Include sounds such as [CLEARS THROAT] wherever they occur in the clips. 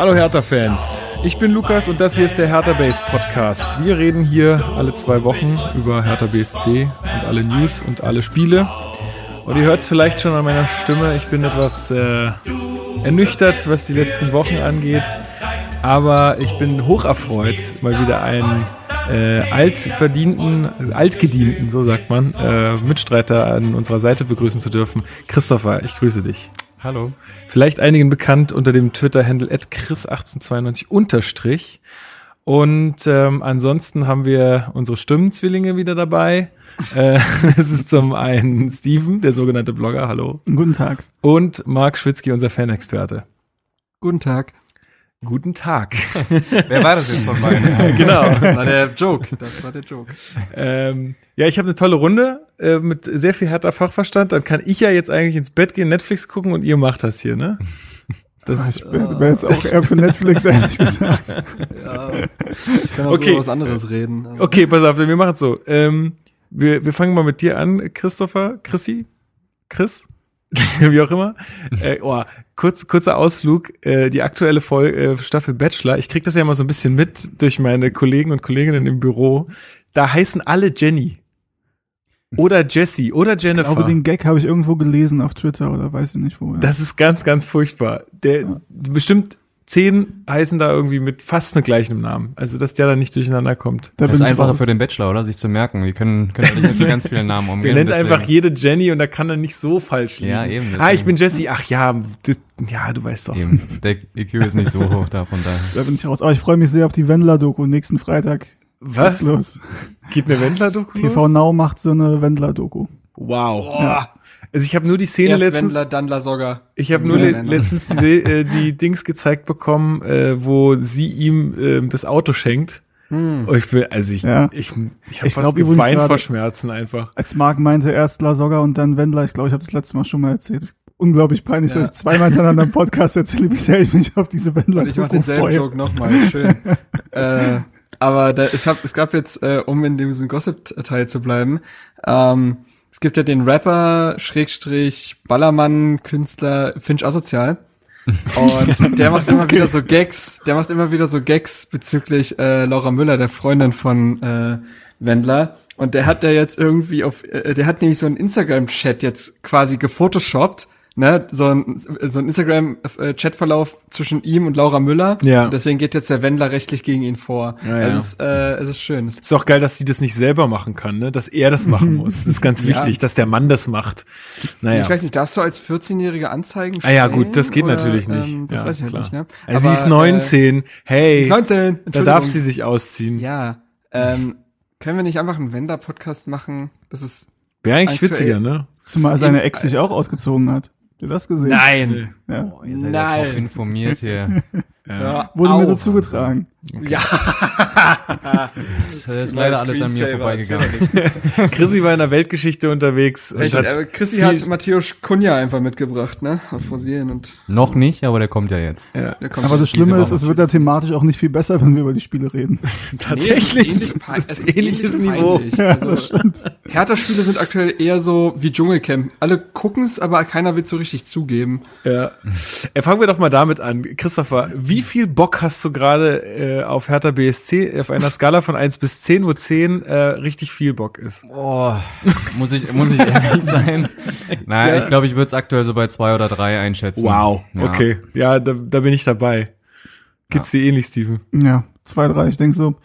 Hallo Hertha-Fans, ich bin Lukas und das hier ist der Hertha Base Podcast. Wir reden hier alle zwei Wochen über Hertha BSC und alle News und alle Spiele. Und ihr hört es vielleicht schon an meiner Stimme, ich bin etwas äh, ernüchtert, was die letzten Wochen angeht. Aber ich bin hocherfreut, mal wieder einen äh, altverdienten, altgedienten, so sagt man, äh, Mitstreiter an unserer Seite begrüßen zu dürfen. Christopher, ich grüße dich. Hallo. Vielleicht einigen bekannt unter dem Twitter-Handle chris1892 unterstrich. Und ähm, ansonsten haben wir unsere Stimmenzwillinge wieder dabei. [LAUGHS] äh, es ist zum einen Steven, der sogenannte Blogger, hallo. Guten Tag. Und Marc Schwitzky, unser Fanexperte. Guten Tag. Guten Tag. [LAUGHS] Wer war das jetzt von beiden? [LAUGHS] genau. Das war der Joke. Das war der Joke. Ähm, ja, ich habe eine tolle Runde äh, mit sehr viel härter Fachverstand. Dann kann ich ja jetzt eigentlich ins Bett gehen, Netflix gucken und ihr macht das hier, ne? Das, ich wäre jetzt auch eher für Netflix, ehrlich gesagt. [LAUGHS] Ja, ich kann auch Okay. über was anderes reden. Okay, pass auf, wir machen es so. Ähm, wir, wir fangen mal mit dir an, Christopher, Chrissy, Chris, [LAUGHS] wie auch immer. Äh, oh, kurz, kurzer Ausflug, äh, die aktuelle Folge, äh, Staffel Bachelor. Ich krieg das ja immer so ein bisschen mit durch meine Kollegen und Kolleginnen im Büro. Da heißen alle Jenny. Oder Jessie oder Ich Jennifer. glaube, den Gag habe ich irgendwo gelesen auf Twitter oder weiß ich nicht wo. ja. Das ist ganz, ganz furchtbar. Der bestimmt zehn heißen da irgendwie mit fast mit gleichem Namen. Also dass der da nicht durcheinander kommt. da Das ist einfacher raus. für den Bachelor, oder? Sich zu merken. Wir können, können ja nicht mit so ganz vielen Namen [LAUGHS] Der umgehen. nennt deswegen- einfach jede Jenny und da kann er nicht so falsch liegen. Ja, eben, Ah, ich deswegen. bin Jessie. Ach ja, das, ja, du weißt doch. Eben. Der IQ ist nicht so [LAUGHS] hoch da, von daher. Da bin ich raus. Aber ich freue mich sehr auf die Wendler-Doku nächsten Freitag. Was? Geht's Los. Geht eine Wendler-Doku TV? Now macht so eine Wendler-Doku. Wow. Ja. Also ich habe nur die Szene Erst letztens. Wendler, dann Lasogga. Ich habe nur le letztens die, äh, die [LAUGHS] Dings gezeigt bekommen, äh, wo sie ihm ähm, das Auto schenkt. Oh, ich will, also ich, Ja. ich, ich habe Ich fast geweint vor Schmerzen einfach. Als Marc meinte, erst Lasogga und dann Wendler. Ich glaube, ich habe das letzte Mal schon mal erzählt. Unglaublich peinlich, Ja. dass ich zweimal hintereinander im Podcast erzähle, wie sehr ich mich auf diese Und ich mach Wendler-Doku denselben freue. Joke nochmal. Schön. [LAUGHS] äh, aber da, es, hab, es gab jetzt, äh, um in diesem Gossip-Teil zu bleiben, ähm, es gibt ja den Rapper, Schrägstrich, Ballermann, Künstler, Finch Asozial. Und [LAUGHS] der macht immer wieder so Gags, der macht immer wieder so Gags bezüglich äh, Laura Müller, der Freundin von äh, Wendler. Und der hat da jetzt irgendwie auf, äh, der hat nämlich so einen Instagram-Chat jetzt quasi gefotoshoppt, ne, so ein, so ein Instagram-Chatverlauf zwischen ihm und Laura Müller. Ja. Und deswegen geht jetzt der Wendler rechtlich gegen ihn vor. Ja, ja. Es ist, äh, es ist schön. Es Ist auch geil, dass sie das nicht selber machen kann, ne? Dass er das machen muss. Das ist ganz [LAUGHS] Ja. wichtig, dass der Mann das macht. Naja. Ich weiß nicht, darfst du als 14-Jährige Anzeigen Ah ja, stellen, gut, das geht oder, natürlich nicht. Ähm, das ja, weiß ich halt klar. nicht, ne? Also sie Aber, ist 19. hey, Äh, sie ist 19. da darf sie sich ausziehen. Ja. Ähm, können wir nicht einfach einen Wender-Podcast machen? Das ist Wäre eigentlich Aktuell- witziger, ne? Zumal seine Ex sich auch ausgezogen hat. Ihr das gesehen? Nein. Ja. Ihr seid Nein. ja top informiert hier. [LAUGHS] Ja. Wurde mir so auf. Zugetragen. Ja. Das ist leider alles an mir vorbeigegangen. [LAUGHS] Chrissy war in der Weltgeschichte unterwegs. und Echt, hat Chrissy hat Matthäus Kunja einfach mitgebracht, ne? Aus Brasilien und Noch nicht, aber der kommt ja jetzt. ja, der kommt. Aber das Schlimme ist, es wird ja thematisch auch nicht viel besser, wenn wir über die Spiele reden. [LAUGHS] tatsächlich. Nee, es ist ist es ähnliches ähnlich Niveau. peinlich. Ja, also, das stimmt. Hertha-Spiele sind aktuell eher so wie Dschungelcamp. Alle gucken's, aber keiner will so richtig zugeben. Ja. Äh, fangen wir doch mal damit an. Christopher, wie viel Bock hast du gerade äh, auf Hertha BSC auf einer Skala von 1 bis 10, wo 10 äh, richtig viel Bock ist? Oh, muss ich, muss ich ehrlich sein? Naja, Ja. ich glaube, ich würde es aktuell so bei zwei oder drei einschätzen. Wow. Ja. Okay. Ja, da, da bin ich dabei. Geht's dir ähnlich, Steven? Ja, zwei, drei. Ich denke so.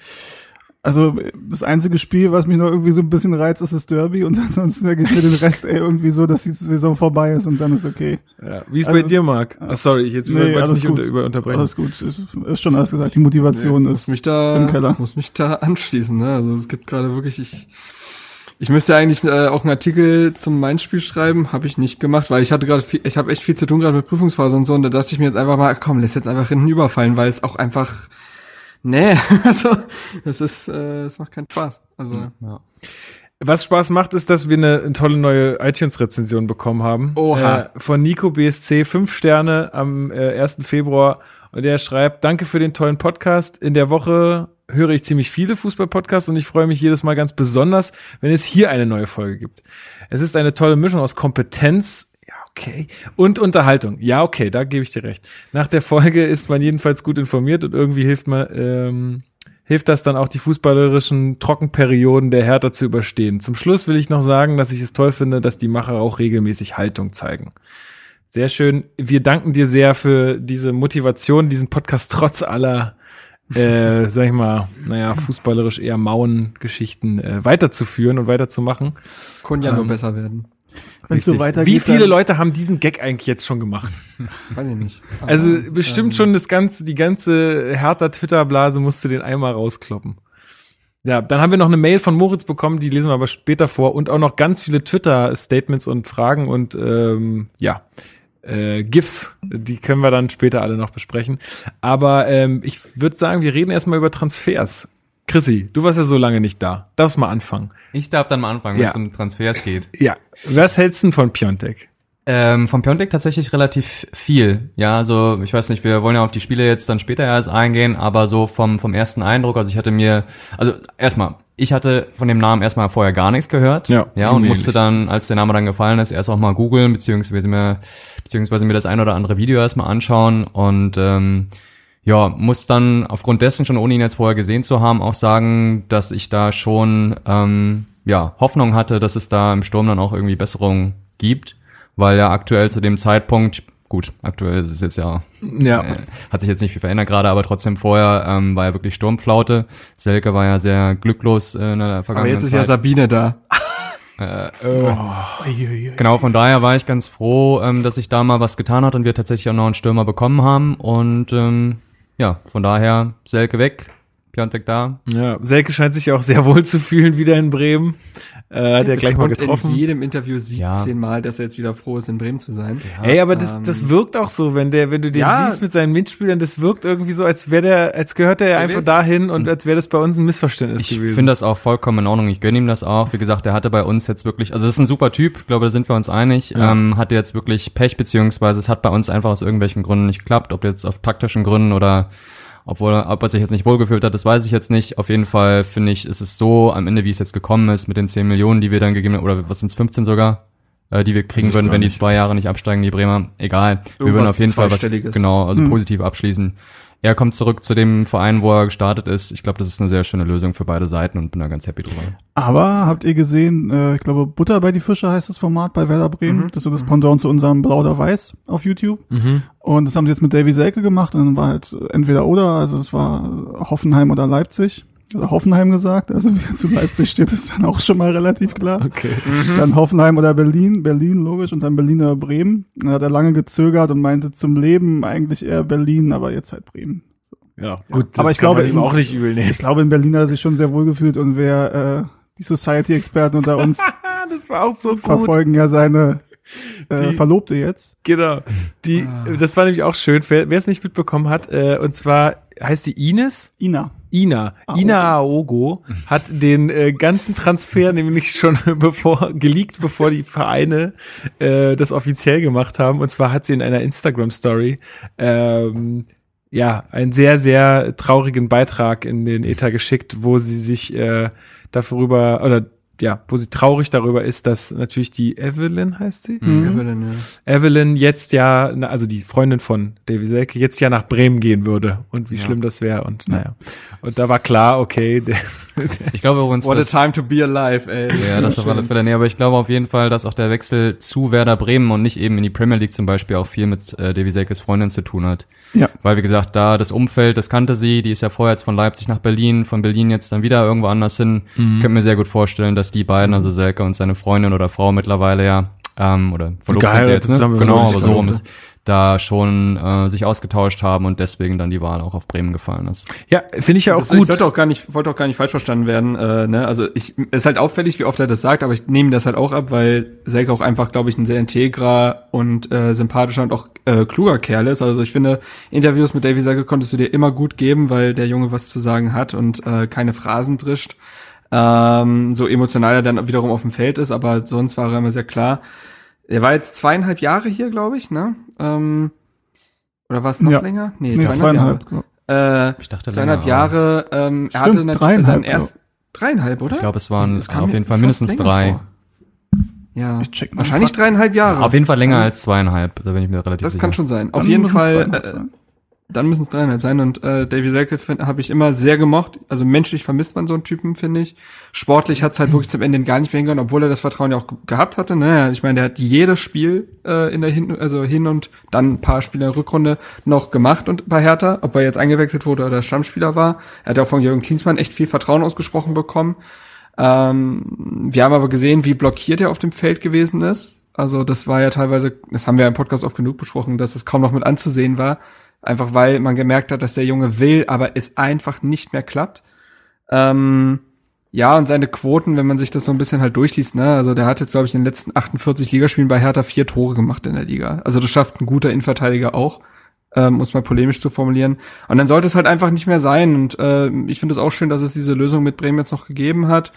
Also das einzige Spiel, was mich noch irgendwie so ein bisschen reizt, ist das Derby und [LAUGHS] ansonsten denke ich mir den Rest ey, irgendwie so, dass die Saison vorbei ist und dann ist okay. Ja. Wie ist Also- bei dir, Marc? Ach, sorry, jetzt Nee, wollte ich nicht gut. unter, über unterbrechen. Alles gut, ist, ist schon alles gesagt. Die Motivation muss ist mich da, im Keller. muss mich da anschließen, ne? Also es gibt gerade wirklich, ich, ich müsste eigentlich äh, auch einen Artikel zum Mainz-Spiel schreiben, habe ich nicht gemacht, weil ich hatte gerade, viel- ich habe echt viel zu tun gerade mit Prüfungsphase und so und da dachte ich mir jetzt einfach mal, komm, lässt jetzt einfach hinten überfallen, weil es auch einfach, nee, [LAUGHS] also das ist, äh, es macht keinen Spaß. Also Ja. Was Spaß macht, ist, dass wir eine, eine tolle neue iTunes-Rezension bekommen haben. Oha. Äh, von Nico BSC, fünf Sterne am äh, 1. Februar. Und der schreibt, danke für den tollen Podcast. In der Woche höre ich ziemlich viele Fußball-Podcasts und ich freue mich jedes Mal ganz besonders, wenn es hier eine neue Folge gibt. Es ist eine tolle Mischung aus Kompetenz, ja, Okay. Und Unterhaltung. Ja, okay, da gebe ich dir recht. Nach der Folge ist man jedenfalls gut informiert und irgendwie hilft man, ähm, hilft das dann auch die fußballerischen Trockenperioden der Hertha zu überstehen. Zum Schluss will ich noch sagen, dass ich es toll finde, dass die Macher auch regelmäßig Haltung zeigen. Sehr schön. Wir danken dir sehr für diese Motivation, diesen Podcast trotz aller, äh, [LAUGHS] sag ich mal, naja, fußballerisch eher mauen Geschichten äh, weiterzuführen und weiterzumachen. Kann ja Ähm, nur besser werden. Wenn so weitergeht. Wie viele Leute haben diesen Gag eigentlich jetzt schon gemacht? Weiß ich nicht. Aber, [LAUGHS] Also ähm, bestimmt schon das ganze, die ganze härter Twitter-Blase musste den einmal rauskloppen. Ja, dann haben wir noch eine Mail von Moritz bekommen, die lesen wir aber später vor und auch noch ganz viele Twitter-Statements und Fragen und ähm, ja, äh, GIFs, die können wir dann später alle noch besprechen. Aber ähm, ich würde sagen, wir reden erstmal über Transfers. Chrissy, du warst ja so lange nicht da. Darfst mal anfangen. Ich darf dann mal anfangen, wenn Ja. es um Transfers geht. Ja. Was hältst du denn von Piontek? Ähm, vom Piontek tatsächlich relativ viel. Ja, also ich weiß nicht, wir wollen ja auf die Spiele jetzt dann später erst eingehen, aber so vom, vom ersten Eindruck, also ich hatte mir, also erstmal, ich hatte von dem Namen erstmal vorher gar nichts gehört. Ja, ja und musste dann, als der Name dann gefallen ist, erst auch mal googeln, beziehungsweise mir, beziehungsweise mir das ein oder andere Video erstmal anschauen und ähm, ja, muss dann aufgrund dessen schon, ohne ihn jetzt vorher gesehen zu haben, auch sagen, dass ich da schon ähm, ja, Hoffnung hatte, dass es da im Sturm dann auch irgendwie Besserung gibt, weil ja aktuell zu dem Zeitpunkt, gut, aktuell ist es jetzt ja, Ja. äh, hat sich jetzt nicht viel verändert gerade, aber trotzdem vorher ähm, war ja wirklich Sturmflaute. Selke war ja sehr glücklos äh, in der aber vergangenen jetzt ist Zeit. ja Sabine da. [LAUGHS] Genau, von daher war ich ganz froh, ähm, dass sich da mal was getan hat und wir tatsächlich auch noch einen Stürmer bekommen haben. Und ähm, ja, von daher Selke weg, Piontek da. Ja, Selke scheint sich auch sehr wohl zu fühlen wieder in Bremen. Äh, hat er gleich mal getroffen. in jedem Interview 17 Ja. Mal, dass er jetzt wieder froh ist, in Bremen zu sein. Ey, aber das, ähm, das wirkt auch so, wenn der, wenn du den Ja. siehst mit seinen Mitspielern, das wirkt irgendwie so, als wäre der, als gehört er einfach will- dahin und als wäre das bei uns ein Missverständnis Ich gewesen. finde das auch vollkommen in Ordnung. Ich gönne ihm das auch. Wie gesagt, er hatte bei uns jetzt wirklich, also das ist ein super Typ, ich glaube, da sind wir uns einig. Ja. Ähm, hatte jetzt wirklich Pech, beziehungsweise es hat bei uns einfach aus irgendwelchen Gründen nicht geklappt, ob jetzt auf taktischen Gründen oder obwohl, ob er sich jetzt nicht wohlgefühlt hat, das weiß ich jetzt nicht. Auf jeden Fall finde ich, ist es so am Ende, wie es jetzt gekommen ist, mit den 10 Millionen, die wir dann gegeben haben, oder was sind es, 15 sogar, äh, die wir kriegen würden, wenn die zwei Jahre nicht absteigen, die Bremer. Egal. wir würden Irgendwas auf jeden Fall was, genau, also Mhm. positiv abschließen. Er kommt zurück zu dem Verein, wo er gestartet ist. Ich glaube, das ist eine sehr schöne Lösung für beide Seiten und bin da ganz happy drüber. Aber habt ihr gesehen, äh, ich glaube, Butter bei die Fische heißt das Format bei Werder Bremen. Das ist das Pendant zu unserem Blau oder Weiß auf YouTube. Mhm. Und das haben sie jetzt mit Davy Selke gemacht und dann war halt entweder oder, also es war Hoffenheim oder Leipzig. Oder Hoffenheim gesagt, also wie er zu Leipzig steht, ist dann auch schon mal relativ klar. Okay. Dann Hoffenheim oder Berlin, Berlin logisch und dann Berlin oder Bremen. Dann hat er lange gezögert und meinte zum Leben eigentlich eher Berlin, aber jetzt halt Bremen. Ja, gut. Das Aber ich kann glaube, man ihm auch nicht übel nehmen. Ich glaube, in Berlin hat er sich schon sehr wohl gefühlt und wer äh, die Society-Experten unter uns Ah, [LAUGHS] das war auch so gut. verfolgen ja seine äh, Die- Verlobte jetzt. Genau. Die, das war nämlich auch schön, wer wer es nicht mitbekommen hat, äh, und zwar heißt die Ines? Ina. Ina, Aogo. Ina Aogo hat den äh, ganzen Transfer [LAUGHS] nämlich schon [LAUGHS] bevor geleakt, bevor die Vereine äh, das offiziell gemacht haben. Und zwar hat sie in einer Instagram Story ähm, ja einen sehr sehr traurigen Beitrag in den Ether geschickt, wo sie sich äh, darüber oder ja, wo sie traurig darüber ist, dass natürlich die Evelyn heißt sie. Mhm. Evelyn, ja. Evelyn jetzt ja, also die Freundin von Davy Selke, jetzt ja nach Bremen gehen würde und wie schlimm das wäre und naja. Und da war klar, okay, [LAUGHS] der, Ich glaube übrigens, What a dass, time to be alive, ey. ja, das auf alle Fälle. Nee, aber ich glaube auf jeden Fall, dass auch der Wechsel zu Werder Bremen und nicht eben in die Premier League zum Beispiel auch viel mit äh, Davy Selkes Freundin zu tun hat. Ja. Weil, wie gesagt, da das Umfeld, das kannte sie, die ist ja vorher jetzt von Leipzig nach Berlin, von Berlin jetzt dann wieder irgendwo anders hin. Mhm. Könnte mir sehr gut vorstellen, dass die beiden, also Selke und seine Freundin oder Frau mittlerweile ja, ähm, oder verlobt sind jetzt, ne? Genau, aber so rum ist, da schon äh, sich ausgetauscht haben und deswegen dann die Wahl auch auf Bremen gefallen ist. ja, finde ich ja auch Das, ich gut. sollte auch gar nicht, wollte auch gar nicht falsch verstanden werden. Äh, ne? Also ich es ist halt auffällig, wie oft er das sagt, aber ich nehme das halt auch ab, weil Selke auch einfach, glaube ich, ein sehr integrer und äh, sympathischer und auch äh, kluger Kerl ist. Also ich finde, Interviews mit Davy Selke konntest du dir immer gut geben, weil der Junge was zu sagen hat und äh, keine Phrasen drischt. Ähm, so emotional er dann wiederum auf dem Feld ist, aber sonst war er immer sehr klar. Er war jetzt zweieinhalb Jahre hier, glaube ich, ne? Ähm, oder war es noch Ja. länger? Nee, Nee, zweieinhalb, zweieinhalb. Jahre. Äh, Ich dachte zweieinhalb länger, Jahre, ähm, er Stimmt, hatte natürlich seinen erst dreieinhalb, oder? Ich glaube, es waren Das kam auf jeden Fall mindestens drei. vor. Ja, Ich check mal wahrscheinlich dreieinhalb Jahre. Auf jeden Fall länger als zweieinhalb, da bin ich mir relativ das sicher. kann schon sein. Auf Dann jeden es Fall, äh. Dann müssen es dreieinhalb sein. Und äh, Davy Selke habe ich immer sehr gemocht. Also menschlich vermisst man so einen Typen, finde ich. Sportlich hat's halt wirklich zum Ende gar nicht mehr hingehauen, obwohl er das Vertrauen ja auch ge- gehabt hatte. Naja, ich meine, der hat jedes Spiel äh, in der hin, also hin und dann ein paar Spiele in der Rückrunde noch gemacht und bei Hertha, ob er jetzt eingewechselt wurde oder Stammspieler war. Er hat auch von Jürgen Klinsmann echt viel Vertrauen ausgesprochen bekommen. Ähm, wir haben aber gesehen, wie blockiert er auf dem Feld gewesen ist. Also das war ja teilweise, das haben wir im Podcast oft genug besprochen, dass es kaum noch mit anzusehen war. Einfach weil man gemerkt hat, dass der Junge will, aber es einfach nicht mehr klappt. Ähm, ja, und seine Quoten, wenn man sich das so ein bisschen halt durchliest, ne, also der hat jetzt, glaube ich, in den letzten 48 Ligaspielen bei Hertha vier Tore gemacht in der Liga. Also das schafft ein guter Innenverteidiger auch, ähm, um es mal polemisch zu formulieren. Und dann sollte es halt einfach nicht mehr sein. Und äh, ich finde es auch schön, dass es diese Lösung mit Bremen jetzt noch gegeben hat.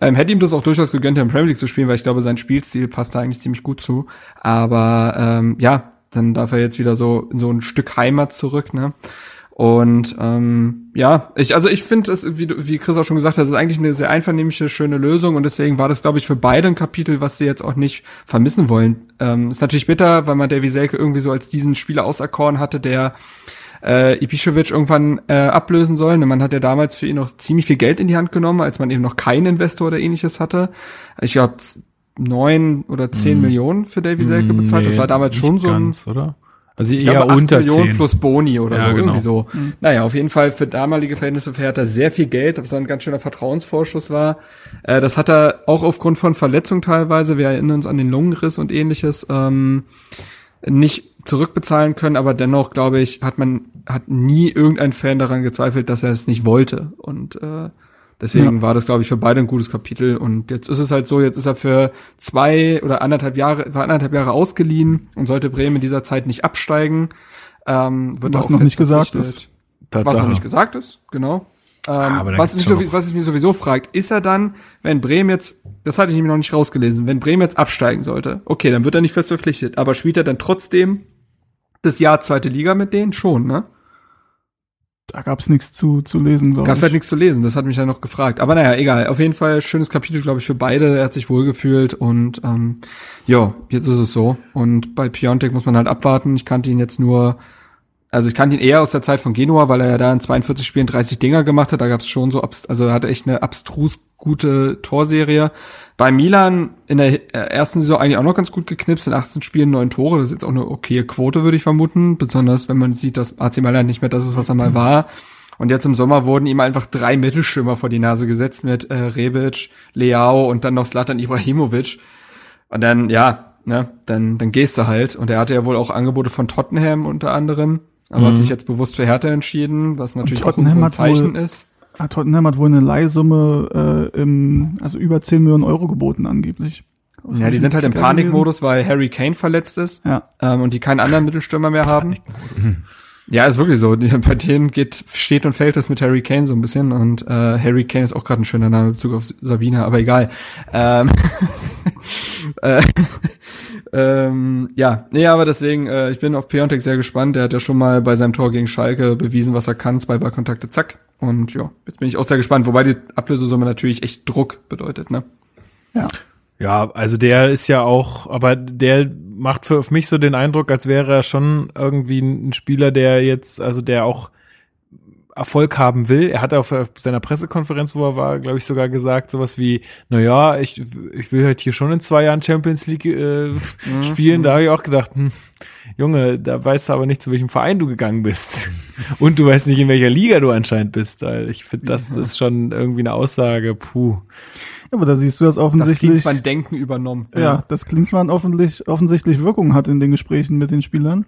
Ähm, hätte ihm das auch durchaus gegönnt, in der Premier League zu spielen, weil ich glaube, sein Spielstil passt da eigentlich ziemlich gut zu. Aber ähm, ja, dann darf er jetzt wieder so in so ein Stück Heimat zurück, ne? Und ähm, ja, ich also ich finde es, wie, wie Chris auch schon gesagt hat, das ist eigentlich eine sehr einvernehmliche, schöne Lösung und deswegen war das, glaube ich, für beide ein Kapitel, was sie jetzt auch nicht vermissen wollen. Ähm, ist natürlich bitter, weil man Davy Selke irgendwie so als diesen Spieler auserkoren hatte, der äh, Ibišević irgendwann äh, ablösen soll. Man hat ja damals für ihn noch ziemlich viel Geld in die Hand genommen, als man eben noch keinen Investor oder ähnliches hatte. Ich glaube neun oder zehn Millionen für Davy Selke bezahlt. das Nee, war damals schon so ein ganz, oder? Also ich eher glaube, unter Millionen 10. plus Boni oder Ja, so, genau. irgendwie so. Naja, auf jeden Fall für damalige Verhältnisse für Hertha sehr viel Geld, was ein ganz schöner Vertrauensvorschuss war. Äh, das hat er auch aufgrund von Verletzung teilweise, wir erinnern uns an den Lungenriss und ähnliches, ähm, nicht zurückbezahlen können, aber dennoch, glaube ich, hat man, hat nie irgendein Fan daran gezweifelt, dass er es nicht wollte. Und äh, deswegen Ja. war das, glaube ich, für beide ein gutes Kapitel. Und jetzt ist es halt so, jetzt ist er für zwei oder anderthalb Jahre, war anderthalb Jahre ausgeliehen und sollte Bremen in dieser Zeit nicht absteigen. Ähm, wird Was noch nicht gesagt ist. Was Tatsache. noch nicht gesagt ist, genau. Ähm, was, mich doch so, noch- was es mir sowieso fragt, ist er dann, wenn Bremen jetzt, das hatte ich nämlich noch nicht rausgelesen, wenn Bremen jetzt absteigen sollte, okay, dann wird er nicht fest verpflichtet, aber spielt er dann trotzdem das Jahr zweite Liga mit denen? Schon, ne? Da gab's nichts zu, zu lesen, glaube Gab's ich. halt nichts zu lesen, das hat mich dann noch gefragt. Aber naja, egal. Auf jeden Fall schönes Kapitel, glaube ich, für beide. Er hat sich wohlgefühlt und ähm, ja, jetzt ist es so. Und bei Piontek muss man halt abwarten. Ich kannte ihn jetzt nur, also ich kannte ihn eher aus der Zeit von Genua, weil er ja da in 42 Spielen 30 Dinger gemacht hat. Da gab's schon so, also er hatte echt eine abstrus gute Torserie. Bei Milan in der äh, ersten Saison eigentlich auch noch ganz gut geknipst, in 18 Spielen neun Tore. Das ist jetzt auch eine okaye Quote, würde ich vermuten. Besonders wenn man sieht, dass AC Mailand nicht mehr das ist, was er mal war. Und jetzt im Sommer wurden ihm einfach drei Mittelstürmer vor die Nase gesetzt mit äh, Rebic, Leao und dann noch Zlatan Ibrahimovic. Und dann, ja, ne, dann, dann gehst du halt. Und er hatte ja wohl auch Angebote von Tottenham unter anderem, aber hat sich jetzt bewusst für Hertha entschieden, was natürlich auch ein hat Zeichen wohl- ist. Ah, Tottenham hat wohl eine Leihsumme äh, im, also über 10 Millionen Euro geboten angeblich. Was Ja, die sind halt im? Panikmodus, weil Harry Kane verletzt ist Ja. ähm, und die keinen anderen Mittelstürmer mehr haben. Ja, ist wirklich so. Bei denen geht, steht und fällt das mit Harry Kane so ein bisschen und äh, Harry Kane ist auch gerade ein schöner Name in Bezug auf Sabine, aber egal. Ähm, [LAUGHS] äh, [LAUGHS] ähm, ja, nee, aber deswegen, äh, ich bin auf Piontek sehr gespannt. Der hat ja schon mal bei seinem Tor gegen Schalke bewiesen, was er kann. Zwei Ballkontakte, zack. Und ja, jetzt bin ich auch sehr gespannt, wobei die Ablösesumme natürlich echt Druck bedeutet, ne? Ja. Ja, also der ist ja auch, aber der macht für auf mich so den Eindruck, als wäre er schon irgendwie ein Spieler, der jetzt, also der auch Erfolg haben will. Er hat auf seiner Pressekonferenz, wo er war, glaube ich, sogar gesagt, sowas wie, na ja, ich, ich will halt hier schon in zwei Jahren Champions League äh, spielen. Da habe ich auch gedacht, hm, Junge, da weißt du aber nicht, zu welchem Verein du gegangen bist. [LAUGHS] Und du weißt nicht, in welcher Liga du anscheinend bist. Weil ich finde, das ist schon irgendwie eine Aussage, puh. Aber da siehst du, dass Das offensichtlich, Klinsmann-Denken übernommen. ja, dass Klinsmann offensichtlich, offensichtlich Wirkung hat in den Gesprächen mit den Spielern.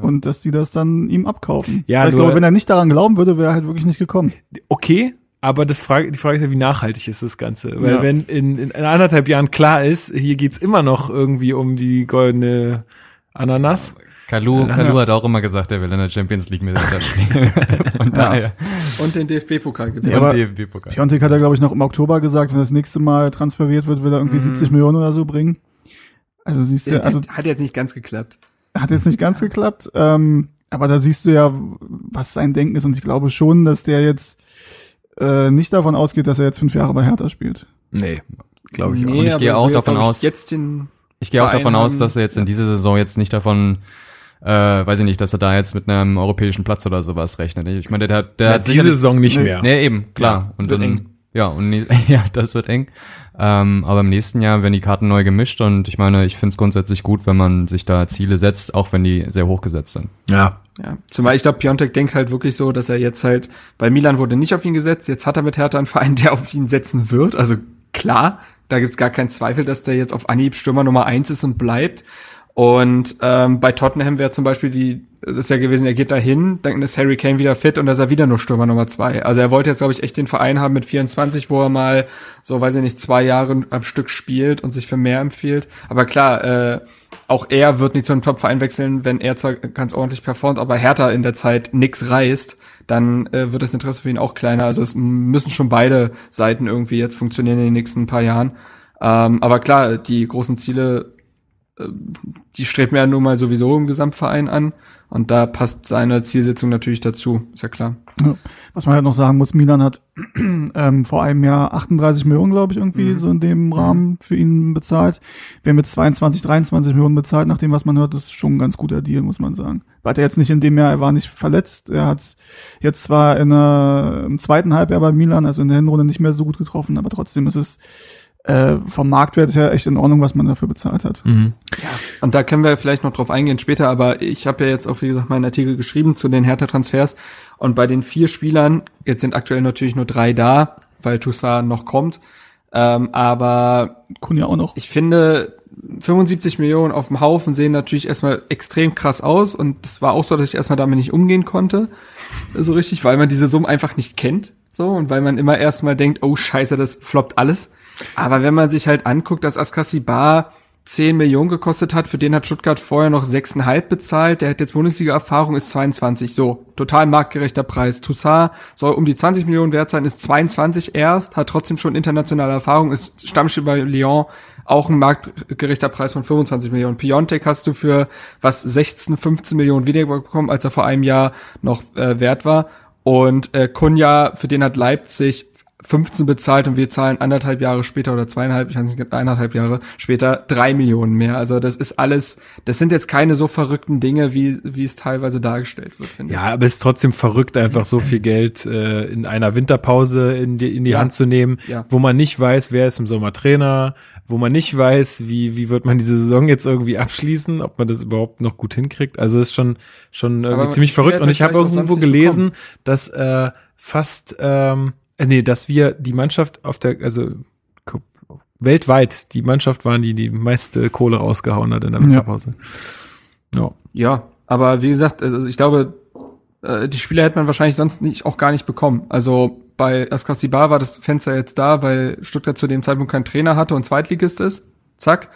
Und dass die das dann ihm abkaufen. Ja, Weil ich glaube, wenn er nicht daran glauben würde, wäre er halt wirklich nicht gekommen. okay, aber das Frage, die Frage ist ja, wie nachhaltig ist das Ganze? Weil Ja. wenn in, in anderthalb Jahren klar ist, hier geht's immer noch irgendwie um die goldene Ananas. Kalu, Kalu hat auch immer gesagt, er will in der Champions League mit spielen. [LAUGHS] Von daher. Und den DFB-Pokal gewinnen. Ja, DFB-Pokal. Piontek hat er, glaube ich, noch im Oktober gesagt, wenn das nächste Mal transferiert wird, will er irgendwie 70 Millionen oder so bringen. Also siehst du, also hat jetzt nicht ganz geklappt. Hat jetzt nicht ganz geklappt, ähm, aber da siehst du ja, was sein Denken ist und ich glaube schon, dass der jetzt äh, nicht davon ausgeht, dass er jetzt fünf Jahre bei Hertha spielt. Nee. glaube ich. Nee, auch. Und ich gehe auch davon aus- Jetzt den Ich gehe auch davon aus, dass er jetzt in dieser Saison jetzt nicht davon, äh, weiß ich nicht, dass er da jetzt mit einem europäischen Platz oder sowas rechnet. Ich meine, der, der Ja, hat diese Saison nicht mehr. Nee, eben, klar. Ja, und dann. Ja, und [LAUGHS] ja, das wird eng. Ähm, aber im nächsten Jahr werden die Karten neu gemischt und ich meine, ich finde es grundsätzlich gut, wenn man sich da Ziele setzt, auch wenn die sehr hoch gesetzt sind. Ja. Ja, zumal ich glaube, Piontek denkt halt wirklich so, dass er jetzt halt, bei Milan wurde nicht auf ihn gesetzt, jetzt hat er mit Hertha einen Verein, [LAUGHS] der auf ihn setzen wird. Also klar, da gibt's gar keinen Zweifel, dass der jetzt auf Anhieb Stürmer Nummer eins ist und bleibt. Und ähm, bei Tottenham wäre zum Beispiel die, das ist ja gewesen, er geht dahin, dann ist Harry Kane wieder fit und da ist er wieder nur Stürmer Nummer zwei. Also er wollte jetzt, glaube ich, echt den Verein haben mit 24, wo er mal so, weiß ich nicht, zwei Jahre am Stück spielt und sich für mehr empfiehlt. Aber klar, äh, auch er wird nicht zu einem Top-Verein wechseln, wenn er zwar ganz ordentlich performt, aber Hertha in der Zeit nix reißt, dann äh, wird das Interesse für ihn auch kleiner. Also es müssen schon beide Seiten irgendwie jetzt funktionieren in den nächsten paar Jahren. Ähm, aber klar, die großen Ziele, die strebt mir ja nun mal sowieso im Gesamtverein an. Und da passt seine Zielsetzung natürlich dazu, ist ja klar. Ja. Was man halt noch sagen muss, Milan hat [CLEARS THROAT] ähm, vor einem Jahr 38 Millionen, glaube ich, irgendwie so in dem Rahmen für ihn bezahlt. Haben jetzt 22, 23 Millionen bezahlt, nach dem, was man hört, ist schon ein ganz guter Deal, muss man sagen. War er jetzt nicht in dem Jahr, er war nicht verletzt. Er hat jetzt zwar in der, im zweiten Halbjahr bei Milan, also in der Hinrunde nicht mehr so gut getroffen, aber trotzdem ist es äh, vom Marktwert her echt in Ordnung, was man dafür bezahlt hat. Mhm. Und da können wir vielleicht noch drauf eingehen später, aber ich habe ja jetzt auch, wie gesagt, meinen Artikel geschrieben zu den Hertha-Transfers. Und bei den vier Spielern, jetzt sind aktuell natürlich nur drei da, weil Toussaint noch kommt. Ähm, aber Kunja auch noch. ich finde, 75 Millionen auf dem Haufen sehen natürlich erstmal extrem krass aus. Und es war auch so, dass ich erstmal damit nicht umgehen konnte. [LAUGHS] So richtig, weil man diese Summe einfach nicht kennt. So, und weil man immer erstmal denkt, oh scheiße, das floppt alles. Aber wenn man sich halt anguckt, dass Askasibar 10 Millionen gekostet hat, für den hat Stuttgart vorher noch 6,5 bezahlt, der hat jetzt Bundesliga-Erfahrung, ist 22, so, total marktgerechter Preis. Toussaint soll um die 20 Millionen wert sein, ist 22 erst, hat trotzdem schon internationale Erfahrung, ist Stammspieler bei Lyon, auch ein marktgerechter Preis von 25 Millionen. Piontek hast du für was 16, 15 Millionen weniger bekommen, als er vor einem Jahr noch äh, wert war. Und äh, Kunja, für den hat Leipzig 15 bezahlt und wir zahlen anderthalb Jahre später oder zweieinhalb, ich weiß nicht, eineinhalb Jahre später drei Millionen mehr. Also das ist alles, das sind jetzt keine so verrückten Dinge, wie, wie es teilweise dargestellt wird, finde Ja, aber es ist trotzdem verrückt, einfach so viel Geld äh, in einer Winterpause in die, in die Ja. Hand zu nehmen, Ja. wo man nicht weiß, wer ist im Sommer Trainer, wo man nicht weiß, wie, wie wird man diese Saison jetzt irgendwie abschließen, ob man das überhaupt noch gut hinkriegt. Also es ist schon, schon irgendwie Aber ziemlich ich verrückt. Und ich habe irgendwo gelesen, dass äh, fast, ähm, äh, nee, dass wir die Mannschaft auf der, also weltweit die Mannschaft waren, die die meiste Kohle rausgehauen hat in der. Winterpause. Ja. Ja, aber wie gesagt, also ich glaube, äh, die Spieler hätte man wahrscheinlich sonst nicht auch gar nicht bekommen. Also bei Askasibar war das Fenster jetzt da, weil Stuttgart zu dem Zeitpunkt keinen Trainer hatte und Zweitligist ist. Zack.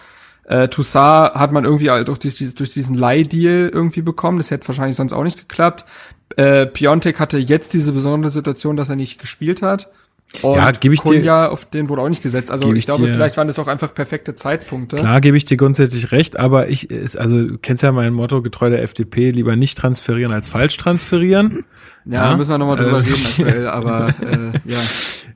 Äh, Toussaint hat man irgendwie halt durch, dieses, durch diesen Leihdeal irgendwie bekommen. Das hätte wahrscheinlich sonst auch nicht geklappt. Äh, Piontek hatte jetzt diese besondere Situation, dass er nicht gespielt hat. Und Ja, gebe ich dir- Kunja, auf den wurde auch nicht gesetzt. Also ich, ich glaube, dir- vielleicht waren das auch einfach perfekte Zeitpunkte. Klar gebe ich dir grundsätzlich recht, aber ich ist also du kennst ja mein Motto getreu der FDP lieber nicht transferieren als falsch transferieren. Ja, da müssen wir nochmal drüber Äh, reden aktuell, aber [LAUGHS] äh, ja.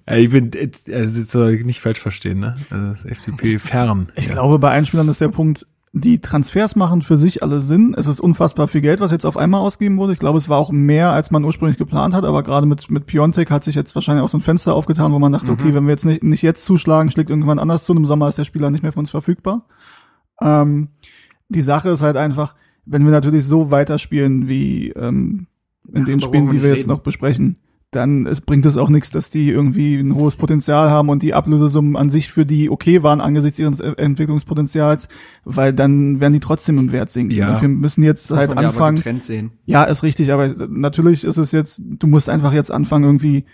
Ja, ich bin äh, also nicht falsch verstehen, ne? Also das FDP fern. Ich glaube, bei Einspielern ist der Punkt, die Transfers machen für sich alle Sinn. Es ist unfassbar viel Geld, was jetzt auf einmal ausgegeben wurde. Ich glaube, es war auch mehr, als man ursprünglich geplant hat, aber gerade mit, mit Piontek hat sich jetzt wahrscheinlich auch so ein Fenster aufgetan, wo man dachte, okay, wenn wir jetzt nicht, nicht jetzt zuschlagen, schlägt irgendwann anders zu und im Sommer ist der Spieler nicht mehr für uns verfügbar. Ähm, die Sache ist halt einfach, wenn wir natürlich so weiterspielen wie ähm, in den darüber Spielen, die wir jetzt reden. noch besprechen, dann es bringt es auch nichts, dass die irgendwie ein hohes Potenzial haben und die Ablösesummen an sich für die okay waren angesichts ihres E- Entwicklungspotenzials, weil dann werden die trotzdem im Wert sinken. Ja. Und wir müssen jetzt halt anfangen. Ja, ist richtig, aber natürlich ist es jetzt, du musst einfach jetzt anfangen irgendwie,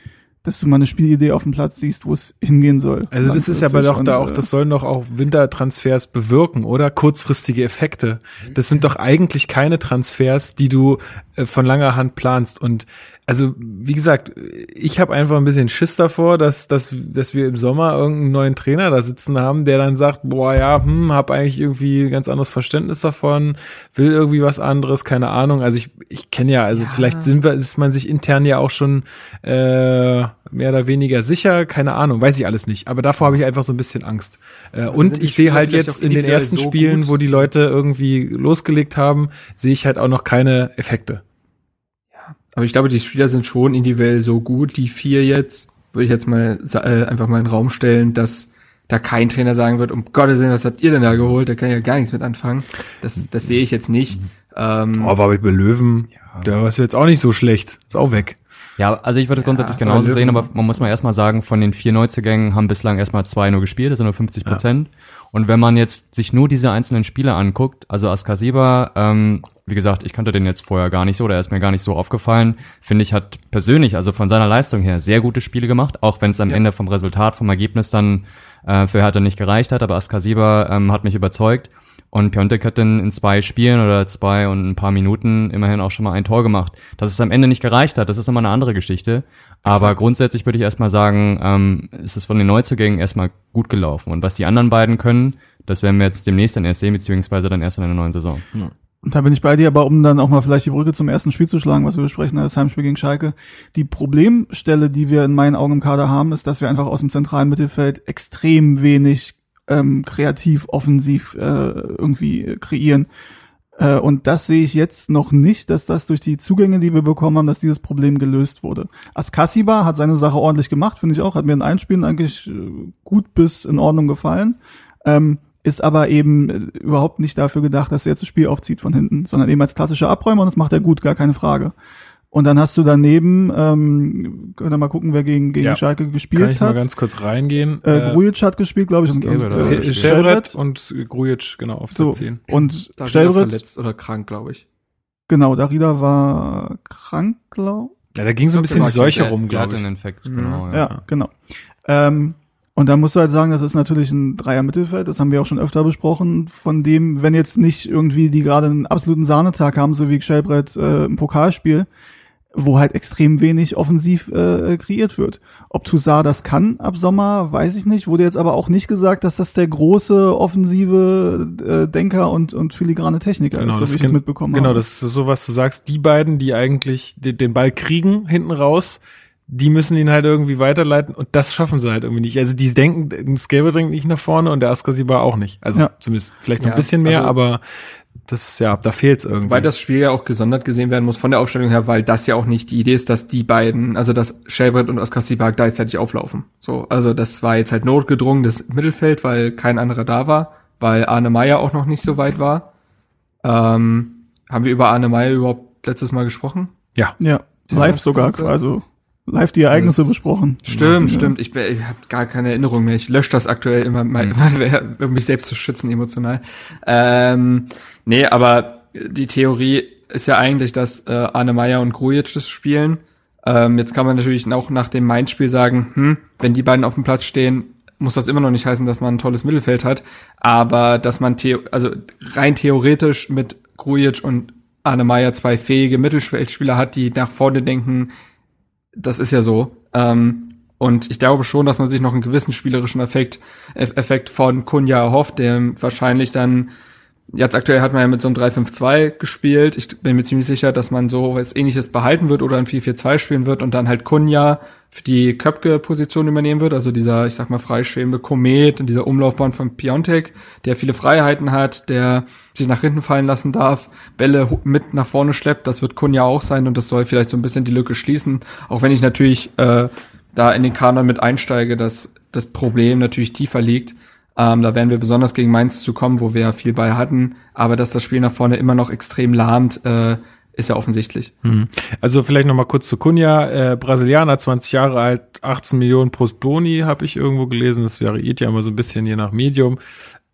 dass du mal eine Spielidee auf dem Platz siehst, wo es hingehen soll. Also das ist ja aber doch da auch, äh, das sollen doch auch Wintertransfers bewirken, oder? Kurzfristige Effekte. Das sind doch eigentlich keine Transfers, die du äh, von langer Hand planst. Und also, wie gesagt, ich habe einfach ein bisschen Schiss davor, dass, dass, dass wir im Sommer irgendeinen neuen Trainer da sitzen haben, der dann sagt, boah, ja, hm, hab eigentlich irgendwie ein ganz anderes Verständnis davon, will irgendwie was anderes, keine Ahnung. Also ich, ich kenne ja, also vielleicht sind wir, ist man sich intern ja auch schon äh, mehr oder weniger sicher, keine Ahnung, weiß ich alles nicht. Aber davor habe ich einfach so ein bisschen Angst. Äh, und sind die ich sehe halt jetzt in den ersten so Spielen, gut? wo die Leute irgendwie losgelegt haben, sehe ich halt auch noch keine Effekte. Aber ich glaube, die Spieler sind schon individuell so gut, die vier jetzt, würde ich jetzt mal äh, einfach mal in den Raum stellen, dass da kein Trainer sagen wird, um Gottes Willen, was habt ihr denn da geholt? Da kann ich ja gar nichts mit anfangen. Das, das sehe ich jetzt nicht. Ähm, Oh, aber bei Löwen, der war jetzt auch nicht so schlecht. Ist auch weg. Ja, also ich würde es grundsätzlich aber genauso sehen, aber man muss mal erstmal sagen, von den vier Neuzugängen haben bislang erstmal zwei nur gespielt, das sind nur 50 Prozent. Und wenn man jetzt sich nur diese einzelnen Spiele anguckt, also Askasiba, ähm, wie gesagt, ich kannte den jetzt vorher gar nicht so, der ist mir gar nicht so aufgefallen, finde ich, hat persönlich, also von seiner Leistung her, sehr gute Spiele gemacht, auch wenn es am Ende vom Resultat, vom Ergebnis dann äh, für Hertha nicht gereicht hat, aber Askasiba ähm, hat mich überzeugt. Und Piontek hat dann in zwei Spielen oder zwei und ein paar Minuten immerhin auch schon mal ein Tor gemacht. Dass es am Ende nicht gereicht hat, das ist immer eine andere Geschichte. Aber grundsätzlich würde ich erstmal sagen, ähm, ist es von den Neuzugängen erstmal gut gelaufen. Und was die anderen beiden können, das werden wir jetzt demnächst dann erst sehen, beziehungsweise dann erst in der neuen Saison. Und da bin ich bei dir, aber um dann auch mal vielleicht die Brücke zum ersten Spiel zu schlagen, was wir besprechen, das Heimspiel gegen Schalke. Die Problemstelle, die wir in meinen Augen im Kader haben, ist, dass wir einfach aus dem zentralen Mittelfeld extrem wenig ähm, kreativ, offensiv äh, irgendwie kreieren. Äh, und das sehe ich jetzt noch nicht, dass das durch die Zugänge, die wir bekommen haben, dass dieses Problem gelöst wurde. Askasiba hat seine Sache ordentlich gemacht, finde ich auch, hat mir in allen Spielen eigentlich äh, gut bis in Ordnung gefallen. Ähm, ist aber eben äh, überhaupt nicht dafür gedacht, dass er jetzt das Spiel aufzieht von hinten, sondern eben als klassischer Abräumer und das macht er gut, gar keine Frage. Und dann hast du daneben, ähm, können wir mal gucken, wer gegen, gegen Ja. Schalke Kann gespielt ich mal hat. ganz kurz reingehen. Äh, Grujic hat gespielt, glaube ich. Und, äh, und Grujic, genau, auf So, der 10. und Shelbrett, verletzt oder krank, glaube ich. genau, Darida war krank, glaube Ja, da ging so ein bisschen die Seuche rum, glaube ich. einen Infekt, Mhm. genau. Ja, ja genau. Ähm, und da musst du halt sagen, das ist natürlich ein Dreier-Mittelfeld, das haben wir auch schon öfter besprochen, von dem, wenn jetzt nicht irgendwie die gerade einen absoluten Sahnetag haben, so wie Schellbrett äh, im Pokalspiel, wo halt extrem wenig offensiv äh, kreiert wird. Ob Toussaint das kann ab Sommer, weiß ich nicht. Wurde jetzt aber auch nicht gesagt, dass das der große offensive äh, Denker und, und filigrane Techniker ist, so wie ich es mitbekommen Genau, habe. das ist so, was du sagst. Die beiden, die eigentlich den, den Ball kriegen hinten raus, die müssen ihn halt irgendwie weiterleiten und das schaffen sie halt irgendwie nicht. Also die denken, Skelber denkt nicht nach vorne und der Askasiba auch nicht. Also Ja. zumindest vielleicht noch Ja, ein bisschen mehr, also- aber das, ja, da fehlt's irgendwie. Weil das Spiel ja auch gesondert gesehen werden muss von der Aufstellung her, weil das ja auch nicht die Idee ist, dass die beiden, also dass Shelbrett und Askasiba gleichzeitig auflaufen. So, also das war jetzt halt notgedrungenes Mittelfeld, weil kein anderer da war, weil Arne Meyer auch noch nicht so weit war. Ähm, haben wir über Arne Meyer überhaupt letztes Mal gesprochen? ja. Ja, live sogar, also live die Ereignisse Das- besprochen. Stimmt, Ja. stimmt. Ich, ich habe gar keine Erinnerung mehr. Ich lösche das aktuell immer, mal, immer, um mich selbst zu schützen emotional. Ähm, nee, aber die Theorie ist ja eigentlich, dass äh, Arne Meyer und Grujic das spielen. Ähm, jetzt kann man natürlich auch nach dem Mainz-Spiel sagen, hm, wenn die beiden auf dem Platz stehen, muss das immer noch nicht heißen, dass man ein tolles Mittelfeld hat, aber dass man theo also rein theoretisch mit Grujic und Arne Meyer zwei fähige Mittelfeldspieler hat, die nach vorne denken, das ist ja so. Ähm, und ich glaube schon, dass man sich noch einen gewissen spielerischen Effekt, Eff- Effekt von Kunja erhofft, der wahrscheinlich dann, jetzt aktuell hat man ja mit so einem 3-5-2 gespielt. Ich bin mir ziemlich sicher, dass man so was ähnliches behalten wird oder ein 4-4-2 spielen wird und dann halt Kunja für die Köpke-Position übernehmen wird, also dieser, ich sag mal, freischwebende Komet in dieser Umlaufbahn von Piontek, der viele Freiheiten hat, der sich nach hinten fallen lassen darf, Bälle mit nach vorne schleppt, das wird Kunja auch sein und das soll vielleicht so ein bisschen die Lücke schließen, auch wenn ich natürlich äh, da in den Kanon mit einsteige, dass das Problem natürlich tiefer liegt. Ähm, da werden wir besonders gegen Mainz zu kommen, wo wir ja viel Ball hatten, aber dass das Spiel nach vorne immer noch extrem lahmt, äh, ist ja offensichtlich. Hm. Also vielleicht noch mal kurz zu Cunha, äh, Brasilianer, 20 Jahre alt, 18 Millionen pro Boni, habe ich irgendwo gelesen. Das variiert ja immer so ein bisschen je nach Medium.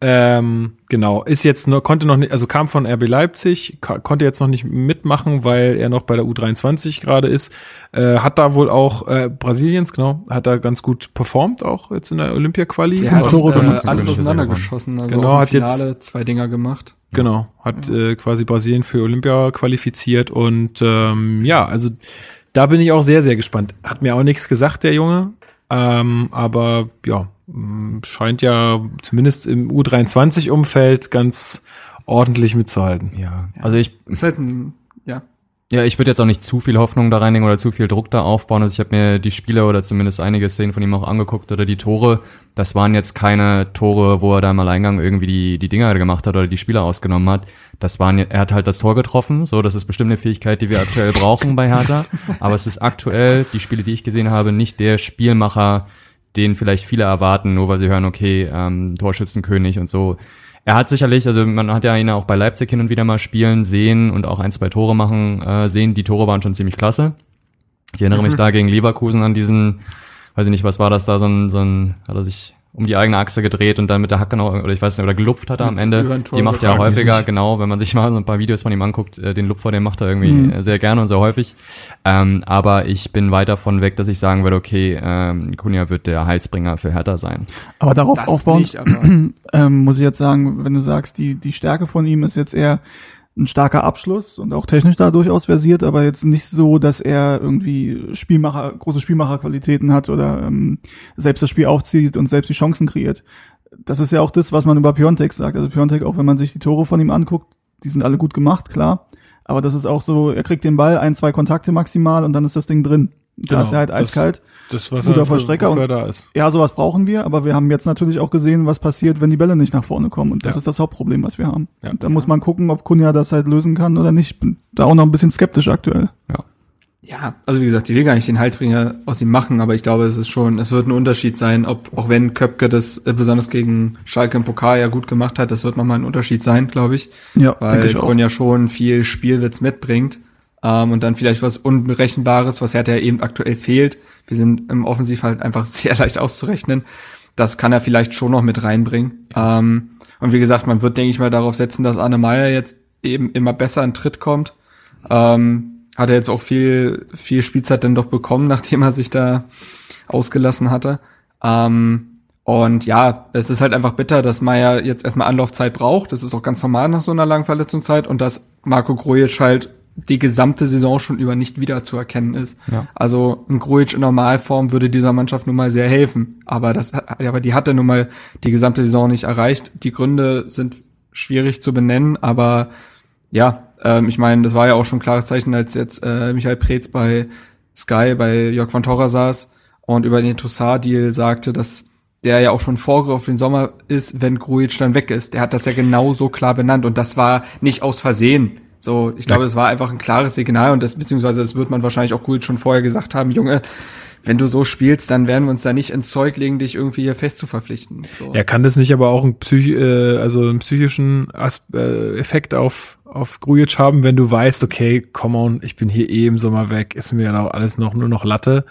Ähm, genau, ist jetzt nur, konnte noch nicht, also kam von RB Leipzig, konnte jetzt noch nicht mitmachen, weil er noch bei der U23 gerade ist. Äh, hat da wohl auch äh, Brasiliens, genau, hat da ganz gut performt, auch jetzt in der Olympia-Quali. Fünf hat Tore äh, alles er auseinandergeschossen. Also Genau, hat jetzt- zwei Dinger gemacht. Genau, hat äh, quasi Brasilien für Olympia qualifiziert und ähm, ja, also da bin ich auch sehr, sehr gespannt. Hat mir auch nichts gesagt, der Junge, ähm, aber ja, mh, scheint ja zumindest im U23-Umfeld ganz ordentlich mitzuhalten. Ja, also ich, Ist halt ein, ja. Ja, ich würde jetzt auch nicht zu viel Hoffnung da reinlegen oder zu viel Druck da aufbauen. Also ich habe mir die Spiele oder zumindest einige Szenen von ihm auch angeguckt oder die Tore. Das waren jetzt keine Tore, wo er da im Alleingang irgendwie die, die Dinger gemacht hat oder die Spieler ausgenommen hat. Das waren, er hat halt das Tor getroffen. So, das ist bestimmt eine Fähigkeit, die wir aktuell brauchen bei Hertha. Aber es ist aktuell, die Spiele, die ich gesehen habe, nicht der Spielmacher, den vielleicht viele erwarten, nur weil sie hören, okay, ähm, Torschützenkönig und so er hat sicherlich, also man hat ja ihn auch bei Leipzig hin und wieder mal spielen sehen und auch ein, zwei Tore machen äh, sehen. Die Tore waren schon ziemlich klasse. Ich erinnere mhm. mich da gegen Leverkusen an diesen, weiß ich nicht, was war das da, so ein, so ein, hat er sich um die eigene Achse gedreht und dann mit der Hacke noch, oder ich weiß nicht, oder gelupft hat er am Ende. Die macht er ja häufiger, nicht. genau, wenn man sich [LAUGHS] mal so ein paar Videos von ihm anguckt, äh, den Lupfer, den macht er irgendwie mhm. sehr gerne und sehr häufig. Ähm, aber ich bin weit davon weg, dass ich sagen würde, okay, ähm, Kunja wird der Heilsbringer für Hertha sein. Aber darauf das aufbauend, [CLEARS THROAT] ähm, muss ich jetzt sagen, wenn du sagst, die, die Stärke von ihm ist jetzt eher, ein starker Abschluss und auch technisch da durchaus versiert, aber jetzt nicht so, dass er irgendwie Spielmacher, große Spielmacherqualitäten hat oder ähm, selbst das Spiel aufzieht und selbst die Chancen kreiert. Das ist ja auch das, was man über Piontek sagt. Also Piontek, auch wenn man sich die Tore von ihm anguckt, die sind alle gut gemacht, klar. Aber das ist auch so, er kriegt den Ball, ein, zwei Kontakte maximal und dann ist das Ding drin. Da genau, ist er halt eiskalt. Das, was guter Vollstrecker und da ist. Ja, sowas brauchen wir, aber wir haben jetzt natürlich auch gesehen, was passiert, wenn die Bälle nicht nach vorne kommen. Und das ja. ist das Hauptproblem, was wir haben. Ja. Und da muss man gucken, ob Kunja das halt lösen kann oder nicht. Bin da auch noch ein bisschen skeptisch aktuell. Ja. Ja, also wie gesagt, ich will gar nicht den Heilsbringer aus ihm machen, aber ich glaube, es ist schon, es wird ein Unterschied sein, ob, auch wenn Köpke das äh, besonders gegen Schalke im Pokal ja gut gemacht hat, das wird nochmal ein Unterschied sein, glaube ich. Ja, weil Kunja schon viel Spielwitz mitbringt ähm, und dann vielleicht was Unberechenbares, was Hertha ja eben aktuell fehlt. Wir sind im Offensiv halt einfach [LAUGHS] sehr leicht auszurechnen. Das kann er vielleicht schon noch mit reinbringen. Ähm, und wie gesagt, man wird, denke ich mal, darauf setzen, dass Arne Meyer jetzt eben immer besser in Tritt kommt. Ähm, hat er jetzt auch viel, viel Spielzeit dann doch bekommen, [LAUGHS] nachdem er sich da ausgelassen hatte. Ähm, und ja, es ist halt einfach bitter, dass Meyer jetzt erstmal Anlaufzeit braucht. Das ist auch ganz normal nach so einer langen Verletzungszeit und dass Marco Grujic halt die gesamte Saison schon über nicht wiederzuerkennen ist. Ja. Also ein Grujic in Normalform würde dieser Mannschaft nun mal sehr helfen. Aber das, aber die hat er nun mal die gesamte Saison nicht erreicht. Die Gründe sind schwierig zu benennen, aber ja, ähm, ich meine, das war ja auch schon ein klares Zeichen, als jetzt äh, Michael Preetz bei Sky bei Jörg van Torra saß und über den Tossar-Deal sagte, dass der ja auch schon Vorgriff auf den Sommer ist, wenn Grujic dann weg ist. Der hat das ja genau so klar benannt und das war nicht aus Versehen so, ich glaube, es war einfach ein klares Signal und das, beziehungsweise das wird man wahrscheinlich auch gut schon vorher gesagt haben, Junge, wenn du so spielst, dann werden wir uns da nicht ins Zeug legen, dich irgendwie hier fest zu verpflichten. So. Ja, kann das nicht aber auch einen, Psych äh, also einen psychischen As äh, Effekt auf, auf Grujic haben, wenn du weißt, okay, come on, ich bin hier eh im Sommer weg, ist mir ja auch alles noch nur noch Latte.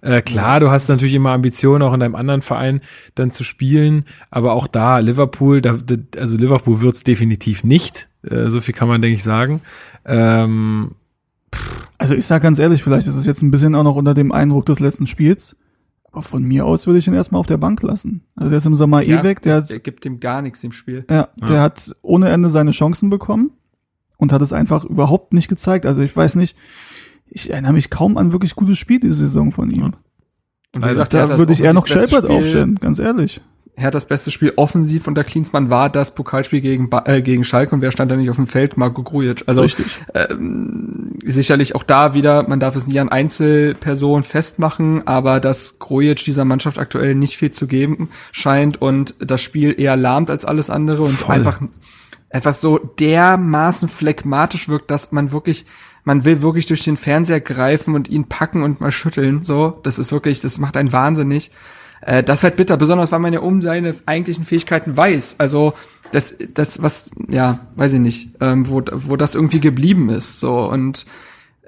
Äh, klar, du hast natürlich immer Ambitionen, auch in deinem anderen Verein dann zu spielen, aber auch da, Liverpool, da, also Liverpool wird's definitiv nicht. Äh, so viel kann man, denke ich, sagen. Ähm, also ich sage ganz ehrlich, vielleicht ist es jetzt ein bisschen auch noch unter dem Eindruck des letzten Spiels. Aber von mir aus würde ich ihn erstmal auf der Bank lassen. Also der ist im Sommer eh ja, eh weg. Der, hat, der gibt ihm gar nichts im Spiel. Ja, ja, der hat ohne Ende seine Chancen bekommen und hat es einfach überhaupt nicht gezeigt. Also ich weiß nicht, ich erinnere mich kaum an wirklich gutes Spiel diese Saison von ihm. Ja. Und wie also gesagt, da würde ich eher noch Shelbert aufstellen, ganz ehrlich. Er hat das beste Spiel offensiv unter Klinsmann war das Pokalspiel gegen, äh, gegen Schalke und wer stand da nicht auf dem Feld? Marco Grujic. Also ähm, sicherlich auch da wieder, man darf es nie an Einzelpersonen festmachen, aber dass Grujic dieser Mannschaft aktuell nicht viel zu geben scheint und das Spiel eher lahmt als alles andere und Voll. einfach einfach so dermaßen phlegmatisch wirkt, dass man wirklich man will wirklich durch den Fernseher greifen und ihn packen und mal schütteln. So, das ist wirklich, das macht einen wahnsinnig. Äh, das ist halt bitter, besonders weil man ja um seine eigentlichen Fähigkeiten weiß. Also das, das, was, ja, weiß ich nicht, ähm, wo, wo das irgendwie geblieben ist. So und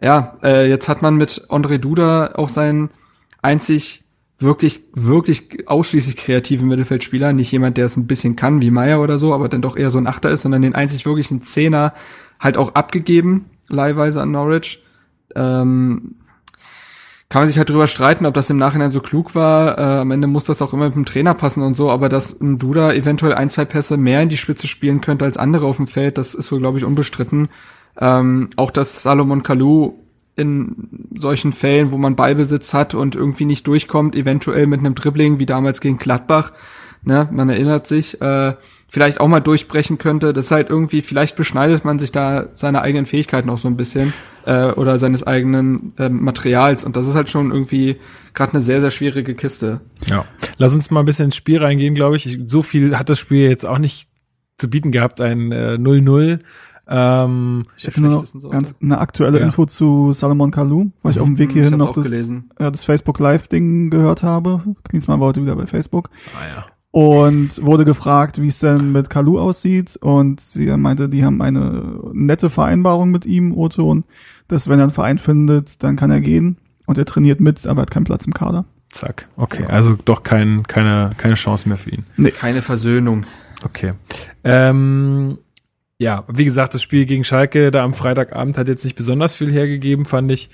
ja, äh, jetzt hat man mit André Duda auch seinen einzig wirklich, wirklich ausschließlich kreativen Mittelfeldspieler, nicht jemand, der es ein bisschen kann wie Meier oder so, aber dann doch eher so ein Achter ist, sondern den einzig wirklichen Zehner halt auch abgegeben, leihweise an Norwich. Ähm, kann man sich halt drüber streiten, ob das im Nachhinein so klug war. Äh, am Ende muss das auch immer mit dem Trainer passen und so, aber dass ein Duda eventuell ein, zwei Pässe mehr in die Spitze spielen könnte als andere auf dem Feld, das ist wohl, glaube ich, unbestritten. Ähm, auch dass Salomon Kalou in solchen Fällen, wo man Ballbesitz hat und irgendwie nicht durchkommt, eventuell mit einem Dribbling wie damals gegen Gladbach, ne, man erinnert sich, äh, vielleicht auch mal durchbrechen könnte. Das ist halt irgendwie, vielleicht beschneidet man sich da seine eigenen Fähigkeiten auch so ein bisschen äh, oder seines eigenen äh, Materials. Und das ist halt schon irgendwie gerade eine sehr, sehr schwierige Kiste. Ja. Lass uns mal ein bisschen ins Spiel reingehen, glaube ich. So viel hat das Spiel jetzt auch nicht zu bieten gehabt, ein 0-0. Äh, ähm, ich habe nur noch ganz eine aktuelle ja. Info zu Salomon Kalou, weil ich auf dem Weg hierhin noch das, ja, das Facebook Live Ding gehört habe. Klinsmann war heute wieder bei Facebook. Ah, ja. Und wurde gefragt, wie es denn mit Kalu aussieht. Und sie meinte, die haben eine nette Vereinbarung mit ihm, Oton, dass wenn er einen Verein findet, dann kann er gehen. Und er trainiert mit, aber hat keinen Platz im Kader. Zack. Okay, also doch kein, keine, keine Chance mehr für ihn. Nee. Keine Versöhnung. Okay. Ähm, ja, wie gesagt, das Spiel gegen Schalke da am Freitagabend hat jetzt nicht besonders viel hergegeben, fand ich.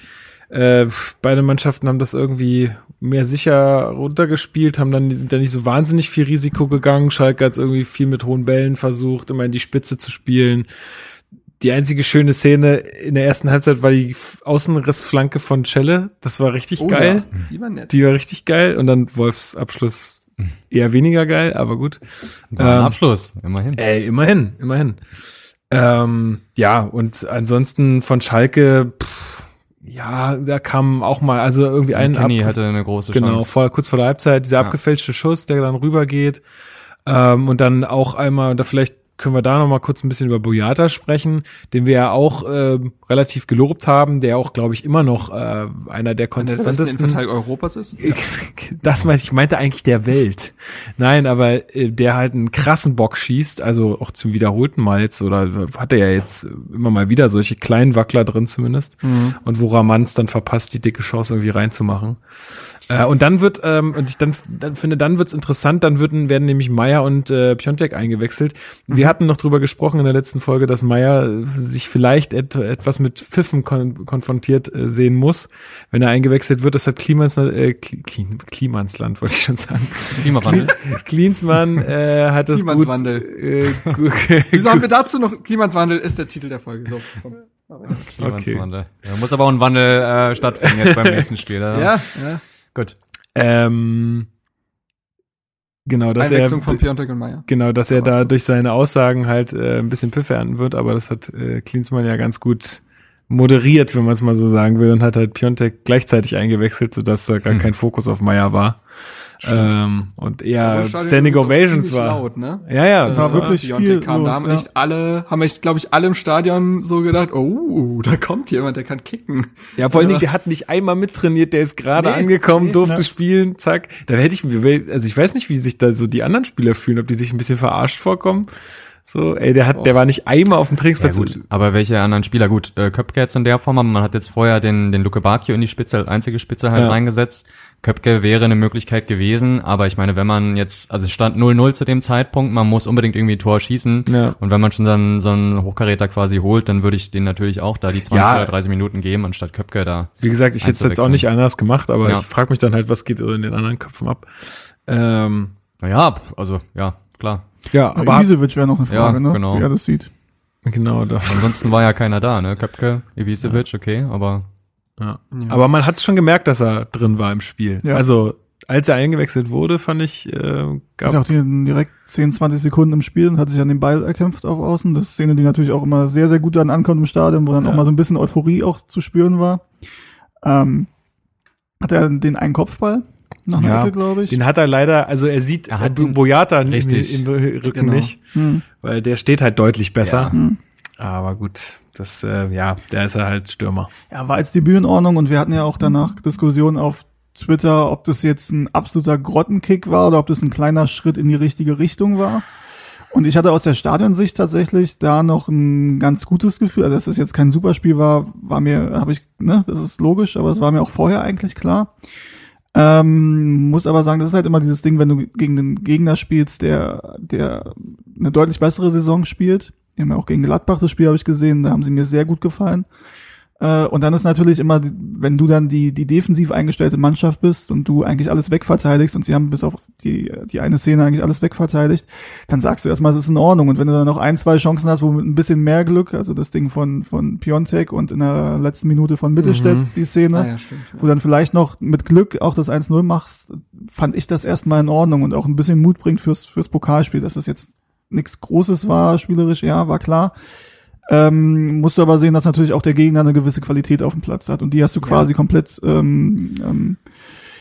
Äh, beide Mannschaften haben das irgendwie mehr sicher runtergespielt, haben dann, sind da nicht so wahnsinnig viel Risiko gegangen. Schalke hat irgendwie viel mit hohen Bällen versucht, immer in die Spitze zu spielen. Die einzige schöne Szene in der ersten Halbzeit war die Außenrissflanke von Schelle. Das war richtig oh, geil. Ja. Die war nett. Die war richtig geil. Und dann Wolfs Abschluss eher weniger geil, aber gut. Ähm, Abschluss, immerhin. Ey, immerhin, immerhin. Ähm, ja, und ansonsten von Schalke, pff, ja, da kam auch mal, also irgendwie ein Kenny hatte eine große genau, Chance. Genau, vor, kurz vor der Halbzeit, dieser ja. abgefälschte Schuss, der dann rübergeht. Ähm, und dann auch einmal, da vielleicht können wir da noch mal kurz ein bisschen über Boyata sprechen, den wir ja auch äh, relativ gelobt haben, der auch, glaube ich, immer noch äh, einer der konstantesten Teil Europas ist. [LAUGHS] Ja. Das meinte ich meinte eigentlich der Welt. Nein, aber äh, der halt einen krassen Bock schießt, also auch zum wiederholten Mal jetzt oder hat er ja jetzt immer mal wieder solche kleinen Wackler drin zumindest mhm. und wo Ramans dann verpasst, die dicke Chance irgendwie reinzumachen. Äh, und dann wird, ähm, und ich dann, dann finde, dann wird's interessant, dann würden, werden nämlich Meier und äh, Piontek eingewechselt. Mhm. Wir hatten noch drüber gesprochen in der letzten Folge, dass Meier sich vielleicht et etwas mit Pfiffen kon konfrontiert äh, sehen muss, wenn er eingewechselt wird. Das hat Klimans, äh, Klim Klimansland, wollte ich schon sagen. Klimawandel. Klinsmann äh, hat das gut. Äh, Wieso haben wir dazu noch Klimanswandel ist der Titel der Folge. So, komm. Klimanswandel. Okay. Ja, muss aber auch ein Wandel äh, stattfinden jetzt beim [LAUGHS] nächsten Spiel. Oder? Ja, ja. Gut. Ähm, genau, dass er von Piontek und Meyer. Genau, dass er da durch seine Aussagen halt äh, ein bisschen Pfiff ernten wird, aber das hat äh, Klinsmann ja ganz gut moderiert, wenn man es mal so sagen will, und hat halt Piontek gleichzeitig eingewechselt, sodass da gar hm. kein Fokus auf Meyer war. Ähm, und eher Standing Ovations war. Laut, ne? Ja, ja, das war wirklich viel kam. Los, da haben ja. echt alle, haben echt, glaube ich, alle im Stadion so gedacht, oh, da kommt jemand, der kann kicken. Ja, vor allen Dingen, der hat nicht einmal mittrainiert, der ist gerade nee, angekommen, nee, durfte ne? spielen, zack. Da hätte ich mir, also ich weiß nicht, wie sich da so die anderen Spieler fühlen, ob die sich ein bisschen verarscht vorkommen. So, ey, der hat, Och. der war nicht einmal auf dem Trainingsplatz. Ja, gut. Aber welche anderen Spieler? Gut, äh, Köpke jetzt in der Form, aber man hat jetzt vorher den, den Luke Bacchio in die Spitze, als einzige Spitze halt ja. reingesetzt. Köpke wäre eine Möglichkeit gewesen, aber ich meine, wenn man jetzt, also es stand 0-0 zu dem Zeitpunkt, man muss unbedingt irgendwie ein Tor schießen ja. und wenn man schon dann so einen Hochkaräter quasi holt, dann würde ich den natürlich auch da die 20 ja. oder 30 Minuten geben, anstatt Köpke da. Wie gesagt, ich hätte es jetzt auch nicht anders gemacht, aber ja. ich frage mich dann halt, was geht in den anderen Köpfen ab. Ähm, naja, also ja, klar. Ja, aber Ibisevic wäre noch eine Frage, ja, ne? Genau. Wie er das sieht. Genau. Da. Ansonsten war ja keiner da, ne? Köpke, Ibisevic, okay, aber ja. ja. Aber man hat schon gemerkt, dass er drin war im Spiel. Ja. Also als er eingewechselt wurde, fand ich, äh, gab auch die, direkt 10, 20 Sekunden im Spiel und hat sich an den Ball erkämpft auf Außen. Das ist Szene, die natürlich auch immer sehr, sehr gut dann ankommt im Stadion, wo dann ja. auch mal so ein bisschen Euphorie auch zu spüren war. Ähm, hat er den einen Kopfball nach ja, Ecke, glaube ich. Den hat er leider, also er sieht er hat Boyata richtig. Im, im Rücken genau. nicht, hm. weil der steht halt deutlich besser. Ja. Hm. Aber gut, das, äh, ja, der ist ja halt Stürmer. Ja, war Debüt in Ordnung und wir hatten ja auch danach Diskussionen auf Twitter, ob das jetzt ein absoluter Grottenkick war oder ob das ein kleiner Schritt in die richtige Richtung war. Und ich hatte aus der Stadionsicht tatsächlich da noch ein ganz gutes Gefühl. Also, dass es jetzt kein Superspiel war, war mir, habe ich, ne, das ist logisch, aber es war mir auch vorher eigentlich klar. Ähm, muss aber sagen, das ist halt immer dieses Ding, wenn du gegen den Gegner spielst, der, der eine deutlich bessere Saison spielt, die haben ja auch gegen Gladbach das Spiel habe ich gesehen, da haben sie mir sehr gut gefallen. Äh, und dann ist natürlich immer, wenn du dann die, die defensiv eingestellte Mannschaft bist und du eigentlich alles wegverteidigst und sie haben bis auf die, die eine Szene eigentlich alles wegverteidigt, dann sagst du erstmal, es ist in Ordnung. Und wenn du dann noch ein, zwei Chancen hast, wo mit ein bisschen mehr Glück, also das Ding von, von Piontek und in der letzten Minute von Mittelstädt, mhm. die Szene, ah, ja, stimmt, ja. wo dann vielleicht noch mit Glück auch das 1-0 machst, fand ich das erstmal in Ordnung und auch ein bisschen Mut bringt fürs, fürs Pokalspiel, dass es jetzt nichts Großes war, spielerisch, ja, war klar. Ähm, musst du aber sehen, dass natürlich auch der Gegner eine gewisse Qualität auf dem Platz hat und die hast du quasi komplett ähm, ähm,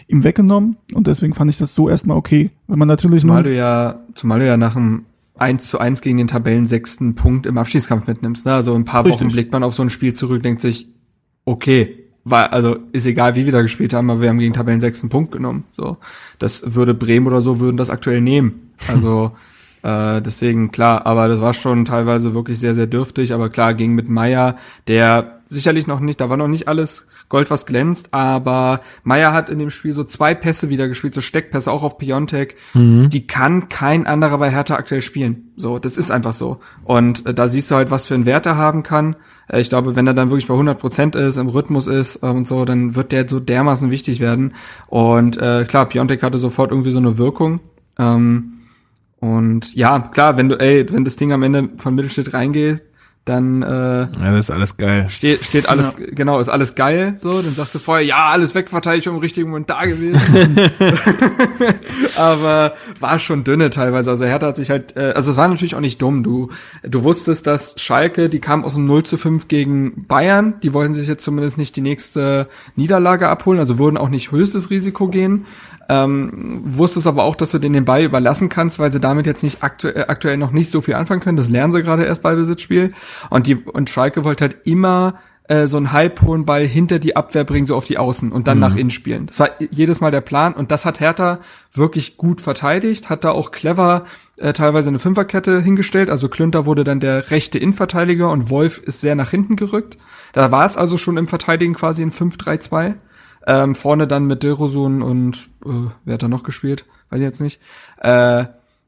ihm weggenommen und deswegen fand ich das so erstmal okay. Wenn man natürlich Zumal du ja, zumal du ja nach einem 1 zu 1 gegen den Tabellensechsten Punkt im Abschiedskampf mitnimmst. Ne? Also in ein paar Richtig. Wochen blickt man auf so ein Spiel zurück, denkt sich, okay, war, also ist egal, wie wir da gespielt haben, aber wir haben gegen Tabellensechsten Punkt genommen. So, das würde Bremen oder so würden das aktuell nehmen. Also [LAUGHS] äh, deswegen klar, aber das war schon teilweise wirklich sehr sehr dürftig. Aber klar ging mit Meier, der sicherlich noch nicht, da war noch nicht alles Gold, was glänzt, aber Meier hat in dem Spiel so zwei Pässe wieder gespielt, so Steckpässe auch auf Piontek. Die kann kein anderer bei Hertha aktuell spielen. So, das ist einfach so. Und äh, da siehst du halt, was für einen Wert er haben kann. Äh, ich glaube, wenn er dann wirklich bei 100 Prozent ist, im Rhythmus ist äh, und so, dann wird der so dermaßen wichtig werden. Und äh, klar, Piontek hatte sofort irgendwie so eine Wirkung. Ähm, und ja, klar, wenn du, ey, wenn das Ding am Ende von Mittelstädt reingeht, dann äh, Ja, das ist alles geil. steht, steht alles, genau, ist alles geil, so, dann sagst du vorher, ja, alles Wegverteidigung im richtigen Moment da gewesen. [LAUGHS] Aber war schon dünne teilweise. Also Hertha hat sich halt, äh, also es war natürlich auch nicht dumm. Du, du wusstest, dass Schalke, die kam aus dem 0 zu 5 gegen Bayern, die wollten sich jetzt zumindest nicht die nächste Niederlage abholen, also würden auch nicht höchstes Risiko gehen. Ähm, wusstest aber auch, dass du denen den Ball überlassen kannst, weil sie damit jetzt nicht aktu äh, aktuell noch nicht so viel anfangen können. Das lernen sie gerade erst bei Besitzspiel. Und die und Schalke wollte halt immer äh, so einen halbhohen Ball hinter die Abwehr bringen, so auf die Außen und dann nach innen spielen. Das war jedes Mal der Plan und das hat Hertha wirklich gut verteidigt, hat da auch clever äh, teilweise eine Fünferkette hingestellt. Also Klünter wurde dann der rechte Innenverteidiger und Wolf ist sehr nach hinten gerückt. Da war es also schon im Verteidigen quasi ein 5-3-2. Ähm, vorne dann mit Dilrosun und äh, wer hat da noch gespielt? Weiß ich jetzt nicht. Äh,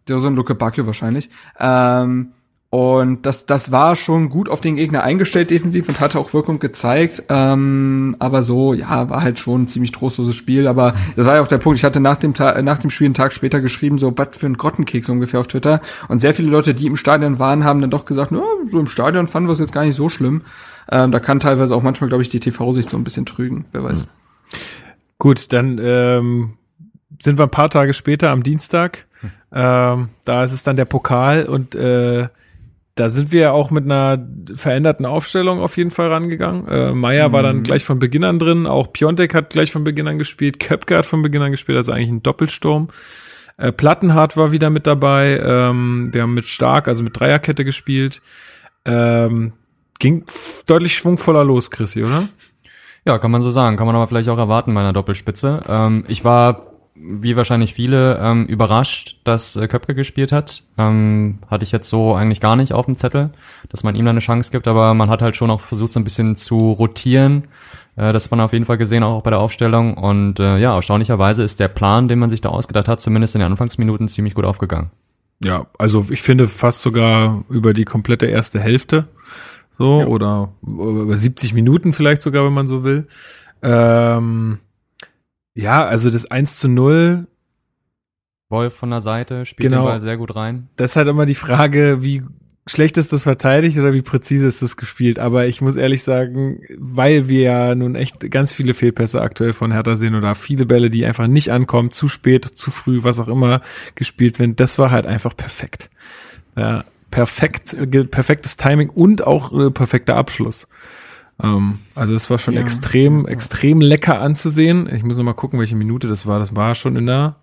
Dilrosun, Luke Bacchio wahrscheinlich. Ähm, und das, das war schon gut auf den Gegner eingestellt defensiv und hatte auch Wirkung gezeigt. Ähm, aber so, ja, war halt schon ein ziemlich trostloses Spiel. Aber das war ja auch der Punkt. Ich hatte nach dem, Ta nach dem Spiel einen Tag später geschrieben, so, was für ein Grottenkeks ungefähr auf Twitter. Und sehr viele Leute, die im Stadion waren, haben dann doch gesagt, na, so im Stadion fanden wir es jetzt gar nicht so schlimm. Ähm, da kann teilweise auch manchmal, glaube ich, die TV-Sicht so ein bisschen trügen. Wer weiß. Gut, dann ähm, sind wir ein paar Tage später am Dienstag. Ähm, da ist es dann der Pokal und äh, da sind wir auch mit einer veränderten Aufstellung auf jeden Fall rangegangen. Äh, Meier war dann gleich von Beginn an drin, auch Piontek hat gleich von Beginn an gespielt, Köpke hat von Beginn an gespielt, also eigentlich ein Doppelsturm. Äh, Plattenhardt war wieder mit dabei. Ähm, wir haben mit Stark, also mit Dreierkette gespielt. Ähm, ging deutlich schwungvoller los, Chrissy, oder? Ja, kann man so sagen. Kann man aber vielleicht auch erwarten bei einer Doppelspitze. Ähm, ich war, wie wahrscheinlich viele, ähm, überrascht, dass äh, Köpke gespielt hat. Ähm, hatte ich jetzt so eigentlich gar nicht auf dem Zettel, dass man ihm da eine Chance gibt, aber man hat halt schon auch versucht, so ein bisschen zu rotieren. Äh, das hat man auf jeden Fall gesehen, auch bei der Aufstellung. Und äh, ja, erstaunlicherweise ist der Plan, den man sich da ausgedacht hat, zumindest in den Anfangsminuten ziemlich gut aufgegangen. Ja, also ich finde fast sogar über die komplette erste Hälfte. So, oder über 70 Minuten vielleicht sogar, wenn man so will. Ähm, ja, also das 1 zu 0, Wolf von der Seite spielt Genau. den Ball sehr gut rein. das ist halt immer die Frage, wie schlecht ist das verteidigt oder wie präzise ist das gespielt. Aber ich muss ehrlich sagen, weil wir ja nun echt ganz viele Fehlpässe aktuell von Hertha sehen oder viele Bälle, die einfach nicht ankommen, zu spät, zu früh, was auch immer gespielt werden, das war halt einfach perfekt. Ja, perfekt, äh, perfektes Timing und auch äh, perfekter Abschluss. Ähm, also es war schon Ja. extrem, extrem lecker anzusehen. Ich muss noch mal gucken, welche Minute das war. Das war schon in der.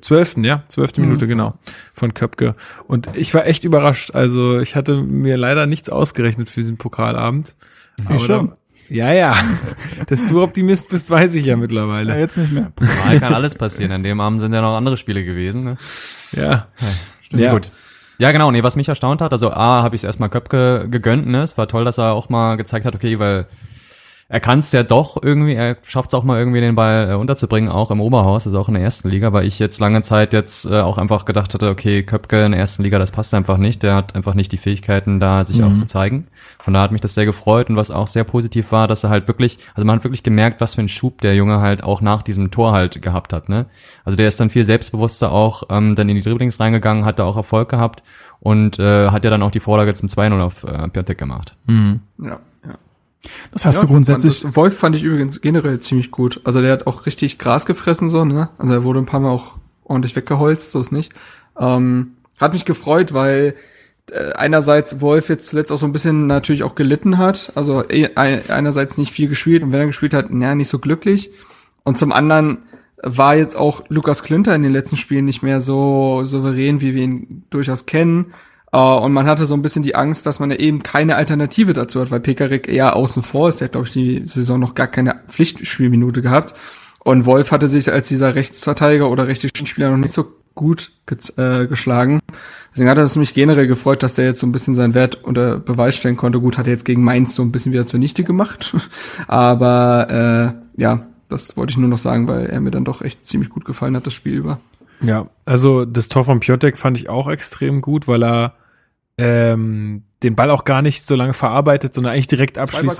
Zwölften, ja, zwölfte Minute, genau, von Köpke. Und ich war echt überrascht. Also ich hatte mir leider nichts ausgerechnet für diesen Pokalabend. Ich schon. Da, ja, ja. [LAUGHS] Dass du Optimist bist, weiß ich ja Ja, mittlerweile. jetzt nicht mehr. Mal kann alles passieren. An dem Abend sind ja noch andere Spiele gewesen. Ne? Ja. Ja. Gut. Ja, genau. Nee, was mich erstaunt hat, also A, habe ich es erstmal Köpke gegönnt, ne? Es war toll, dass er auch mal gezeigt hat, okay, weil er kann es ja doch irgendwie, er schafft es auch mal irgendwie den Ball äh, unterzubringen, auch im Oberhaus, also auch in der ersten Liga, weil ich jetzt lange Zeit jetzt äh, auch einfach gedacht hatte, okay, Köpke in der ersten Liga, das passt einfach nicht, der hat einfach nicht die Fähigkeiten, da sich auch zu zeigen. Von da hat mich das sehr gefreut und was auch sehr positiv war, dass er halt wirklich, also man hat wirklich gemerkt, was für einen Schub der Junge halt auch nach diesem Tor halt gehabt hat, ne? Also der ist dann viel selbstbewusster auch ähm, dann in die Dribblings reingegangen, hat da auch Erfolg gehabt und äh, hat ja dann auch die Vorlage zum 2-0 auf äh, Piontek gemacht. Ja, ja. Das hast ja, du grundsätzlich. fand- Wolf fand ich übrigens generell ziemlich gut. Also der hat auch richtig Gras gefressen, so, ne? Also er wurde ein paar Mal auch ordentlich weggeholzt, so ist nicht. Ähm, hat mich gefreut, weil äh, einerseits Wolf jetzt zuletzt auch so ein bisschen natürlich auch gelitten hat, also eh, einerseits nicht viel gespielt und wenn er gespielt hat, naja, nicht so glücklich. Und zum anderen war jetzt auch Lukas Klünter in den letzten Spielen nicht mehr so souverän, wie wir ihn durchaus kennen. Uh, und man hatte so ein bisschen die Angst, dass man ja eben keine Alternative dazu hat, weil Pekarik eher außen vor ist. Der hat, glaube ich, die Saison noch gar keine Pflichtspielminute gehabt. Und Wolf hatte sich als dieser Rechtsverteidiger oder rechte Spieler noch nicht so gut äh, geschlagen. Deswegen hat es mich generell gefreut, dass der jetzt so ein bisschen seinen Wert unter Beweis stellen konnte. Gut, hat er jetzt gegen Mainz so ein bisschen wieder zunichte gemacht. [LAUGHS] Aber äh, ja, das wollte ich nur noch sagen, weil er mir dann doch echt ziemlich gut gefallen hat, das Spiel über. Ja, also das Tor von Piotek fand ich auch extrem gut, weil er ähm, den Ball auch gar nicht so lange verarbeitet, sondern eigentlich direkt abschließt.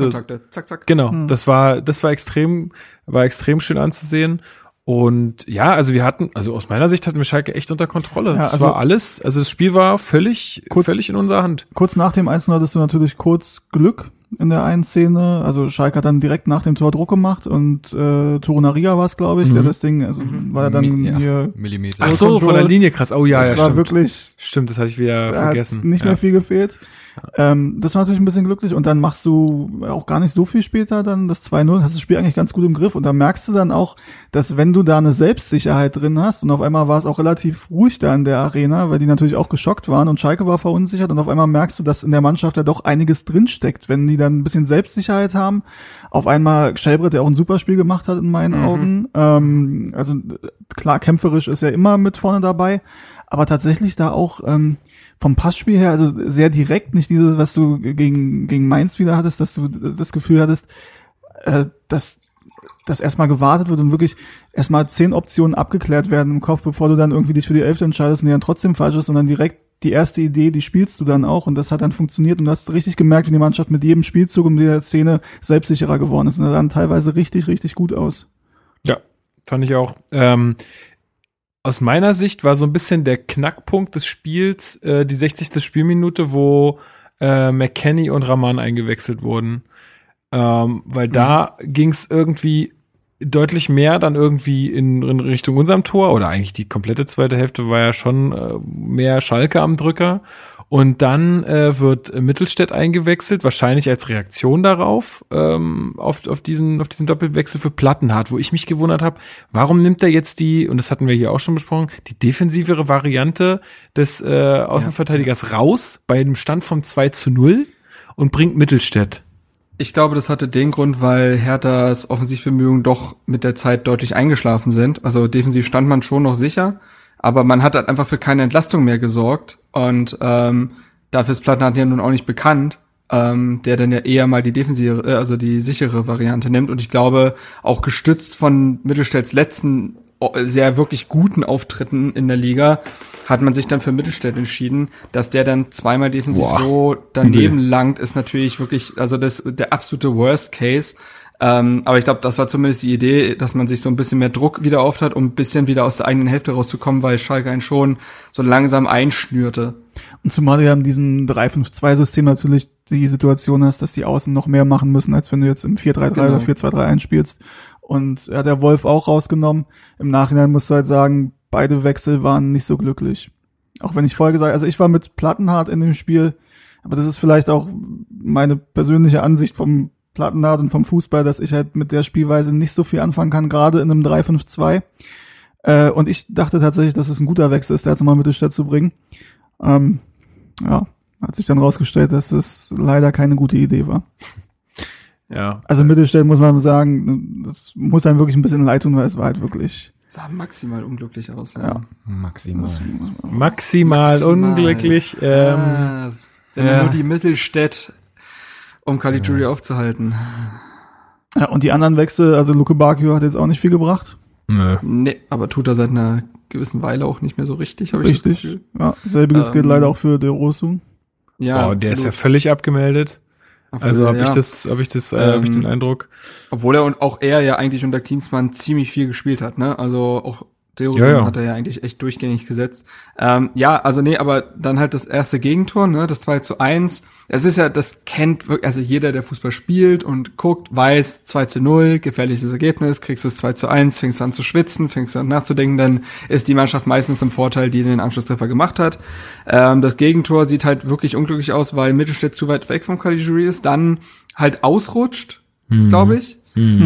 Zack, zack. Genau, hm. das war das war extrem war extrem schön anzusehen. Und ja, also wir hatten, also aus meiner Sicht hatten wir Schalke echt unter Kontrolle. Ja, das also war alles, also das Spiel war völlig, kurz, völlig in unserer Hand. Kurz nach dem 1 hattest du natürlich kurz Glück, in der einen Szene. Also Schalke hat dann direkt nach dem Tor Druck gemacht und äh, Torunaria war es, glaube ich, mhm. der das Ding, also mhm. war dann Mi hier Millimeter. Ach so, von der Linie krass. Oh ja, das ja, war stimmt. wirklich. Stimmt, das hatte ich wieder vergessen. nicht ja. mehr viel gefehlt. Ähm, das war natürlich ein bisschen glücklich und dann machst du auch gar nicht so viel später dann das 2-0, hast das Spiel eigentlich ganz gut im Griff und da merkst du dann auch, dass wenn du da eine Selbstsicherheit drin hast und auf einmal war es auch relativ ruhig da in der Arena, weil die natürlich auch geschockt waren und Schalke war verunsichert und auf einmal merkst du, dass in der Mannschaft ja doch einiges drinsteckt, wenn die dann ein bisschen Selbstsicherheit haben. Auf einmal Schelbrett, der auch ein super Spiel gemacht hat in meinen mhm. Augen. Ähm, also klar, kämpferisch ist er immer mit vorne dabei, aber tatsächlich da auch ähm, vom Passspiel her, also sehr direkt, nicht dieses, was du gegen, gegen Mainz wieder hattest, dass du das Gefühl hattest, äh, dass dass erstmal gewartet wird und wirklich erstmal zehn Optionen abgeklärt werden im Kopf, bevor du dann irgendwie dich für die Elfte entscheidest und die dann trotzdem falsch ist, sondern direkt die erste Idee, die spielst du dann auch und das hat dann funktioniert und du hast richtig gemerkt, wie die Mannschaft mit jedem Spielzug und der Szene selbstsicherer geworden ist und sah dann teilweise richtig, richtig gut aus. Ja, fand ich auch. Ähm, aus meiner Sicht war so ein bisschen der Knackpunkt des Spiels äh, die 60. Spielminute, wo äh, McKenny und Rahman eingewechselt wurden. Ähm, weil mhm. da ging es irgendwie deutlich mehr dann irgendwie in, in, Richtung unserem Tor oder eigentlich die komplette zweite Hälfte war ja schon äh, mehr Schalke am Drücker und dann äh, wird Mittelstädt eingewechselt, wahrscheinlich als Reaktion darauf, ähm, auf, auf, diesen, auf diesen Doppelwechsel für Plattenhardt, wo ich mich gewundert habe, warum nimmt er jetzt die, und das hatten wir hier auch schon besprochen, die defensivere Variante des äh, Außenverteidigers ja. raus bei einem Stand vom 2 zu 0 und bringt Mittelstädt. Ich glaube, das hatte den Grund, weil Herthas Offensivbemühungen doch mit der Zeit deutlich eingeschlafen sind. Also defensiv stand man schon noch sicher, aber man hat halt einfach für keine Entlastung mehr gesorgt und ähm, dafür ist Plattenhardt ja nun auch nicht bekannt, ähm, der dann ja eher mal die defensive, äh, also die sichere Variante nimmt. Und ich glaube, auch gestützt von Mittelstädts letzten sehr wirklich guten Auftritten in der Liga hat man sich dann für Mittelstädt entschieden, dass der dann zweimal defensiv Boah, so daneben übel. langt, ist natürlich wirklich, also das der absolute Worst Case. Ähm, aber ich glaube, das war zumindest die Idee, dass man sich so ein bisschen mehr Druck wieder auftat, um ein bisschen wieder aus der eigenen Hälfte rauszukommen, weil Schalke einen schon so langsam einschnürte. Und zumal du ja in diesem 3-5-2-System natürlich die Situation hast, dass die Außen noch mehr machen müssen, als wenn du jetzt im 4-3-3 genau. oder 4-2-3 einspielst. Und er hat der Wolf auch rausgenommen. Im Nachhinein musst du halt sagen, beide Wechsel waren nicht so glücklich. Auch wenn ich vorher gesagt, also ich war mit Plattenhardt in dem Spiel, aber das ist vielleicht auch meine persönliche Ansicht vom Plattenhardt und vom Fußball, dass ich halt mit der Spielweise nicht so viel anfangen kann, gerade in einem 3-5-2. Äh, und ich dachte tatsächlich, dass es ein guter Wechsel ist, da jetzt mal Mittelstädt zu bringen. Ähm, ja, hat sich dann rausgestellt, dass es leider keine gute Idee war. [LAUGHS] Ja. Also Mittelstädt muss man sagen, das muss einem wirklich ein bisschen leid tun, weil es war halt wirklich. Sah maximal unglücklich aus, ja. ja. Maximal. Maximal, maximal unglücklich. Ähm, ah, wenn ja. nur die Mittelstädt um Caligiuri ja. aufzuhalten. Ja, und die anderen Wechsel, also Luke Bakio hat jetzt auch nicht viel gebracht. Nö. Nee, aber tut er seit einer gewissen Weile auch nicht mehr so richtig, habe ich das Gefühl. Ja, selbiges ähm, gilt leider auch für De Rosu. Ja, wow, der ist ja völlig abgemeldet. Also habe ja. ich das, habe ich das, äh, ähm, habe ich den Eindruck. Obwohl er und auch er ja eigentlich unter Klinsmann ziemlich viel gespielt hat, ne? Also auch Derosan Ja, ja. hat er ja eigentlich echt durchgängig gesetzt. Ähm, ja, also nee, aber dann halt das erste Gegentor, ne, das 2 zu 1. Es ist ja, das kennt wirklich, also jeder, der Fußball spielt und guckt, weiß, 2 zu 0, gefährliches Ergebnis, kriegst du es 2 zu 1, fängst an zu schwitzen, fängst an nachzudenken, dann ist die Mannschaft meistens im Vorteil, die den Anschlusstreffer gemacht hat. Ähm, das Gegentor sieht halt wirklich unglücklich aus, weil Mittelstädt zu weit weg vom Caligiuri ist, dann halt ausrutscht, glaube ich.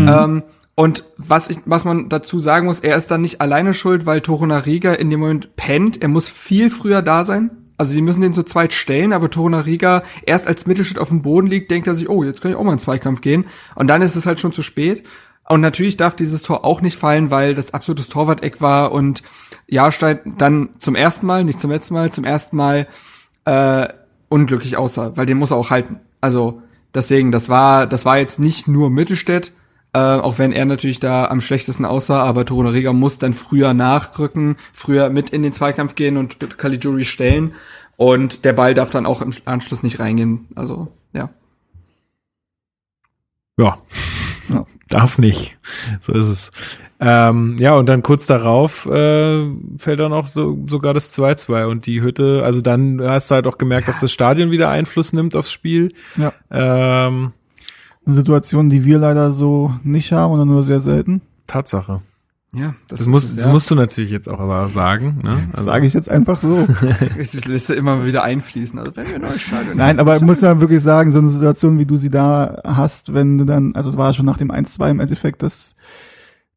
Ähm, und was ich, was man dazu sagen muss, er ist dann nicht alleine schuld, weil Torunariga in dem Moment pennt. Er muss viel früher da sein. Also die müssen den zu zweit stellen, aber Torunariga erst als Mittelschritt auf dem Boden liegt, denkt er sich, oh, jetzt kann ich auch mal in Zweikampf gehen. Und dann ist es halt schon zu spät. Und natürlich darf dieses Tor auch nicht fallen, weil das absolutes Torwart-Eck war und Jahrstein dann zum ersten Mal, nicht zum letzten Mal, zum ersten Mal äh, unglücklich aussah, weil den muss er auch halten. Also deswegen, das war, das war jetzt nicht nur Mittelstädt, äh, auch wenn er natürlich da am schlechtesten aussah, aber Torunariga muss dann früher nachrücken, früher mit in den Zweikampf gehen und Caligiuri stellen und der Ball darf dann auch im Anschluss nicht reingehen. Also ja. Ja. Ja. [LAUGHS] Darf nicht. So ist es. Ähm, ja, und dann kurz darauf äh, fällt dann auch so, sogar das 2-2 und die Hütte, also dann hast du halt auch gemerkt, dass das Stadion wieder Einfluss nimmt aufs Spiel. Ja. Ähm, Eine Situation, die wir leider so nicht haben oder nur sehr selten. Tatsache. Ja, Das, ist muss, es, das ja. musst du natürlich jetzt auch aber sagen. Ne? Das sage ich jetzt einfach so. [LAUGHS] Ich lässt ja immer wieder einfließen. Also wenn wir neues Stadion Nein, aber ich muss ja wirklich sagen, so eine Situation, wie du sie da hast, wenn du dann, also es war schon nach dem 1-2 im Endeffekt, das,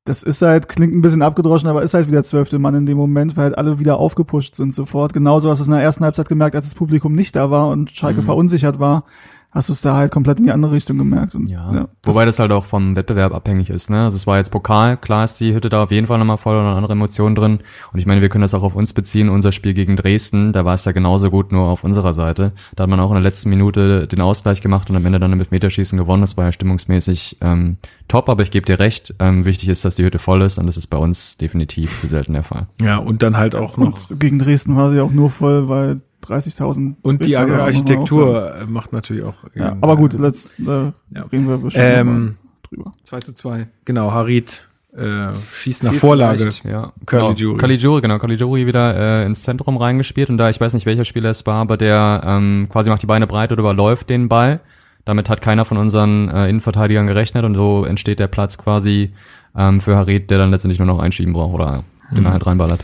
das ist halt, klingt ein bisschen abgedroschen, aber ist halt wieder zwölfte Mann in dem Moment, weil halt alle wieder aufgepusht sind sofort. Genauso hast du es in der ersten Halbzeit gemerkt, als das Publikum nicht da war und Schalke verunsichert war, hast du es da halt komplett in die andere Richtung gemerkt. Und, Ja, das- wobei das halt auch vom Wettbewerb abhängig ist. Ne? Also es war jetzt Pokal, klar ist die Hütte da auf jeden Fall nochmal voll und andere Emotionen drin. Und ich meine, wir können das auch auf uns beziehen. Unser Spiel gegen Dresden, da war es ja genauso gut, nur auf unserer Seite. Da hat man auch in der letzten Minute den Ausgleich gemacht und am Ende dann im Elfmeterschießen gewonnen. Das war ja stimmungsmäßig ähm, top, aber ich gebe dir recht. Ähm, wichtig ist, dass die Hütte voll ist und das ist bei uns definitiv zu selten der Fall. Ja, und dann halt auch noch. und gegen Dresden war sie auch nur voll, weil 30.000 Und die sagen. Architektur äh, macht natürlich auch. Ja, aber gut, let's, äh, Ja. reden wir bestimmt Ähm, drüber. 2 zu 2. genau, Harit äh, schießt nach Viel Vorlage. vielleicht. Ja, Caligiuri. Genau, Caligiuri, genau. Caligiuri wieder äh, ins Zentrum reingespielt und da, ich weiß nicht, welcher Spieler es war, aber der ähm, quasi macht die Beine breit und überläuft den Ball. Damit hat keiner von unseren äh, Innenverteidigern gerechnet und so entsteht der Platz quasi ähm, für Harit, der dann letztendlich nur noch einschieben braucht oder den er halt reinballert.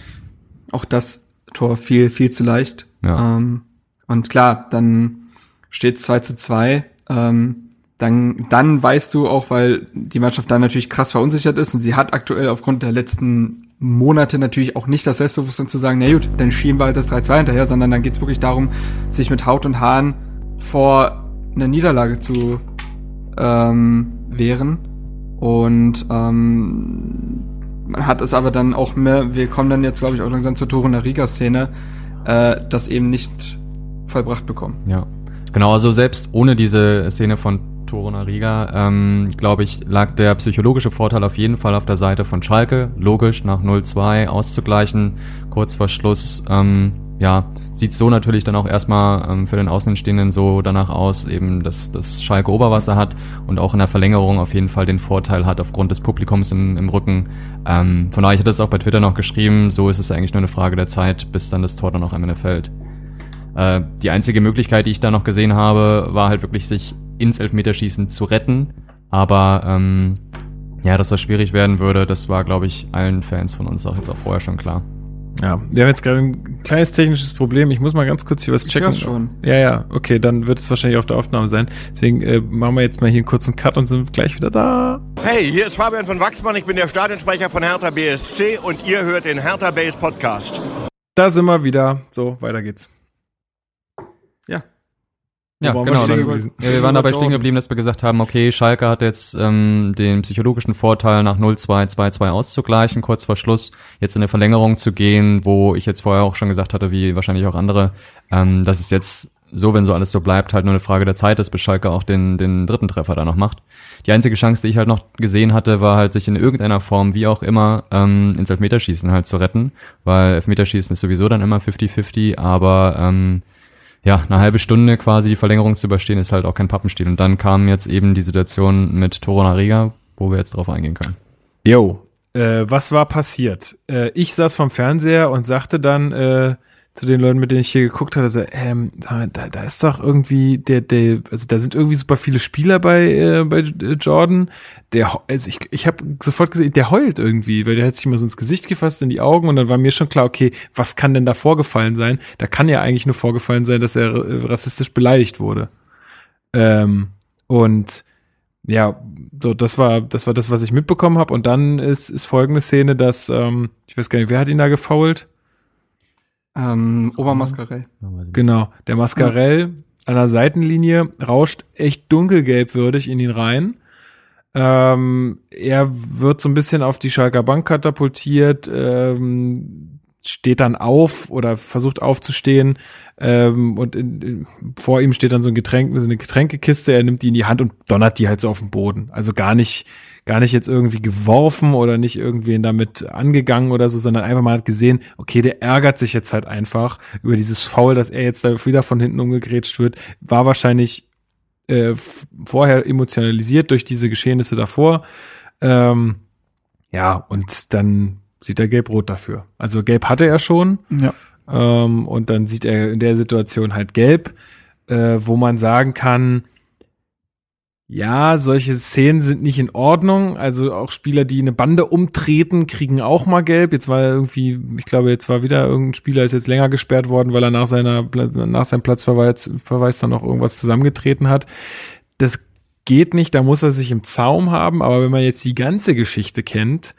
Auch das Tor viel, viel zu leicht. Ja. Ähm, und klar, dann steht 2 zu 2. Ähm, dann, dann weißt du auch, weil die Mannschaft dann natürlich krass verunsichert ist und sie hat aktuell aufgrund der letzten Monate natürlich auch nicht das Selbstbewusstsein zu sagen, na gut, dann schieben wir halt das 3-2 hinterher, sondern dann geht's wirklich darum, sich mit Haut und Haaren vor einer Niederlage zu ähm, wehren. Und ähm, man hat es aber dann auch mehr, wir kommen dann jetzt, glaube ich, auch langsam zur Toro Riga-Szene, äh, das eben nicht vollbracht bekommen. Ja, genau. Also selbst ohne diese Szene von Toruna Riga, ähm, glaube ich, lag der psychologische Vorteil auf jeden Fall auf der Seite von Schalke. Logisch, nach 0-2 auszugleichen, kurz vor Schluss. Ähm, ja, sieht so natürlich dann auch erstmal ähm, für den Außenstehenden so danach aus, eben, dass, dass Schalke Oberwasser hat und auch in der Verlängerung auf jeden Fall den Vorteil hat aufgrund des Publikums im, im Rücken. Ähm, von daher, ich hatte es auch bei Twitter noch geschrieben, so ist es eigentlich nur eine Frage der Zeit, bis dann das Tor dann auch am Ende fällt. Äh, die einzige Möglichkeit, die ich da noch gesehen habe, war halt wirklich sich ins Elfmeterschießen zu retten. Aber ähm, ja, dass das schwierig werden würde, das war, glaube ich, allen Fans von uns auch, auch vorher schon klar. Ja, wir haben jetzt gerade ein kleines technisches Problem. Ich muss mal ganz kurz hier was Ich checken. hör's schon. Ja, ja, okay, dann wird es wahrscheinlich auf der Aufnahme sein. Deswegen äh, machen wir jetzt mal hier einen kurzen Cut und sind gleich wieder da. Hey, hier ist Fabian von Wachsmann, ich bin der Stadionsprecher von Hertha BSC und ihr hört den Hertha Base Podcast. Da sind wir wieder. So, weiter geht's. Ja. Wir genau. stehen Dann, ja, wir waren [LAUGHS] dabei stehen geblieben, dass wir gesagt haben, okay, Schalke hat jetzt ähm, den psychologischen Vorteil, nach 0-2, 2-2 auszugleichen, kurz vor Schluss jetzt in eine Verlängerung zu gehen, wo ich jetzt vorher auch schon gesagt hatte, wie wahrscheinlich auch andere, ähm, dass es jetzt so, wenn so alles so bleibt, halt nur eine Frage der Zeit ist, bis Schalke auch den, den dritten Treffer da noch macht. Die einzige Chance, die ich halt noch gesehen hatte, war halt, sich in irgendeiner Form, wie auch immer, ähm, ins Elfmeterschießen halt zu retten, weil Elfmeterschießen ist sowieso dann immer 50-50, aber ähm, ja, eine halbe Stunde quasi die Verlängerung zu überstehen, ist halt auch kein Pappenstiel. Und dann kam jetzt eben die Situation mit Toro Nariga, wo wir jetzt drauf eingehen können. Yo, Äh, was war passiert? Äh, ich saß vom Fernseher und sagte dann äh, zu den Leuten, mit denen ich hier geguckt hatte, so, ähm, da, da ist doch irgendwie der, der, also da sind irgendwie super viele Spieler bei, äh, bei Jordan. Der, also ich, ich habe sofort gesehen, der heult irgendwie, weil der hat sich immer so ins Gesicht gefasst, in die Augen und dann war mir schon klar, okay, was kann denn da vorgefallen sein? Da kann ja eigentlich nur vorgefallen sein, dass er rassistisch beleidigt wurde. Ähm, und ja, so das war das war das, was ich mitbekommen habe. Und dann ist ist folgende Szene, dass ähm, ich weiß gar nicht, wer hat ihn da gefault? Ähm, Obermascarell. Genau, der Mascarell an der Seitenlinie rauscht echt dunkelgelbwürdig in ihn rein. Ähm, er wird so ein bisschen auf die Schalker Bank katapultiert, ähm, steht dann auf oder versucht aufzustehen ähm, und in, in, vor ihm steht dann so ein Getränk, so eine Getränkekiste, er nimmt die in die Hand und donnert die halt so auf den Boden. Also gar nicht gar nicht jetzt irgendwie geworfen oder nicht irgendwen damit angegangen oder so, sondern einfach mal hat gesehen, okay, der ärgert sich jetzt halt einfach über dieses Foul, dass er jetzt da wieder von hinten umgegrätscht wird, war wahrscheinlich äh, vorher emotionalisiert durch diese Geschehnisse davor. Ähm, ja, und dann sieht er gelb-rot dafür. Also gelb hatte er schon. Ja. Ähm, und dann sieht er in der Situation halt gelb, äh, wo man sagen kann, ja, solche Szenen sind nicht in Ordnung. Also auch Spieler, die eine Bande umtreten, kriegen auch mal gelb. Jetzt war irgendwie, ich glaube, jetzt war wieder irgendein Spieler ist jetzt länger gesperrt worden, weil er nach seiner nach seinem Platzverweis Verweis dann noch irgendwas zusammengetreten hat. Das geht nicht, da muss er sich im Zaum haben. Aber wenn man jetzt die ganze Geschichte kennt,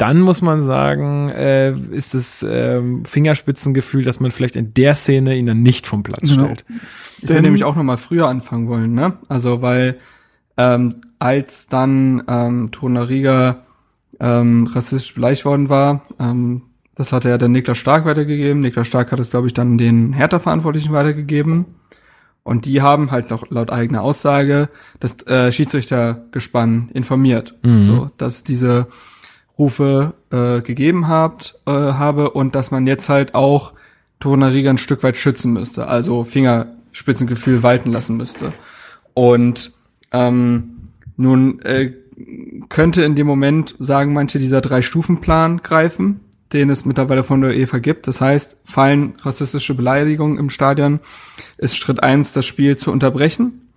dann muss man sagen, äh, ist es äh, Fingerspitzengefühl, dass man vielleicht in der Szene ihn dann nicht vom Platz genau. stellt. Ich hätte nämlich auch noch mal früher anfangen wollen, ne? Also weil ähm, als dann ähm, Tonariga ähm, rassistisch beleidigt worden war. Ähm, das hatte ja dann Niklas Stark weitergegeben. Niklas Stark hat es, glaube ich, dann den Hertha-Verantwortlichen weitergegeben. Und die haben halt noch laut eigener Aussage das äh, Schiedsrichtergespann informiert, mhm. so dass diese Rufe äh, gegeben habt, äh, habe und dass man jetzt halt auch Tonariga ein Stück weit schützen müsste, also Fingerspitzengefühl walten lassen müsste. Und ähm, nun äh, könnte in dem Moment, sagen manche, dieser Drei-Stufen-Plan greifen, den es mittlerweile von der UEFA gibt. Das heißt, fallen rassistische Beleidigungen im Stadion, ist Schritt eins, das Spiel zu unterbrechen.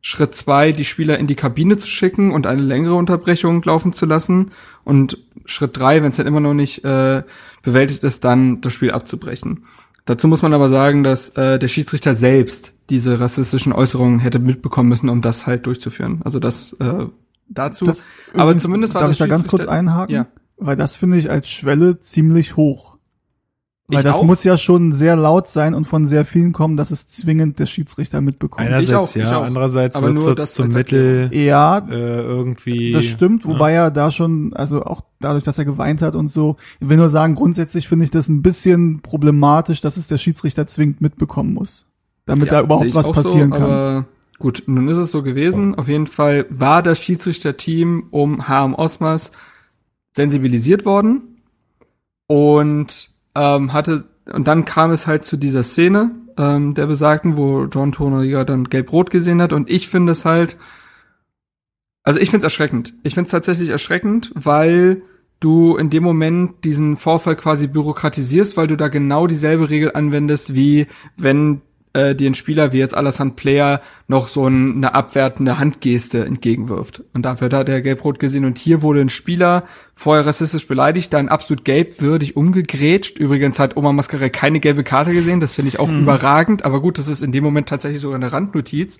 Schritt zwei, die Spieler in die Kabine zu schicken und eine längere Unterbrechung laufen zu lassen. Und Schritt drei, wenn es dann immer noch nicht äh, bewältigt ist, dann das Spiel abzubrechen. Dazu muss man aber sagen, dass äh, der Schiedsrichter selbst diese rassistischen Äußerungen hätte mitbekommen müssen, um das halt durchzuführen. Also das äh, dazu. Das, aber zumindest war darf das ich da ganz kurz einhaken? Ja. Weil das finde ich als Schwelle ziemlich hoch. Weil ich das auch? muss ja schon sehr laut sein und von sehr vielen kommen, dass es zwingend der Schiedsrichter mitbekommt. Einerseits auch, ja, andererseits wird es zum Mittel ja, äh, irgendwie. Das stimmt, wobei ja. er da schon, also auch dadurch, dass er geweint hat und so. Ich will nur sagen, grundsätzlich finde ich das ein bisschen problematisch, dass es der Schiedsrichter zwingend mitbekommen muss, damit ja, da überhaupt was passieren so, kann. gut, nun ist es so gewesen. Auf jeden Fall war das Schiedsrichterteam um Harm Osmas sensibilisiert worden und ähm, hatte, und dann kam es halt zu dieser Szene ähm, der besagten, wo John Toneriger dann gelb-rot gesehen hat. Und ich finde es halt, also ich finde es erschreckend. Ich finde es tatsächlich erschreckend, weil du in dem Moment diesen Vorfall quasi bürokratisierst, weil du da genau dieselbe Regel anwendest, wie wenn äh, dir ein Spieler wie jetzt Alassane Player noch so ein, eine abwertende Handgeste entgegenwirft. Und dafür hat er gelb-rot gesehen. Und hier wurde ein Spieler vorher rassistisch beleidigt, dann absolut gelbwürdig umgegrätscht. Übrigens hat Oma Mascarell keine gelbe Karte gesehen. Das finde ich auch hm. überragend. Aber gut, das ist in dem Moment tatsächlich sogar eine Randnotiz.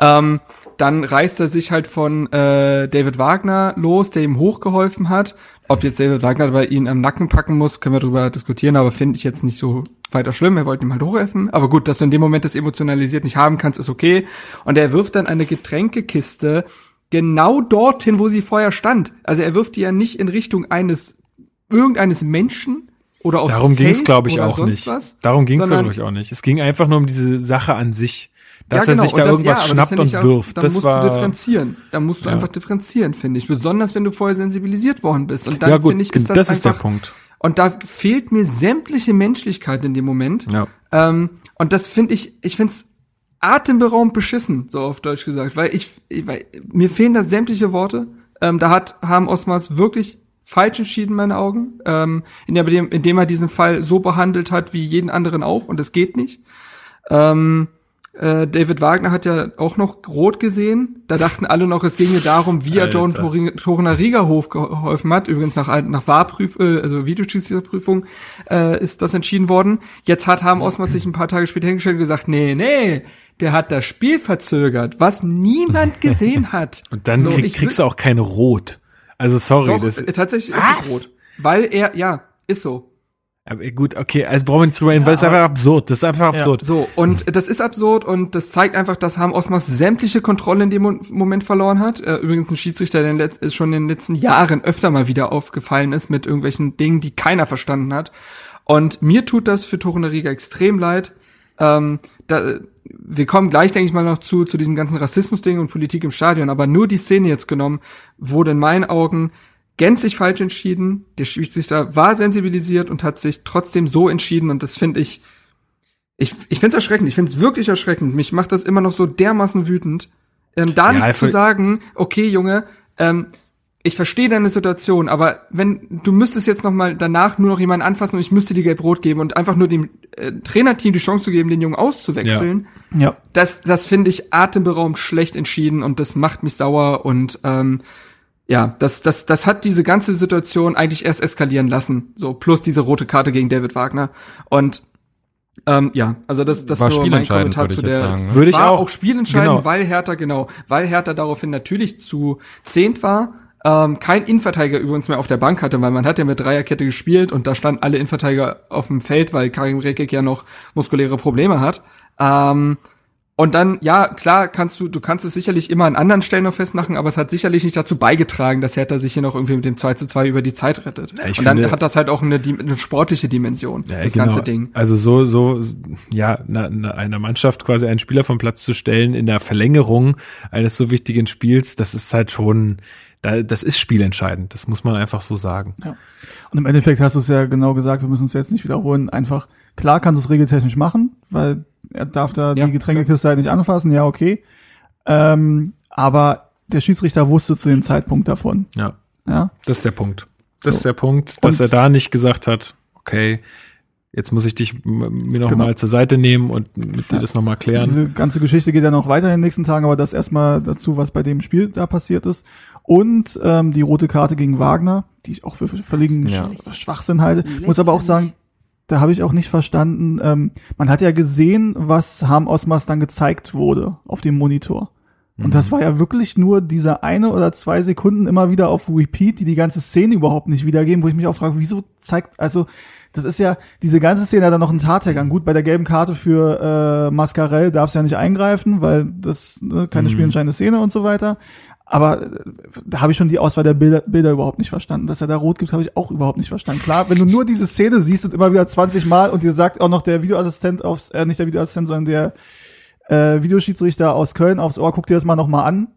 Ähm, dann reißt er sich halt von äh, David Wagner los, der ihm hochgeholfen hat. Ob jetzt David Wagner bei ihn am Nacken packen muss, können wir darüber diskutieren, aber finde ich jetzt nicht so weiter schlimm. Er wollte ihm halt hochhelfen. Aber gut, dass du in dem Moment das emotionalisiert nicht haben kannst, ist okay. Und er wirft dann eine Getränkekiste genau dorthin, wo sie vorher stand. Also er wirft die ja nicht in Richtung eines irgendeines Menschen oder aufs Darum ging es, glaube ich, auch nicht. Was, Darum ging es, glaube ich, auch nicht. Es ging einfach nur um diese Sache an sich dass ja, genau. er sich da das, irgendwas ja, schnappt und wirft. Dann das musst war, du differenzieren. Dann musst du ja. einfach differenzieren, finde ich. Besonders wenn du vorher sensibilisiert worden bist. Und dann ja, finde ich, ist das, das ist der Punkt. Und da fehlt mir sämtliche Menschlichkeit in dem Moment. Ja. Ähm, und das finde ich, ich finde es atemberaubend beschissen, so auf Deutsch gesagt, weil ich, weil mir fehlen da sämtliche Worte. Ähm, da hat haben Osmas wirklich falsch entschieden, in meinen Augen, ähm, indem, er- indem er diesen Fall so behandelt hat wie jeden anderen auch und es geht nicht. Ähm, äh, David Wagner hat ja auch noch rot gesehen. Da dachten alle noch, es ginge darum, wie er. John Torunariga geholfen hat. Übrigens nach, nach Wahrprüf, äh, also Videoschiedsrichterprüfung äh, ist das entschieden worden. Jetzt hat Harm Osmas sich ein paar Tage später hingestellt und gesagt, nee, nee, der hat das Spiel verzögert, was niemand [LAUGHS] gesehen hat. Und dann So, krieg, kriegst du auch keine Rot. Also sorry, Doch, das. äh, tatsächlich ist Was? es rot. Weil er, ja, ist so. Aber gut, okay, also brauchen wir nicht drüber reden, weil es ist einfach absurd. Das ist einfach absurd. So, und das ist absurd und das zeigt einfach, dass Harm Osmas sämtliche Kontrolle in dem Mo- Moment verloren hat. Äh, übrigens ein Schiedsrichter, der in ist schon in den letzten Jahren öfter mal wieder aufgefallen ist mit irgendwelchen Dingen, die keiner verstanden hat. Und mir tut das für Torunariga extrem leid. Ähm, da, wir kommen gleich, denke ich mal, noch zu, zu diesem ganzen Rassismus-Ding und Politik im Stadion, aber nur die Szene jetzt genommen, wurde in meinen Augen gänzlich falsch entschieden. Der Schiedsrichter war sensibilisiert und hat sich trotzdem so entschieden und das finde ich, ich, ich finde es erschreckend. Ich finde es wirklich erschreckend. Mich macht das immer noch so dermaßen wütend. Ähm, da Ja, nicht zu sagen, okay, Junge, ähm, ich verstehe deine Situation, aber wenn du müsstest jetzt noch mal danach nur noch jemanden anfassen und ich müsste dir gelb-rot geben und einfach nur dem äh, Trainerteam die Chance zu geben, den Jungen auszuwechseln, Ja. das, das finde ich atemberaubend schlecht entschieden und das macht mich sauer und ähm, ja, das, das, das hat diese ganze Situation eigentlich erst eskalieren lassen. So, plus diese rote Karte gegen David Wagner. Und ähm, ja, also das, das War nur mein Kommentar würde zu der. sagen, ne? Würde ich war auch. auch spielentscheidend, Genau. weil Hertha, genau, weil Hertha daraufhin natürlich zu zehnt war. Ähm, kein Innenverteidiger übrigens mehr auf der Bank hatte, weil man hat ja mit Dreierkette gespielt und da standen alle Innenverteidiger auf dem Feld, weil Karim Rekik ja noch muskuläre Probleme hat. Ähm, und dann, ja, klar, kannst du, du kannst es sicherlich immer an anderen Stellen noch festmachen, aber es hat sicherlich nicht dazu beigetragen, dass Hertha sich hier noch irgendwie mit dem 2 zu 2 über die Zeit rettet. ich und dann finde- hat das halt auch eine, eine sportliche Dimension, Ja, das genau. ganze Ding. Also so, so, ja, na, na, einer Mannschaft quasi einen Spieler vom Platz zu stellen in der Verlängerung eines so wichtigen Spiels, das ist halt schon, da, das ist spielentscheidend. Das muss man einfach so sagen. Und im Endeffekt hast du es ja genau gesagt, wir müssen es jetzt nicht wiederholen. Einfach, klar kannst du es regeltechnisch machen, weil er darf da Ja, die Getränkekiste halt nicht anfassen, ja, okay. Ähm, aber der Schiedsrichter wusste zu dem Zeitpunkt davon. Ja, Ja, das ist der Punkt. Das So. ist der Punkt, dass Und- er da nicht gesagt hat, okay, jetzt muss ich dich mir noch Genau. mal zur Seite nehmen und mit dir das noch mal klären. diese ganze Geschichte geht ja noch weiter in den nächsten Tagen, aber das erstmal dazu, was bei dem Spiel da passiert ist. Und ähm, die rote Karte gegen Wagner, die ich auch für völligen Ja. Sch- Schwachsinn halte. Muss aber auch sagen, da habe ich auch nicht verstanden. Ähm, man hat ja gesehen, was Harm Osmas dann gezeigt wurde auf dem Monitor. Und das war ja wirklich nur diese eine oder zwei Sekunden immer wieder auf Repeat, die die ganze Szene überhaupt nicht wiedergeben, wo ich mich auch frage, wieso zeigt, also das ist ja, diese ganze Szene hat dann noch einen Tathergang. Gut, bei der gelben Karte für äh, Mascarell darfst du ja nicht eingreifen, weil das ne, keine spielentscheidende Szene und so weiter. Aber äh, da habe ich schon die Auswahl der Bilder, Bilder überhaupt nicht verstanden. Dass er da rot gibt, habe ich auch überhaupt nicht verstanden. Klar, wenn du nur diese Szene siehst und immer wieder 20 Mal und dir sagt auch noch der Videoassistent aufs, äh, nicht der Videoassistent, sondern der äh, Videoschiedsrichter aus Köln aufs Ohr, guck dir das mal noch mal an.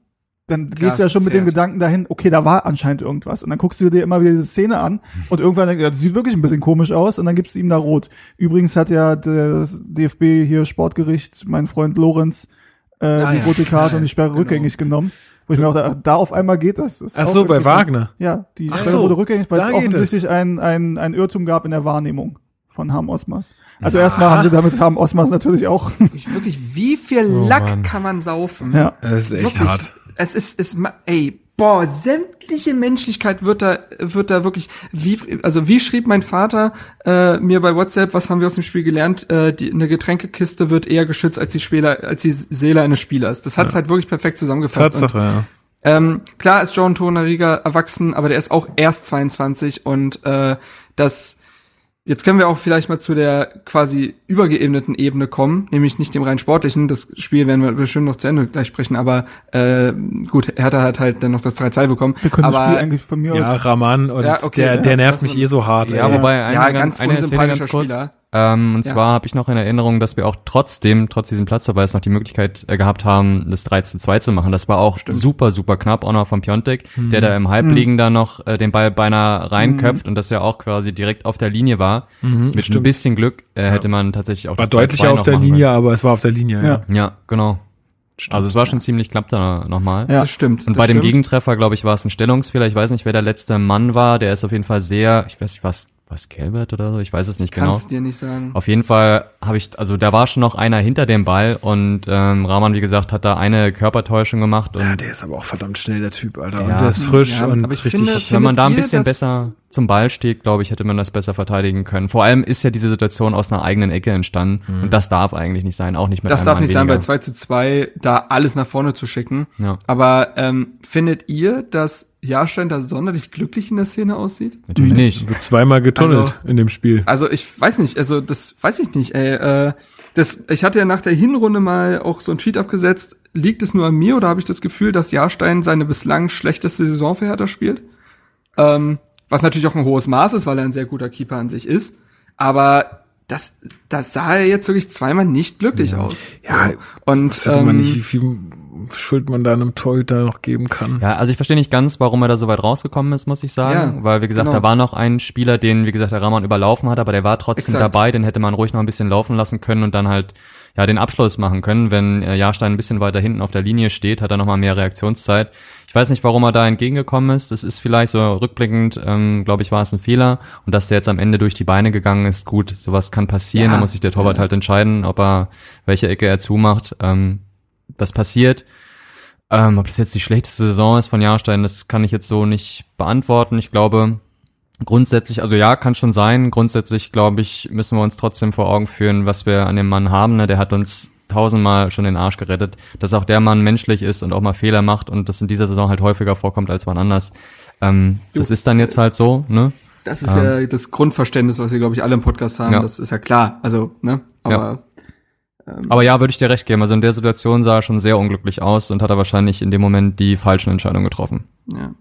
Dann gehst du ja schon mit dem. Gedanken dahin, okay, da war anscheinend irgendwas. Und dann guckst du dir immer wieder diese Szene an und irgendwann denkst du, ja, das sieht wirklich ein bisschen komisch aus und dann gibst du ihm da rot. Übrigens hat ja das DFB hier Sportgericht, mein Freund Lorenz, äh, Ah, die ja. rote Karte Ja, und die Sperre genau. rückgängig genommen. Wo ich mir auch da, da auf einmal geht das. ist Ach so, bei. Wagner. Ja, die Ach so, wurde rückgängig, weil es offensichtlich es. ein, ein, ein Irrtum gab in der Wahrnehmung von Harm Osmas. Also erstmal haben sie damit Harm Osmas natürlich auch. [LAUGHS] Ich wirklich, wie viel Oh, Lack Mann. kann man saufen? ja. Das ist echt Wirklich. hart. Es ist, es, ey, boah, sämtliche Menschlichkeit wird da, wird da wirklich, wie, also wie schrieb mein Vater äh, mir bei WhatsApp, was haben wir aus dem Spiel gelernt? Äh, die, eine Getränkekiste wird eher geschützt als die Spieler, als die Seele eines Spielers. Das hat's halt wirklich perfekt zusammengefasst. Und, Tatsache, ja. ähm, klar ist John Torunariga erwachsen, aber der ist auch erst 22 und äh, das Jetzt können wir auch vielleicht mal zu der quasi übergeebneten Ebene kommen, nämlich nicht dem rein sportlichen. Das Spiel werden wir bestimmt noch zu Ende gleich sprechen, aber äh, gut, Hertha hat halt dann noch das 3-2 bekommen. Wir können aber das Spiel eigentlich von mir Ja, aus. Raman und Ja, okay, der, ja, der nervt mich eh so hart. Ja, ey. wobei eine, Ja, ganz Szene unsympathischer ganz kurz. Spieler. Ähm, und Ja. zwar habe ich noch in Erinnerung, dass wir auch trotzdem, trotz diesem Platzverweis, noch die Möglichkeit äh, gehabt haben, das 3 zu 2 zu machen. Das war auch super, super knapp, auch noch von Piontek, der da im Halbliegen da noch äh, den Ball beinahe reinköpft und das ja auch quasi direkt auf der Linie war. Mit ein stimmt. bisschen Glück äh, hätte man tatsächlich auch War das 3-2 deutlicher auf der Linie, aber es war auf der Linie. Ja. Ja. Können. Ja, genau. also es war schon ziemlich knapp da nochmal. Ja. Das stimmt. Und bei dem stimmt. Gegentreffer, glaube ich, war es ein Stellungsfehler. Ich weiß nicht, wer der letzte Mann war. Der ist auf jeden Fall sehr, ich weiß nicht, was, was Kelbert oder so? Ich weiß es nicht genau. Kannst dir nicht sagen. Auf jeden Fall habe ich, also da war schon noch einer hinter dem Ball und ähm, Rahman, wie gesagt, hat da eine Körpertäuschung gemacht und Ja, der ist aber auch verdammt schnell, der Typ, Alter. Ja. Und der ist frisch Ja, und aber ich richtig. finde- wenn man da ein bisschen besser zum Ball steht, glaube ich, hätte man das besser verteidigen können. Vor allem ist ja diese Situation aus einer eigenen Ecke entstanden und das darf eigentlich nicht sein, auch nicht mit Das einem darf Mann nicht sein, bei weniger. 2 zu 2 da alles nach vorne zu schicken. Ja. Aber ähm, findet ihr, dass Jahrstein da sonderlich glücklich in der Szene aussieht? Natürlich nicht. wird zweimal getunnelt Also- in dem Spiel. Also ich weiß nicht, also das weiß ich nicht, ey. Äh, das, ich hatte ja nach der Hinrunde mal auch so einen Tweet abgesetzt. Liegt es nur an mir oder habe ich das Gefühl, dass Jahrstein seine bislang schlechteste Saison für Hertha spielt? Ähm, was natürlich auch ein hohes Maß ist, weil er ein sehr guter Keeper an sich ist. Aber das, das sah er jetzt wirklich zweimal nicht glücklich aus. Ja, und Das hätte man ähm, nicht, wie viel Schuld man da einem Torhüter noch geben kann. Ja, also ich verstehe nicht ganz, warum er da so weit rausgekommen ist, muss ich sagen. Ja, Weil, wie gesagt, genau. da war noch ein Spieler, den, wie gesagt, der Rahman überlaufen hat, aber der war trotzdem Exakt. dabei, den hätte man ruhig noch ein bisschen laufen lassen können und dann halt ja den Abschluss machen können. Wenn äh, Jahrstein ein bisschen weiter hinten auf der Linie steht, hat er noch mal mehr Reaktionszeit. Ich weiß nicht, warum er da entgegengekommen ist. Das ist vielleicht so rückblickend, ähm, glaube ich, war es ein Fehler. Und dass der jetzt am Ende durch die Beine gegangen ist, gut, sowas kann passieren. Ja. Da muss sich der Torwart halt entscheiden, ob er, welche Ecke er zumacht. Ähm, das passiert. Ähm, ob das jetzt die schlechteste Saison ist von Jahrstein, das kann ich jetzt so nicht beantworten. Ich glaube, grundsätzlich, also ja, kann schon sein. Grundsätzlich, glaube ich, müssen wir uns trotzdem vor Augen führen, was wir an dem Mann haben. Ne? Der hat uns tausendmal schon den Arsch gerettet, dass auch der Mann menschlich ist und auch mal Fehler macht und das in dieser Saison halt häufiger vorkommt als wann anders. Ähm, das ist dann jetzt halt so, ne? das ist ja das Grundverständnis, was wir, glaube ich, alle im Podcast haben. Ja. Das ist ja klar. Also, ne? Aber Aber ja, würde ich dir recht geben. Also in der Situation sah er schon sehr unglücklich aus und hat er wahrscheinlich in dem Moment die falschen Entscheidungen getroffen. Ja.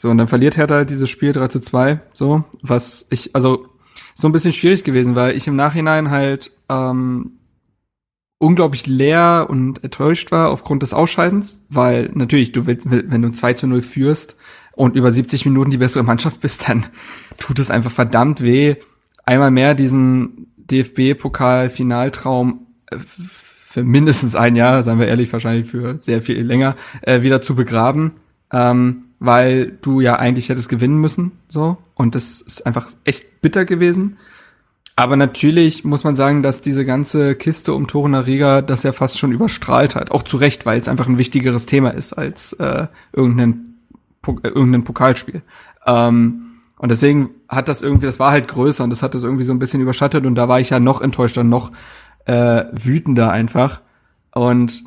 So, und dann verliert Hertha halt dieses Spiel 3 zu 2, so, was ich, also, so ein bisschen schwierig gewesen, weil ich im Nachhinein halt, ähm, unglaublich leer und enttäuscht war aufgrund des Ausscheidens, weil natürlich, du willst, wenn du 2 zu 0 führst und über 70 Minuten die bessere Mannschaft bist, dann tut es einfach verdammt weh, einmal mehr diesen DFB-Pokal-Finaltraum äh, für mindestens ein Jahr, seien wir ehrlich, wahrscheinlich für sehr viel länger, äh, wieder zu begraben, ähm, weil du ja eigentlich hättest gewinnen müssen, so. Und das ist einfach echt bitter gewesen. Aber natürlich muss man sagen, dass diese ganze Kiste um Toruna Riga das ja fast schon überstrahlt hat. Auch zu Recht, weil es einfach ein wichtigeres Thema ist als äh, irgendein, äh, irgendein Pokalspiel. Ähm, und deswegen hat das irgendwie, das war halt größer und das hat das irgendwie so ein bisschen überschattet und da war ich ja noch enttäuschter, noch äh, wütender einfach. Und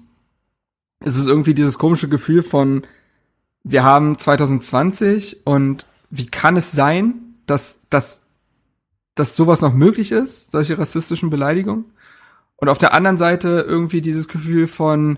es ist irgendwie dieses komische Gefühl von, wir haben 2020 und wie kann es sein, dass, dass, dass sowas noch möglich ist, solche rassistischen Beleidigungen? Und auf der anderen Seite irgendwie dieses Gefühl von,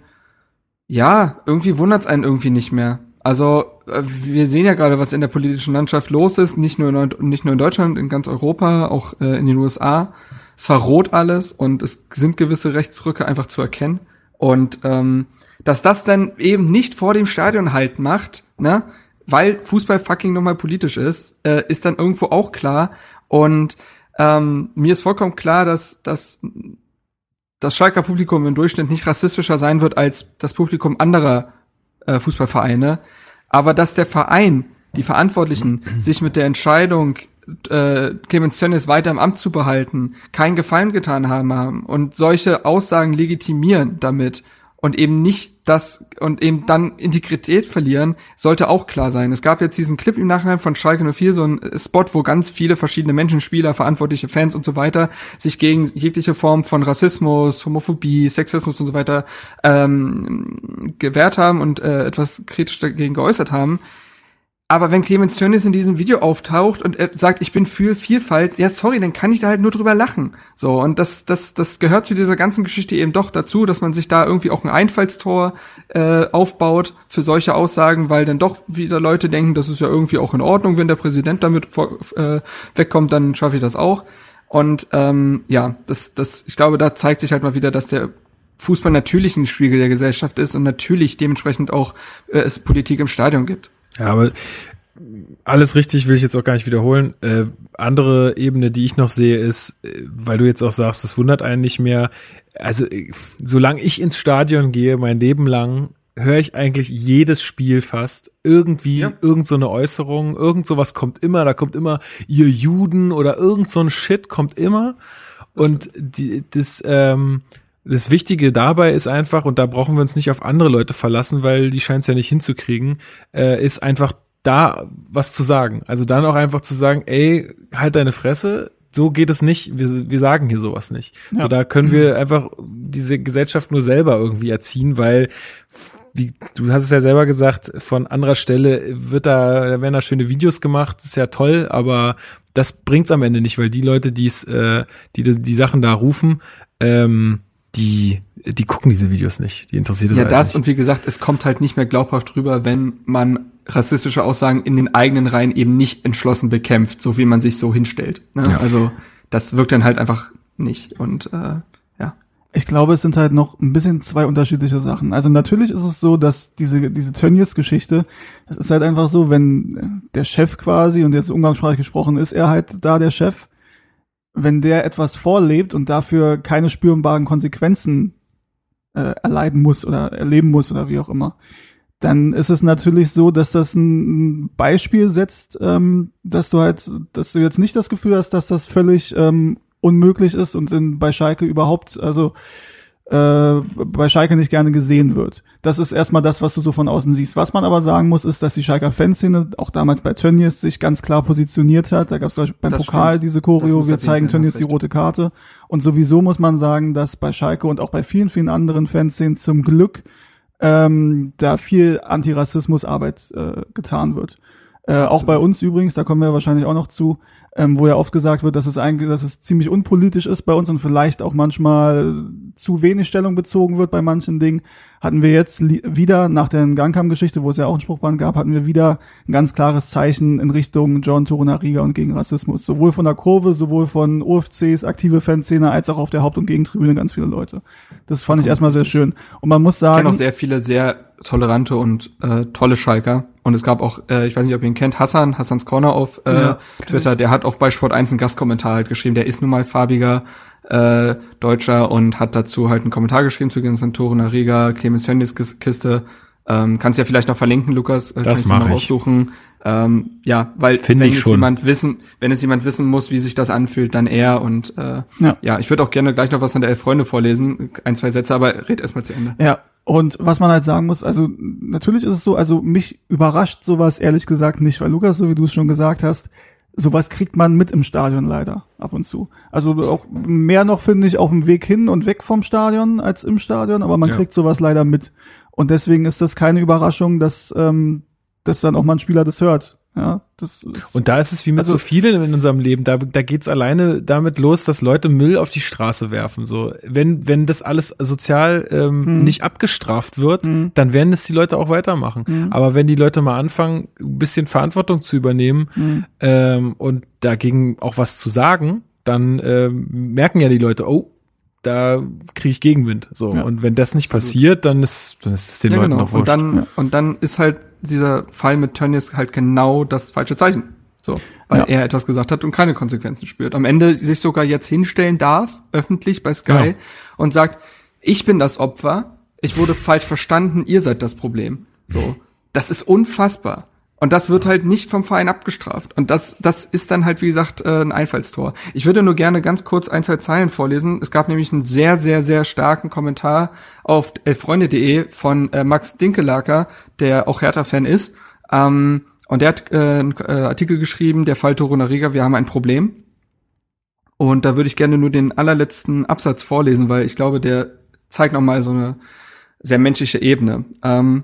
ja, irgendwie wundert's einen irgendwie nicht mehr. Also äh, wir sehen ja gerade, was in der politischen Landschaft los ist, nicht nur in, nicht nur in Deutschland, in ganz Europa, auch äh, in den USA. Es verroht alles und es sind gewisse Rechtsrücke einfach zu erkennen. Und ähm, dass das dann eben nicht vor dem Stadion halt macht, ne, weil Fußball fucking nochmal politisch ist, äh, ist dann irgendwo auch klar. Und ähm, mir ist vollkommen klar, dass, dass das Schalker Publikum im Durchschnitt nicht rassistischer sein wird als das Publikum anderer äh, Fußballvereine, aber dass der Verein, die Verantwortlichen, sich mit der Entscheidung, äh, Clemens Tönnies weiter im Amt zu behalten, keinen Gefallen getan haben, haben und solche Aussagen legitimieren damit und eben nicht das und eben dann Integrität verlieren, sollte auch klar sein. Es gab jetzt diesen Clip im Nachhinein von Schalke 04, so ein Spot, wo ganz viele verschiedene Menschen, Spieler, verantwortliche Fans und so weiter sich gegen jegliche Form von Rassismus, Homophobie, Sexismus und so weiter ähm, gewehrt haben und äh, etwas kritisch dagegen geäußert haben. Aber wenn Clemens Tönnies in diesem Video auftaucht und er sagt, ich bin für Vielfalt, ja sorry, dann kann ich da halt nur drüber lachen. So, und das, das, das gehört zu dieser ganzen Geschichte eben doch dazu, dass man sich da irgendwie auch ein Einfallstor äh, aufbaut für solche Aussagen, weil dann doch wieder Leute denken, das ist ja irgendwie auch in Ordnung, wenn der Präsident damit vor, äh, wegkommt, dann schaffe ich das auch. Und ähm, ja, das, das, ich glaube, da zeigt sich halt mal wieder, dass der Fußball natürlich ein Spiegel der Gesellschaft ist und natürlich dementsprechend auch äh, es Politik im Stadion gibt. Ja, aber alles richtig, will ich jetzt auch gar nicht wiederholen. Äh, andere Ebene, die ich noch sehe, ist, äh, weil du jetzt auch sagst, das wundert einen nicht mehr. Also, äh, solange ich ins Stadion gehe, mein Leben lang, höre ich eigentlich jedes Spiel fast irgendwie Ja. irgend so eine Äußerung, irgend sowas kommt immer, da kommt immer ihr Juden oder irgend so ein Shit kommt immer und die, das ähm, das Wichtige dabei ist einfach und da brauchen wir uns nicht auf andere Leute verlassen, weil die scheinen es ja nicht hinzukriegen, äh, ist einfach da was zu sagen. Also dann auch einfach zu sagen, ey, halt deine Fresse, so geht es nicht, wir, wir sagen hier sowas nicht. So, Ja. da können wir einfach diese Gesellschaft nur selber irgendwie erziehen, weil wie, du hast es ja selber gesagt, von anderer Stelle wird da, da werden da schöne Videos gemacht, ist ja toll, aber das bringt's am Ende nicht, weil die Leute, die's, äh, die, die die Sachen da rufen, ähm, die, die gucken diese Videos nicht. Die interessiert es Ja, das nicht. und wie gesagt, es kommt halt nicht mehr glaubhaft rüber, wenn man rassistische Aussagen in den eigenen Reihen eben nicht entschlossen bekämpft, so wie man sich so hinstellt. Ne? Ja. Also das wirkt dann halt einfach nicht. Und äh, ja. Ich glaube, es sind halt noch ein bisschen zwei unterschiedliche Sachen. Also natürlich ist es so, dass diese, diese Tönnies-Geschichte, das ist halt einfach so, wenn der Chef quasi, und jetzt umgangssprachlich gesprochen, ist er halt da der Chef, wenn der etwas vorlebt und dafür keine spürbaren Konsequenzen äh, erleiden muss oder erleben muss oder wie auch immer, dann ist es natürlich so, dass das ein Beispiel setzt, ähm, dass du halt, dass du jetzt nicht das Gefühl hast, dass das völlig ähm, unmöglich ist und in, bei Schalke überhaupt, also äh, bei Schalke nicht gerne gesehen wird. Das ist erstmal das, was du so von außen siehst. Was man aber sagen muss, ist, dass die Schalker Fanszene auch damals bei Tönnies sich ganz klar positioniert hat. Da gab es beim Das Pokal stimmt. diese Choreo, wir zeigen Tönnies die rote Karte. Und sowieso muss man sagen, dass bei Schalke und auch bei vielen, vielen anderen Fanszenen zum Glück ähm, da viel Antirassismusarbeit äh, getan wird. Äh, auch bei uns übrigens, da kommen wir wahrscheinlich auch noch zu, ähm, wo ja oft gesagt wird, dass es eigentlich, dass es ziemlich unpolitisch ist bei uns und vielleicht auch manchmal zu wenig Stellung bezogen wird bei manchen Dingen, hatten wir jetzt wieder nach der Gangkamm-Geschichte, wo es ja auch ein Spruchband gab, hatten wir wieder ein ganz klares Zeichen in Richtung John Torunariga und gegen Rassismus. Sowohl von der Kurve, sowohl von OFCs, aktive Fanszene, als auch auf der Haupt- und Gegentribüne ganz viele Leute. Das fand ich erstmal sehr schön. Und man muss Ich kenne sagen, auch sehr viele sehr tolerante und äh, tolle Schalker. Und es gab auch, äh, ich weiß nicht, ob ihr ihn kennt, Hassan, Hassans Corner auf äh, Ja, Twitter, der hat auch bei Sport 1 einen Gastkommentar halt geschrieben. Der ist nun mal farbiger äh, Deutscher und hat dazu halt einen Kommentar geschrieben zu ganzen Toren Riga, Clemens Tönnies Kiste. Ähm, kannst ja vielleicht noch verlinken, Lukas. Äh, Das kann mach dir noch ich. Aussuchen. Ähm, ja, weil Find wenn es schon. jemand wissen, wenn es jemand wissen muss, wie sich das anfühlt, dann er. Und äh, Ja. ja. ich würde auch gerne gleich noch was von der Elf Freunde vorlesen, ein, zwei Sätze, aber red erst mal zu Ende. Ja, und was man halt sagen muss, also natürlich ist es so, also mich überrascht sowas ehrlich gesagt nicht, weil Lukas, so wie du es schon gesagt hast, sowas kriegt man mit im Stadion leider ab und zu. Also auch mehr noch finde ich auf dem Weg hin und weg vom Stadion als im Stadion, aber man Ja. kriegt sowas leider mit. Und deswegen ist das keine Überraschung, dass, ähm, dass dann auch mal ein Spieler das hört. Ja, das ist, Und da ist es wie mit Also- so vielen in unserem Leben. Da, da geht's alleine damit los, dass Leute Müll auf die Straße werfen. So, wenn wenn das alles sozial ähm, Hm. nicht abgestraft wird, dann werden es die Leute auch weitermachen. Hm. Aber wenn die Leute mal anfangen, ein bisschen Verantwortung zu übernehmen Hm. ähm, und dagegen auch was zu sagen, dann ähm, merken ja die Leute, oh, da kriege ich Gegenwind. So Ja. und wenn das nicht passiert, dann ist dann ist es den Ja, Leuten genau. auch Und wurscht. dann, und dann ist halt dieser Fall mit Tönnies halt genau das falsche Zeichen. So, weil Ja. er etwas gesagt hat und keine Konsequenzen spürt. Am Ende sich sogar jetzt hinstellen darf, öffentlich bei Sky, Genau. und sagt, ich bin das Opfer, ich wurde falsch verstanden, ihr seid das Problem. So, das ist unfassbar. Und das wird halt nicht vom Verein abgestraft. Und das, das ist dann halt, wie gesagt, äh, ein Einfallstor. Ich würde nur gerne ganz kurz ein, zwei Zeilen vorlesen. Es gab nämlich einen sehr, sehr, sehr starken Kommentar auf elffreunde.de von äh, Max Dinkelacker, der auch Hertha-Fan ist. Ähm, und der hat äh, einen Artikel geschrieben, der Fall Toro Riga, wir haben ein Problem. Und da würde ich gerne nur den allerletzten Absatz vorlesen, weil ich glaube, der zeigt nochmal so eine sehr menschliche Ebene. Ähm,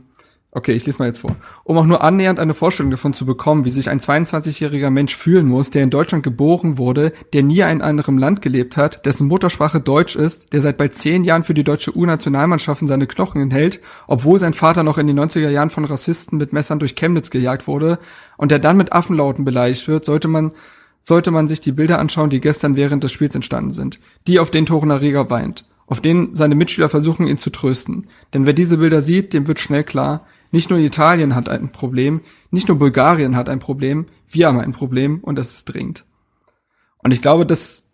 okay, ich lese mal jetzt vor. Um auch nur annähernd eine Vorstellung davon zu bekommen, wie sich ein 22-jähriger Mensch fühlen muss, der in Deutschland geboren wurde, der nie in einem anderen Land gelebt hat, dessen Muttersprache Deutsch ist, der seit bald zehn Jahren für die deutsche U-Nationalmannschaft in seine Knochen enthält, obwohl sein Vater noch in den 90er Jahren von Rassisten mit Messern durch Chemnitz gejagt wurde und der dann mit Affenlauten beleidigt wird, sollte man sollte man sich die Bilder anschauen, die gestern während des Spiels entstanden sind. Die, auf denen Toren Riga weint. Auf denen seine Mitspieler versuchen, ihn zu trösten. Denn wer diese Bilder sieht, dem wird schnell klar, Nicht nur Italien hat ein Problem, nicht nur Bulgarien hat ein Problem, wir haben ein Problem und das ist dringend. Und ich glaube, das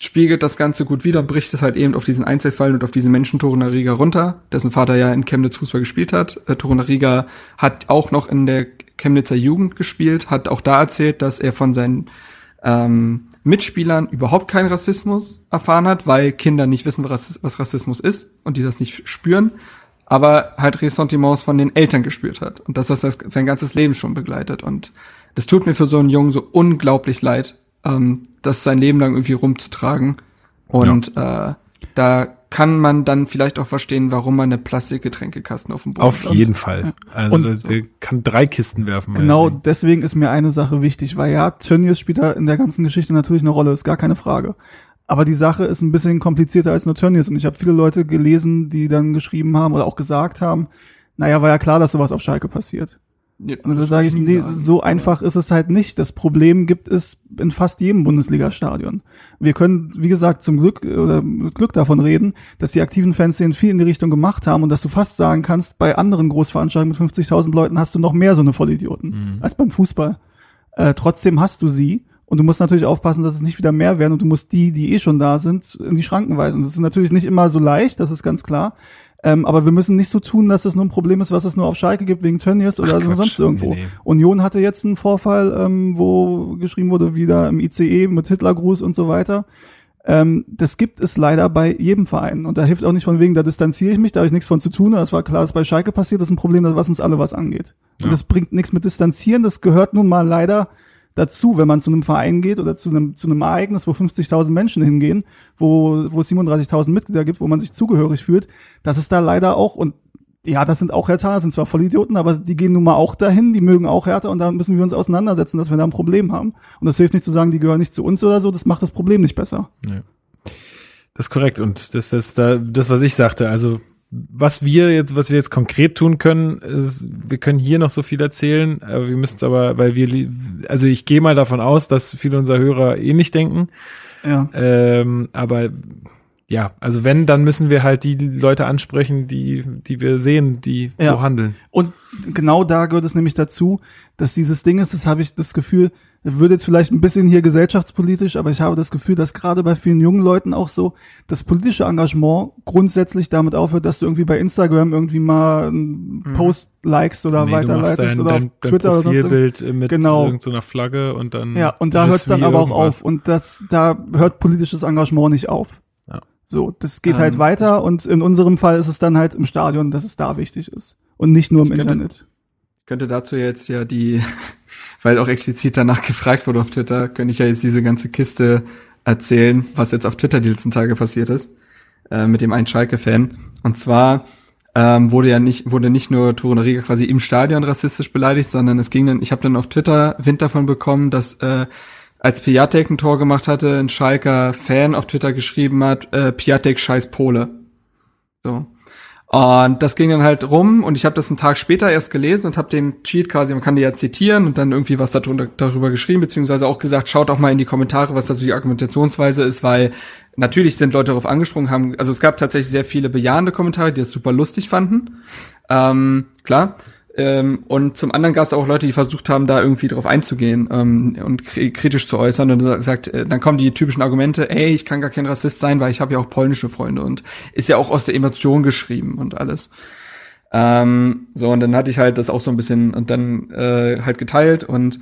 spiegelt das Ganze gut wider, bricht es halt eben auf diesen Einzelfall und auf diesen Menschen Torunariga runter, dessen Vater ja in Chemnitz Fußball gespielt hat. Äh, Torunariga hat auch noch in der Chemnitzer Jugend gespielt, hat auch da erzählt, dass er von seinen ähm, Mitspielern überhaupt keinen Rassismus erfahren hat, weil Kinder nicht wissen, was Rassismus ist und die das nicht spüren, aber halt Ressentiments von den Eltern gespürt hat und dass das sein ganzes Leben schon begleitet. Und das tut mir für so einen Jungen so unglaublich leid, ähm, das sein Leben lang irgendwie rumzutragen. Und ja. äh, da kann man dann vielleicht auch verstehen, warum man eine Plastikgetränkekasten auf dem Boden Auf jeden Fall. Also und der kann drei Kisten werfen. Genau, deswegen ist mir eine Sache wichtig, weil ja, Tönnies spielt da in der ganzen Geschichte natürlich eine Rolle, ist gar keine Frage. Aber die Sache ist ein bisschen komplizierter als nur Tönnies. Und ich habe viele Leute gelesen, die dann geschrieben haben oder auch gesagt haben, naja, war ja klar, dass sowas auf Schalke passiert. Ja, und da sage ich, nee, sagen, so einfach ist es halt nicht. Das Problem gibt es in fast jedem Bundesliga-Stadion. Wir können, wie gesagt, zum Glück oder mit Glück davon reden, dass die aktiven Fanszenen viel in die Richtung gemacht haben und dass du fast sagen kannst, bei anderen Großveranstaltungen mit 50.000 Leuten hast du noch mehr so eine Vollidioten mhm. als beim Fußball. Äh, trotzdem hast du sie und du musst natürlich aufpassen, dass es nicht wieder mehr werden und du musst die, die eh schon da sind, in die Schranken weisen. Das ist natürlich nicht immer so leicht, das ist ganz klar. Ähm, aber wir müssen nicht so tun, dass es nur ein Problem ist, was es nur auf Schalke gibt wegen Tönnies oder Ach, sonst irgendwo. Nee. Union hatte jetzt einen Vorfall, ähm, wo geschrieben wurde, wieder im ICE mit Hitlergruß und so weiter. Ähm, das gibt es leider bei jedem Verein. Und da hilft auch nicht von wegen, da distanziere ich mich, da habe ich nichts von zu tun. Das war klar, dass bei Schalke passiert, das ist ein Problem, was uns alle was angeht. Und das bringt nichts mit Distanzieren, das gehört nun mal leider dazu, wenn man zu einem Verein geht oder zu einem, zu einem Ereignis, wo 50.000 Menschen hingehen, wo, wo es 37.000 Mitglieder gibt, wo man sich zugehörig fühlt, dass es da leider auch, und ja, das sind auch Hertha, sind zwar Vollidioten, aber die gehen nun mal auch dahin, die mögen auch Hertha und da müssen wir uns auseinandersetzen, dass wir da ein Problem haben. Und das hilft nicht zu sagen, die gehören nicht zu uns oder so, das macht das Problem nicht besser. Ja. Das ist korrekt und das ist da, das, was ich sagte, also was wir jetzt, was wir jetzt konkret tun können, ist, wir können hier noch so viel erzählen, aber wir müssen es aber, weil wir, also ich gehe mal davon aus, dass viele unserer Hörer ähnlich denken. Ja. Ähm, aber ja, also wenn, dann müssen wir halt die Leute ansprechen, die, die wir sehen, die ja. so handeln. Und genau da gehört es nämlich dazu, dass dieses Ding ist, das habe ich das Gefühl, wird jetzt vielleicht ein bisschen hier gesellschaftspolitisch, aber ich habe das Gefühl, dass gerade bei vielen jungen Leuten auch so das politische Engagement grundsätzlich damit aufhört, dass du irgendwie bei Instagram irgendwie mal einen mhm. Post likest oder nee, weiterleitest oder dein, auf dein Twitter oder Profilbild mit genau. irgendeiner Flagge und dann Ja, und da hört es dann aber irgendwas. auch auf und das da hört politisches Engagement nicht auf. Ja. So, das geht halt ähm, halt weiter und in unserem Fall ist es dann halt im Stadion, dass es da wichtig ist und nicht nur im könnte, Internet. Ich könnte dazu jetzt ja die weil auch explizit danach [LAUGHS] gefragt wurde auf Twitter, könnte ich ja jetzt diese ganze Kiste erzählen, was jetzt auf Twitter die letzten Tage passiert ist, äh, mit dem einen Schalke-Fan. Und zwar ähm, wurde ja nicht, wurde nicht nur Torunariga quasi im Stadion rassistisch beleidigt, sondern es ging dann, ich habe dann auf Twitter Wind davon bekommen, dass äh, als Piatek ein Tor gemacht hatte, ein Schalker Fan auf Twitter geschrieben hat, äh, Piatek scheiß Pole. So. Und das ging dann halt rum und ich habe das einen Tag später erst gelesen und habe den Tweet quasi, man kann den ja zitieren und dann irgendwie was darunter, darüber geschrieben, beziehungsweise auch gesagt, schaut auch mal in die Kommentare, was da so die Argumentationsweise ist, weil natürlich sind Leute darauf angesprungen, haben, also es gab tatsächlich sehr viele bejahende Kommentare, die das super lustig fanden. Ähm, klar. Ähm, und zum anderen gab es auch Leute, die versucht haben, da irgendwie drauf einzugehen ähm, und kritisch zu äußern und sagt, äh, dann kommen die typischen Argumente, ey, ich kann gar kein Rassist sein, weil ich habe ja auch polnische Freunde und ist ja auch aus der Emotion geschrieben und alles. Ähm, so, und dann hatte ich halt das auch so ein bisschen und dann äh, halt geteilt und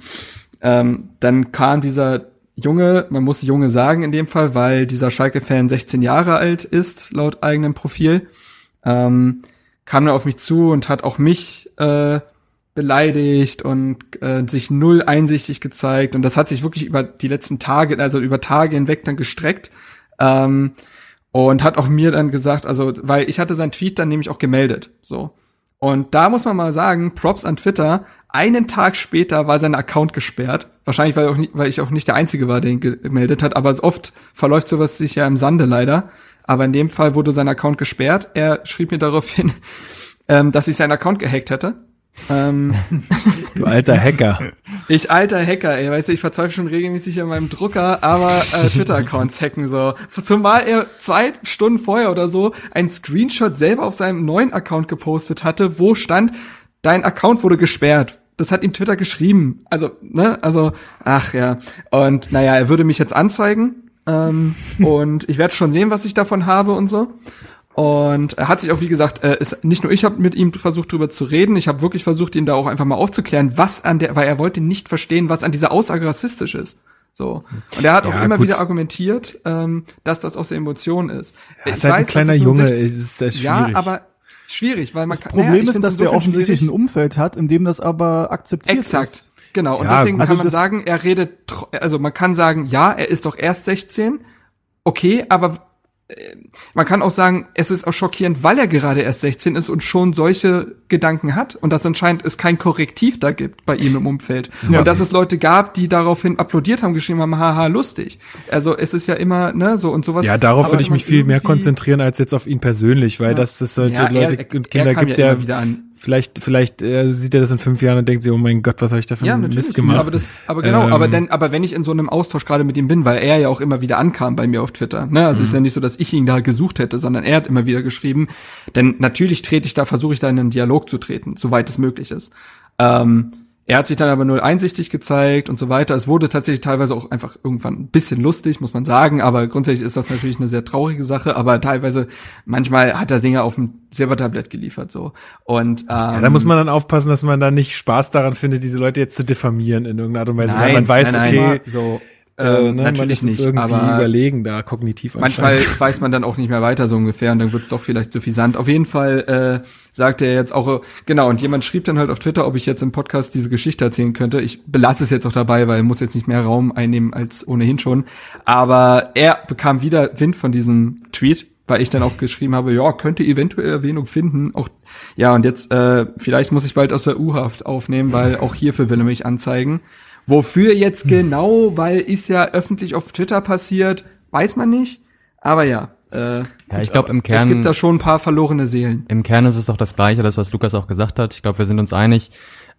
ähm, dann kam dieser Junge, man muss Junge sagen in dem Fall, weil dieser Schalke-Fan 16 Jahre alt ist, laut eigenem Profil. Ähm, kam dann auf mich zu und hat auch mich äh, beleidigt und äh, sich null einsichtig gezeigt. Und das hat sich wirklich über die letzten Tage, also über Tage hinweg dann gestreckt. Ähm, und hat auch mir dann gesagt, also, weil ich hatte seinen Tweet dann nämlich auch gemeldet. So. Und da muss man mal sagen, Props an Twitter, einen Tag später war sein Account gesperrt. Wahrscheinlich, weil, auch nicht, weil ich auch nicht der Einzige war, der ihn gemeldet hat, aber oft verläuft sowas sich ja im Sande leider. Aber in dem Fall wurde sein Account gesperrt. Er schrieb mir daraufhin, ähm, dass ich seinen Account gehackt hätte. Ähm, [LAUGHS] du alter Hacker. Ich alter Hacker, ey, weißt du, ich verzweifle schon regelmäßig an meinem Drucker, aber äh, Twitter-Accounts hacken so. Zumal er zwei Stunden vorher oder so ein Screenshot selber auf seinem neuen Account gepostet hatte, wo stand, dein Account wurde gesperrt. Das hat ihm Twitter geschrieben. Also, ne, also, ach ja. Und naja, er würde mich jetzt anzeigen. Ähm, [LAUGHS] und ich werde schon sehen, was ich davon habe und so. Und er hat sich auch, wie gesagt, äh, ist, nicht nur ich habe mit ihm versucht, drüber zu reden, ich habe wirklich versucht, ihn da auch einfach mal aufzuklären, was an der, weil er wollte nicht verstehen, was an dieser Aussage rassistisch ist. So. Und er hat auch Ja, immer gut. wieder argumentiert, ähm, dass das aus der Emotion ist. Er ist Ich halt ein weiß, kleiner ist nur Junge, 16 es ist sehr Ja, schwierig. aber schwierig, weil man Das kann. Problem naja, ist, dass der offensichtlich ein. Umfeld hat, in dem das aber akzeptiert Exakt. ist. Genau, und Ja, deswegen gut. Also kann man sagen, er redet, also man kann sagen, ja, er ist doch erst 16, okay, aber äh, man kann auch sagen, es ist auch schockierend, weil er gerade erst 16 ist und schon solche Gedanken hat und dass anscheinend es kein Korrektiv da gibt bei ihm im Umfeld. Und dass es Leute gab, die daraufhin applaudiert haben, geschrieben haben, haha, lustig. Also es ist ja immer, ne, so und sowas. ja, darauf Aber würde ich mich viel mehr konzentrieren als jetzt auf ihn persönlich, weil das das solche Ja, er- Leute und er Kinder gibt, ja der immer wieder an. Vielleicht vielleicht äh, sieht er das in fünf Jahren und denkt sich, oh mein Gott, was habe ich da für Ja, einen. Mist gemacht? Aber, das, aber genau, Ähm, aber, denn, aber wenn ich in so einem Austausch gerade mit ihm bin, weil er ja auch immer wieder ankam bei mir auf Twitter, ne? Also Mhm. ist ja nicht so, dass ich ihn da gesucht hätte, sondern er hat immer wieder geschrieben. Denn natürlich trete ich da, versuche ich da in einen Dialog zu treten, soweit es möglich ist. Ähm, er hat sich dann aber null einsichtig gezeigt und so weiter. Es wurde tatsächlich teilweise auch einfach irgendwann ein bisschen lustig, muss man sagen. Aber grundsätzlich ist das natürlich eine sehr traurige Sache. Aber teilweise, manchmal hat er Dinge auf dem Silbertablett geliefert, so. Und, ähm, ja, da muss man dann aufpassen, dass man da nicht Spaß daran findet, diese Leute jetzt zu diffamieren in irgendeiner Art und Weise, weil Nein, man weiß, nein, nein, okay, so, äh, ähm, ne, man natürlich nicht, irgendwie aber überlegen da kognitiv manchmal weiß man dann auch nicht mehr weiter so ungefähr und dann wird's doch vielleicht zu fisant. Auf jeden Fall äh, sagte er jetzt auch, äh, genau, und jemand schrieb dann halt auf Twitter, ob ich jetzt im Podcast diese Geschichte erzählen könnte. Ich belasse es jetzt auch dabei, weil er muss jetzt nicht mehr Raum einnehmen als ohnehin schon. Aber er bekam wieder Wind von diesem Tweet, weil ich dann auch geschrieben habe, ja, könnte eventuell Erwähnung finden. Auch ja, und jetzt äh, vielleicht muss ich bald aus der U-Haft aufnehmen, weil auch hierfür will er mich anzeigen. Wofür jetzt genau, weil ist ja öffentlich auf Twitter passiert, weiß man nicht. Aber ja, äh, Ja, ich glaube im es Kern, gibt da schon ein paar verlorene Seelen. im Kern ist es auch das Gleiche, das was Lukas auch gesagt hat. Ich glaube, wir sind uns einig.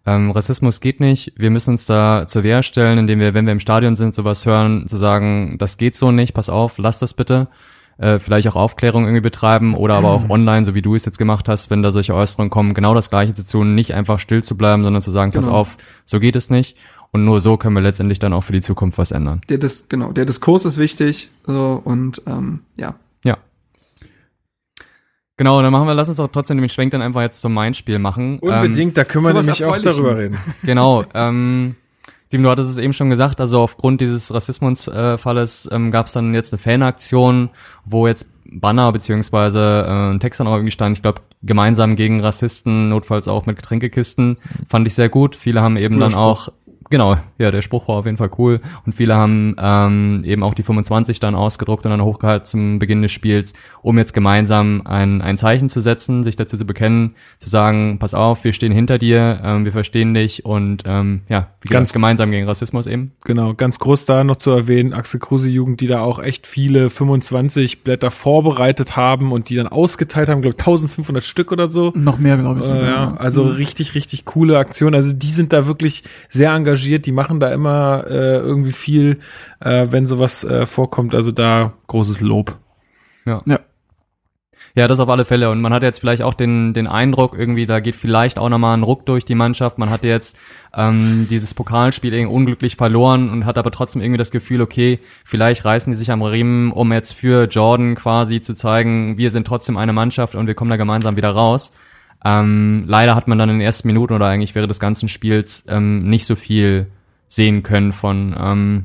Ähm, Rassismus geht nicht. Wir müssen uns da zur Wehr stellen, indem wir, wenn wir im Stadion sind, sowas hören, zu sagen, das geht so nicht, pass auf, lass das bitte. Äh, vielleicht auch Aufklärung irgendwie betreiben oder aber auch [CLEARS THROAT] online, so wie du es jetzt gemacht hast, wenn da solche Äußerungen kommen, genau das Gleiche zu tun, nicht einfach still zu bleiben, sondern zu sagen, pass Genau. auf, so geht es nicht. Und nur so können wir letztendlich dann auch für die Zukunft was ändern. Der Dis genau, der Diskurs ist wichtig so, und ähm, ja. Ja. Genau, dann machen wir, lass uns auch trotzdem den Schwenk dann einfach jetzt zum Main-Spiel machen. Ähm, Unbedingt, da können wir nämlich auch darüber reden. [LAUGHS] Genau. Ähm, Tim, du hattest es eben schon gesagt, also aufgrund dieses Rassismusfalles ähm, gab es dann jetzt eine Fanaktion, wo jetzt Banner beziehungsweise äh, ein Text dann auch irgendwie stand, ich glaube, gemeinsam gegen Rassisten, notfalls auch mit Getränkekisten, fand ich sehr gut. Viele haben eben Cooler dann auch Genau, ja, der Spruch war auf jeden Fall cool. Und viele haben ähm, eben auch die 25 dann ausgedruckt und dann hochgehalten zum Beginn des Spiels, um jetzt gemeinsam ein, ein Zeichen zu setzen, sich dazu zu bekennen, zu sagen, pass auf, wir stehen hinter dir, ähm, wir verstehen dich und ähm, ja, Ganz- gemeinsam gegen Rassismus eben. Genau, ganz groß da noch zu erwähnen, Axel Kruse Jugend, die da auch echt viele 25 Blätter vorbereitet haben und die dann ausgeteilt haben, glaube 1500 Stück oder so. Noch mehr, glaube ich. Äh, sogar, ja, also richtig, richtig coole Aktion. Also die sind da wirklich sehr engagiert, die machen da immer äh, irgendwie viel, äh, wenn sowas äh, vorkommt. Also da großes Lob. Ja. Ja, das auf alle Fälle. Und man hat jetzt vielleicht auch den, den Eindruck, irgendwie, da geht vielleicht auch nochmal ein Ruck durch die Mannschaft. Man hatte jetzt ähm, dieses Pokalspiel irgendwie unglücklich verloren und hat aber trotzdem irgendwie das Gefühl, okay, vielleicht reißen die sich am Riemen, um jetzt für Jordan quasi zu zeigen, wir sind trotzdem eine Mannschaft und wir kommen da gemeinsam wieder raus. Ähm, leider hat man dann in den ersten Minuten oder eigentlich während des ganzen Spiels ähm, nicht so viel sehen können von ähm,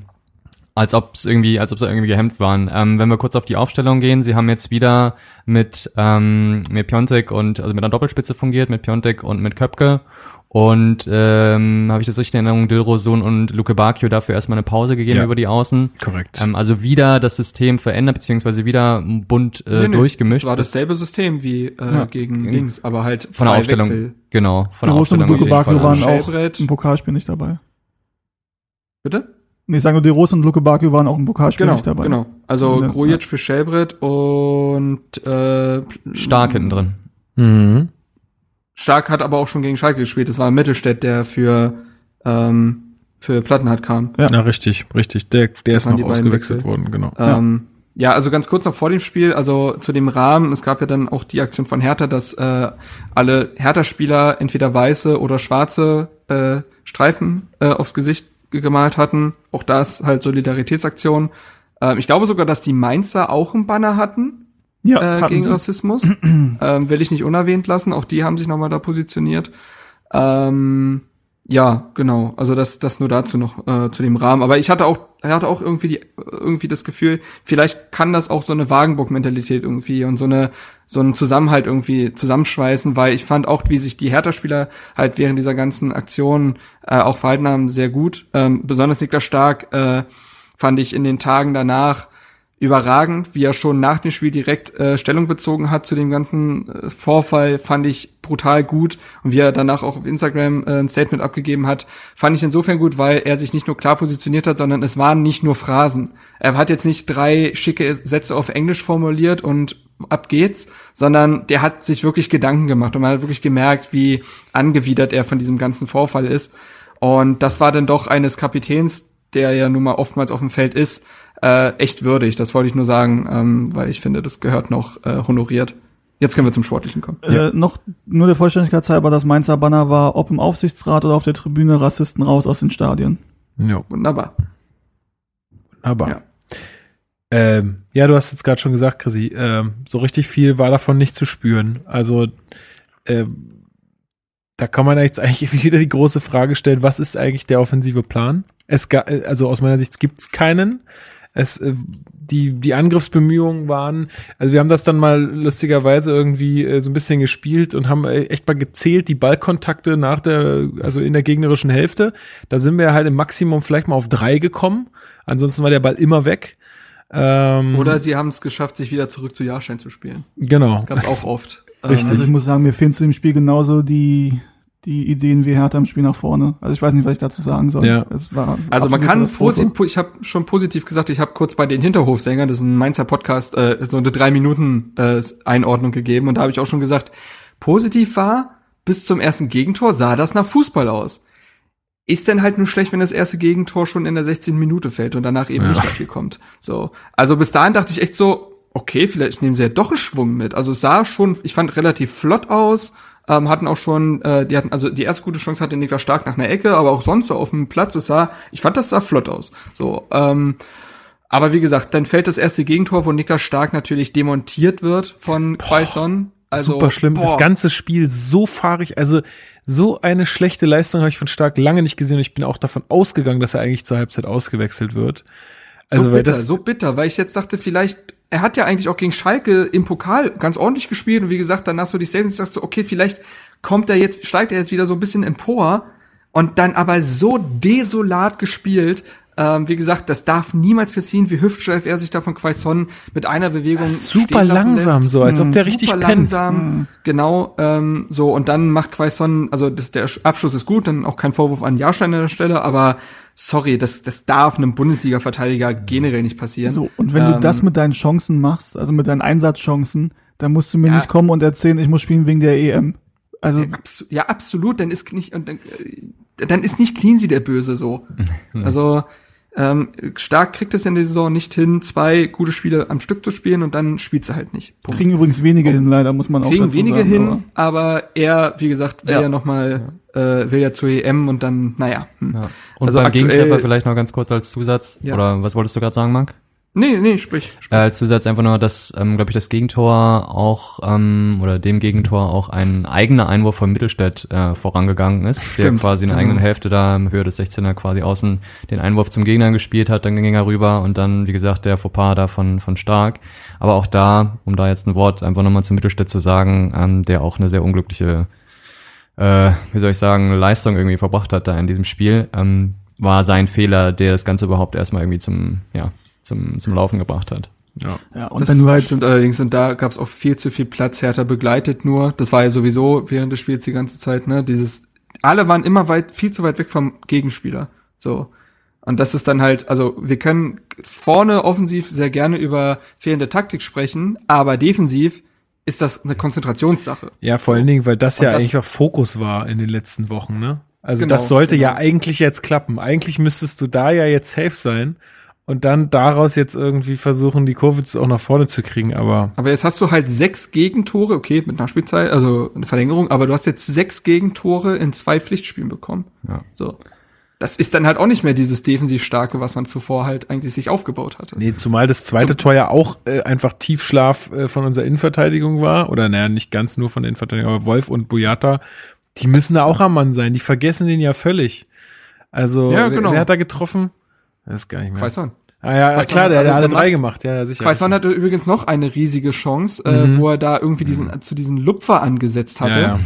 als ob es irgendwie, als ob sie irgendwie gehemmt waren. Ähm, wenn wir kurz auf die Aufstellung gehen, sie haben jetzt wieder mit ähm, mit Piontek und also mit einer Doppelspitze fungiert, mit Piontek und mit Köpke. Und ähm, habe ich das richtig in Erinnerung, Dilrosun und Luke Bakio dafür erstmal eine Pause gegeben Ja. über die Außen. Korrekt. Ähm, also wieder das System verändert, beziehungsweise wieder bunt äh, Nee, nee, durchgemischt. Das war dasselbe System wie äh, gegen Dings, aber halt von der Aufstellung. Wechsel. Genau, von der und Aufstellung. auf Luke Fall. waren auch Schellbrett. im Pokalspiel nicht dabei. Bitte? Nee, ich sage nur, die Russen und Luke Bakio waren auch im Pokalspiel Genau, nicht dabei. genau. Also Also, Grujic für Schellbrett und äh, Stark hinten drin. Mhm. Stark hat aber auch schon gegen Schalke gespielt. Das war Mittelstädt, der für ähm, für Plattenhardt kam. Ja. Ja, richtig, richtig. Der, der ist noch ausgewechselt Wechsel. worden, genau. Ähm, ja, also ganz kurz noch vor dem Spiel, also zu dem Rahmen, es gab ja dann auch die Aktion von Hertha, dass äh, alle Hertha-Spieler entweder weiße oder schwarze äh, Streifen äh, aufs Gesicht gemalt hatten. Auch das halt Solidaritätsaktion. Äh, ich glaube sogar, dass die Mainzer auch einen Banner hatten Ja, äh, gegen sie. Rassismus. [CLEARS THROAT] ähm, will ich nicht unerwähnt lassen. Auch die haben sich nochmal da positioniert. Ähm, ja, genau. Also das, das nur dazu noch äh, zu dem Rahmen. Aber ich hatte auch, ich hatte auch irgendwie die, irgendwie das Gefühl, vielleicht kann das auch so eine Wagenburg-Mentalität irgendwie und so eine so einen Zusammenhalt irgendwie zusammenschweißen, weil ich fand auch, wie sich die Hertha-Spieler halt während dieser ganzen Aktion äh, auch verhalten haben, sehr gut. Ähm, besonders Niklas Stark äh, fand ich in den Tagen danach überragend, wie er schon nach dem Spiel direkt äh, Stellung bezogen hat zu dem ganzen äh, Vorfall, fand ich brutal gut und wie er danach auch auf Instagram äh, ein Statement abgegeben hat, fand ich insofern gut, weil er sich nicht nur klar positioniert hat, sondern es waren nicht nur Phrasen. Er hat jetzt nicht drei schicke Sätze auf Englisch formuliert und ab geht's, sondern der hat sich wirklich Gedanken gemacht und man hat wirklich gemerkt, wie angewidert er von diesem ganzen Vorfall ist. Und das war dann doch eines Kapitäns, der ja nun mal oftmals auf dem Feld ist, äh, echt würdig. Das wollte ich nur sagen, ähm, weil ich finde, das gehört noch äh, honoriert. Jetzt können wir zum Sportlichen kommen. Äh, noch nur der Vollständigkeit halber, das Mainzer Banner war, ob im Aufsichtsrat oder auf der Tribüne, Rassisten raus aus den Stadien. Ja, Wunderbar. aber. Ja. Ähm, ja, du hast jetzt gerade schon gesagt, Chrissy, ähm, so richtig viel war davon nicht zu spüren. Also ähm, da kann man jetzt eigentlich [LAUGHS] wieder die große Frage stellen, was ist eigentlich der offensive Plan? Es ga, also aus meiner Sicht gibt's keinen. Es, äh, die, die Angriffsbemühungen waren, also wir haben das dann mal lustigerweise irgendwie äh, so ein bisschen gespielt und haben äh, echt mal gezählt, die Ballkontakte nach der, also in der gegnerischen Hälfte. Da sind wir halt im Maximum vielleicht mal auf drei gekommen. Ansonsten war der Ball immer weg. Ähm, Oder sie haben es geschafft, sich wieder zurück zu Jahrstein zu spielen. Genau. Das gab's auch oft. Richtig. Also ich muss sagen, mir fehlen zu dem Spiel genauso die, die Ideen wie Hertha im Spiel nach vorne. Also ich weiß nicht, was ich dazu sagen soll. Ja. Es war Also man kann positiv, ich habe schon positiv gesagt, ich habe kurz bei den Hinterhofsängern, das ist ein Mainzer Podcast, äh, so eine drei Minuten äh, Einordnung gegeben und da habe ich auch schon gesagt, positiv war, bis zum ersten Gegentor sah das nach Fußball aus. Ist denn halt nur schlecht, wenn das erste Gegentor schon in der 16. Minute fällt und danach eben nicht mehr viel kommt. So. Also bis dahin dachte ich echt so, okay, vielleicht nehmen sie ja doch einen Schwung mit. Also es sah schon, ich fand relativ flott aus, ähm, hatten auch schon, äh, die hatten, also die erste gute Chance hatte Niklas Stark nach einer Ecke, aber auch sonst so auf dem Platz, es sah, ich fand das sah flott aus. So, ähm, aber wie gesagt, dann fällt das erste Gegentor, wo Niklas Stark natürlich demontiert wird von Quaison. Also, Super schlimm. Das boah. ganze Spiel so fahrig. Also so eine schlechte Leistung habe ich von Stark lange nicht gesehen und ich bin auch davon ausgegangen, dass er eigentlich zur Halbzeit ausgewechselt wird. Also so weil bitter, das so bitter, weil ich jetzt dachte, vielleicht, er hat ja eigentlich auch gegen Schalke im Pokal ganz ordentlich gespielt und wie gesagt, danach so die Statements, sagst du, okay, vielleicht kommt er jetzt, steigt er jetzt wieder so ein bisschen empor und dann aber so desolat gespielt. Ähm, wie gesagt, das darf niemals passieren, wie hüftsteif er sich da von Quaison mit einer Bewegung super stehen lassen langsam lässt. so, als ob der Super richtig pennt. langsam, genau, ähm, so, und dann macht Quaison, also das, der Abschluss ist gut, dann auch kein Vorwurf an Jahrstein an der Stelle, aber sorry, das, das darf einem Bundesliga-Verteidiger generell nicht passieren. So, und wenn du Ähm, das mit deinen Chancen machst, also mit deinen Einsatzchancen, dann musst du mir Ja. nicht kommen und erzählen, ich muss spielen wegen der EM. Also Abs ja, absolut, dann ist nicht, und dann, äh, dann ist nicht Cleansy der Böse so. [LAUGHS] Also, ähm, stark kriegt es in der Saison nicht hin, zwei gute Spiele am Stück zu spielen und dann spielt sie halt nicht. Punkt. kriegen übrigens wenige hin, leider, muss man auch Kriegen dazu wenige sagen, hin, aber- aber, er, wie gesagt, will ja, Ja. noch mal, äh, will ja zur EM und dann, naja. Hm. Ja. Und Also beim aktuell- Gegentreffer vielleicht noch ganz kurz als Zusatz. Ja. Oder was wolltest du gerade sagen, Marc? Nee, nee, sprich. sprich. Äh, Zusatz einfach nur, dass, ähm, glaube ich, das Gegentor auch, ähm, oder dem Gegentor auch ein eigener Einwurf von Mittelstädt äh, vorangegangen ist, der Stimmt, quasi in der genau. eigenen Hälfte da in Höhe des 16er quasi außen den Einwurf zum Gegner gespielt hat, dann ging er rüber und dann, wie gesagt, der Fauxpas da von, von Stark. Aber auch da, um da jetzt ein Wort einfach nochmal zu Mittelstädt zu sagen, ähm, der auch eine sehr unglückliche äh, wie soll ich sagen, Leistung irgendwie verbracht hat da in diesem Spiel, ähm, war sein Fehler, der das Ganze überhaupt erstmal irgendwie zum, ja, zum, zum Laufen gebracht hat. ja. Ja, und das wenn du halt stimmt allerdings, und da gab es auch viel zu viel Platz, Hertha begleitet nur. Das war ja sowieso während des Spiels die ganze Zeit, ne? Dieses, alle waren immer weit, viel zu weit weg vom Gegenspieler. So. Und das ist dann halt, also wir können vorne offensiv sehr gerne über fehlende Taktik sprechen, aber defensiv ist das eine Konzentrationssache. ja, vor allen Dingen, weil das Und ja das- eigentlich auch Fokus war in den letzten Wochen, ne? Also Genau, das sollte ja genau. eigentlich jetzt klappen. Eigentlich müsstest du da ja jetzt safe sein und dann daraus jetzt irgendwie versuchen, die Kurve auch nach vorne zu kriegen, aber. Aber jetzt hast du halt sechs Gegentore, okay, mit Nachspielzeit, also eine Verlängerung, aber du hast jetzt sechs Gegentore in zwei Pflichtspielen bekommen. Ja. So. Das ist dann halt auch nicht mehr dieses defensiv starke, was man zuvor halt eigentlich sich aufgebaut hatte. Nee, zumal das zweite Zum- Tor ja auch äh, einfach Tiefschlaf äh, von unserer Innenverteidigung war. Oder naja, nicht ganz nur von der Innenverteidigung, aber Wolf und Boyata, die müssen da auch am Mann sein. Die vergessen den ja völlig. Also, Ja, wer- genau. wer hat da getroffen? Das ist gar nicht mehr. Quaison. Ah ja, Quaison klar, der hat alle drei gemacht. Ja, sicher. Quaison hatte übrigens noch eine riesige Chance, äh, wo er da irgendwie diesen, zu diesen Lupfer angesetzt hatte. Ja,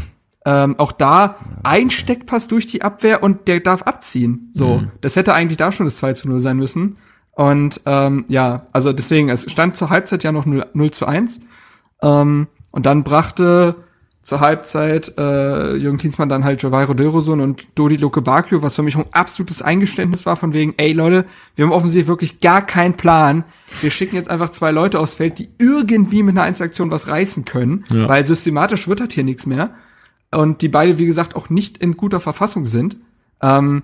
ja. Ähm, auch da ein Steckpass durch die Abwehr und der darf abziehen. So, Mhm. das hätte eigentlich da schon das 2 zu 0 sein müssen. Und ähm, ja, also deswegen, es stand zur Halbzeit ja noch 0, 0 zu 1. Ähm, und dann brachte zur Halbzeit äh, Jürgen Klinsmann dann halt Jovairo Dörosun und Dodi Luke Bakio, was für mich ein absolutes Eingeständnis war von wegen, ey Leute, wir haben offensichtlich wirklich gar keinen Plan. Wir schicken jetzt einfach zwei Leute aufs Feld, die irgendwie mit einer Einzelaktion was reißen können, Ja. weil systematisch wird halt hier nichts mehr. Und die beide, wie gesagt, auch nicht in guter Verfassung sind. Ähm,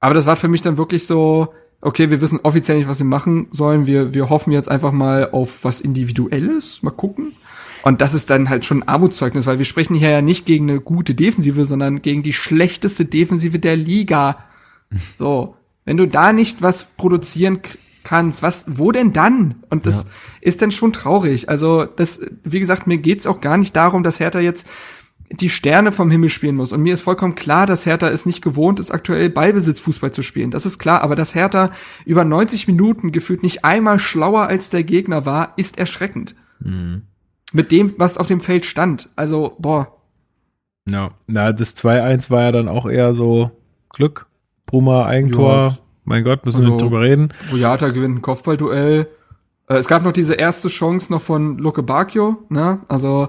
aber das war für mich dann wirklich so, okay, wir wissen offiziell nicht, was wir machen sollen. Wir, wir hoffen jetzt einfach mal auf was Individuelles. Mal gucken. Und das ist dann halt schon ein Armutszeugnis, weil wir sprechen hier ja nicht gegen eine gute Defensive, sondern gegen die schlechteste Defensive der Liga. [LAUGHS] So. Wenn du da nicht was produzieren kannst, was, wo denn dann? Und das ist dann schon traurig. Also, das, wie gesagt, mir geht's auch gar nicht darum, dass Hertha jetzt die Sterne vom Himmel spielen muss. Und mir ist vollkommen klar, dass Hertha es nicht gewohnt ist, aktuell Ballbesitzfußball zu spielen. Das ist klar, aber dass Hertha über 90 Minuten gefühlt nicht einmal schlauer als der Gegner war, ist erschreckend. Mit dem, was auf dem Feld stand. Also, boah, Ja, na, das 2-1 war ja dann auch eher so Glück. Bruma, Eigentor. Ja. mein Gott, müssen wir Also- nicht drüber reden. Boyata gewinnt ein Kopfballduell. Äh, es gab noch diese erste Chance noch von Luke Bacchio, ne? Also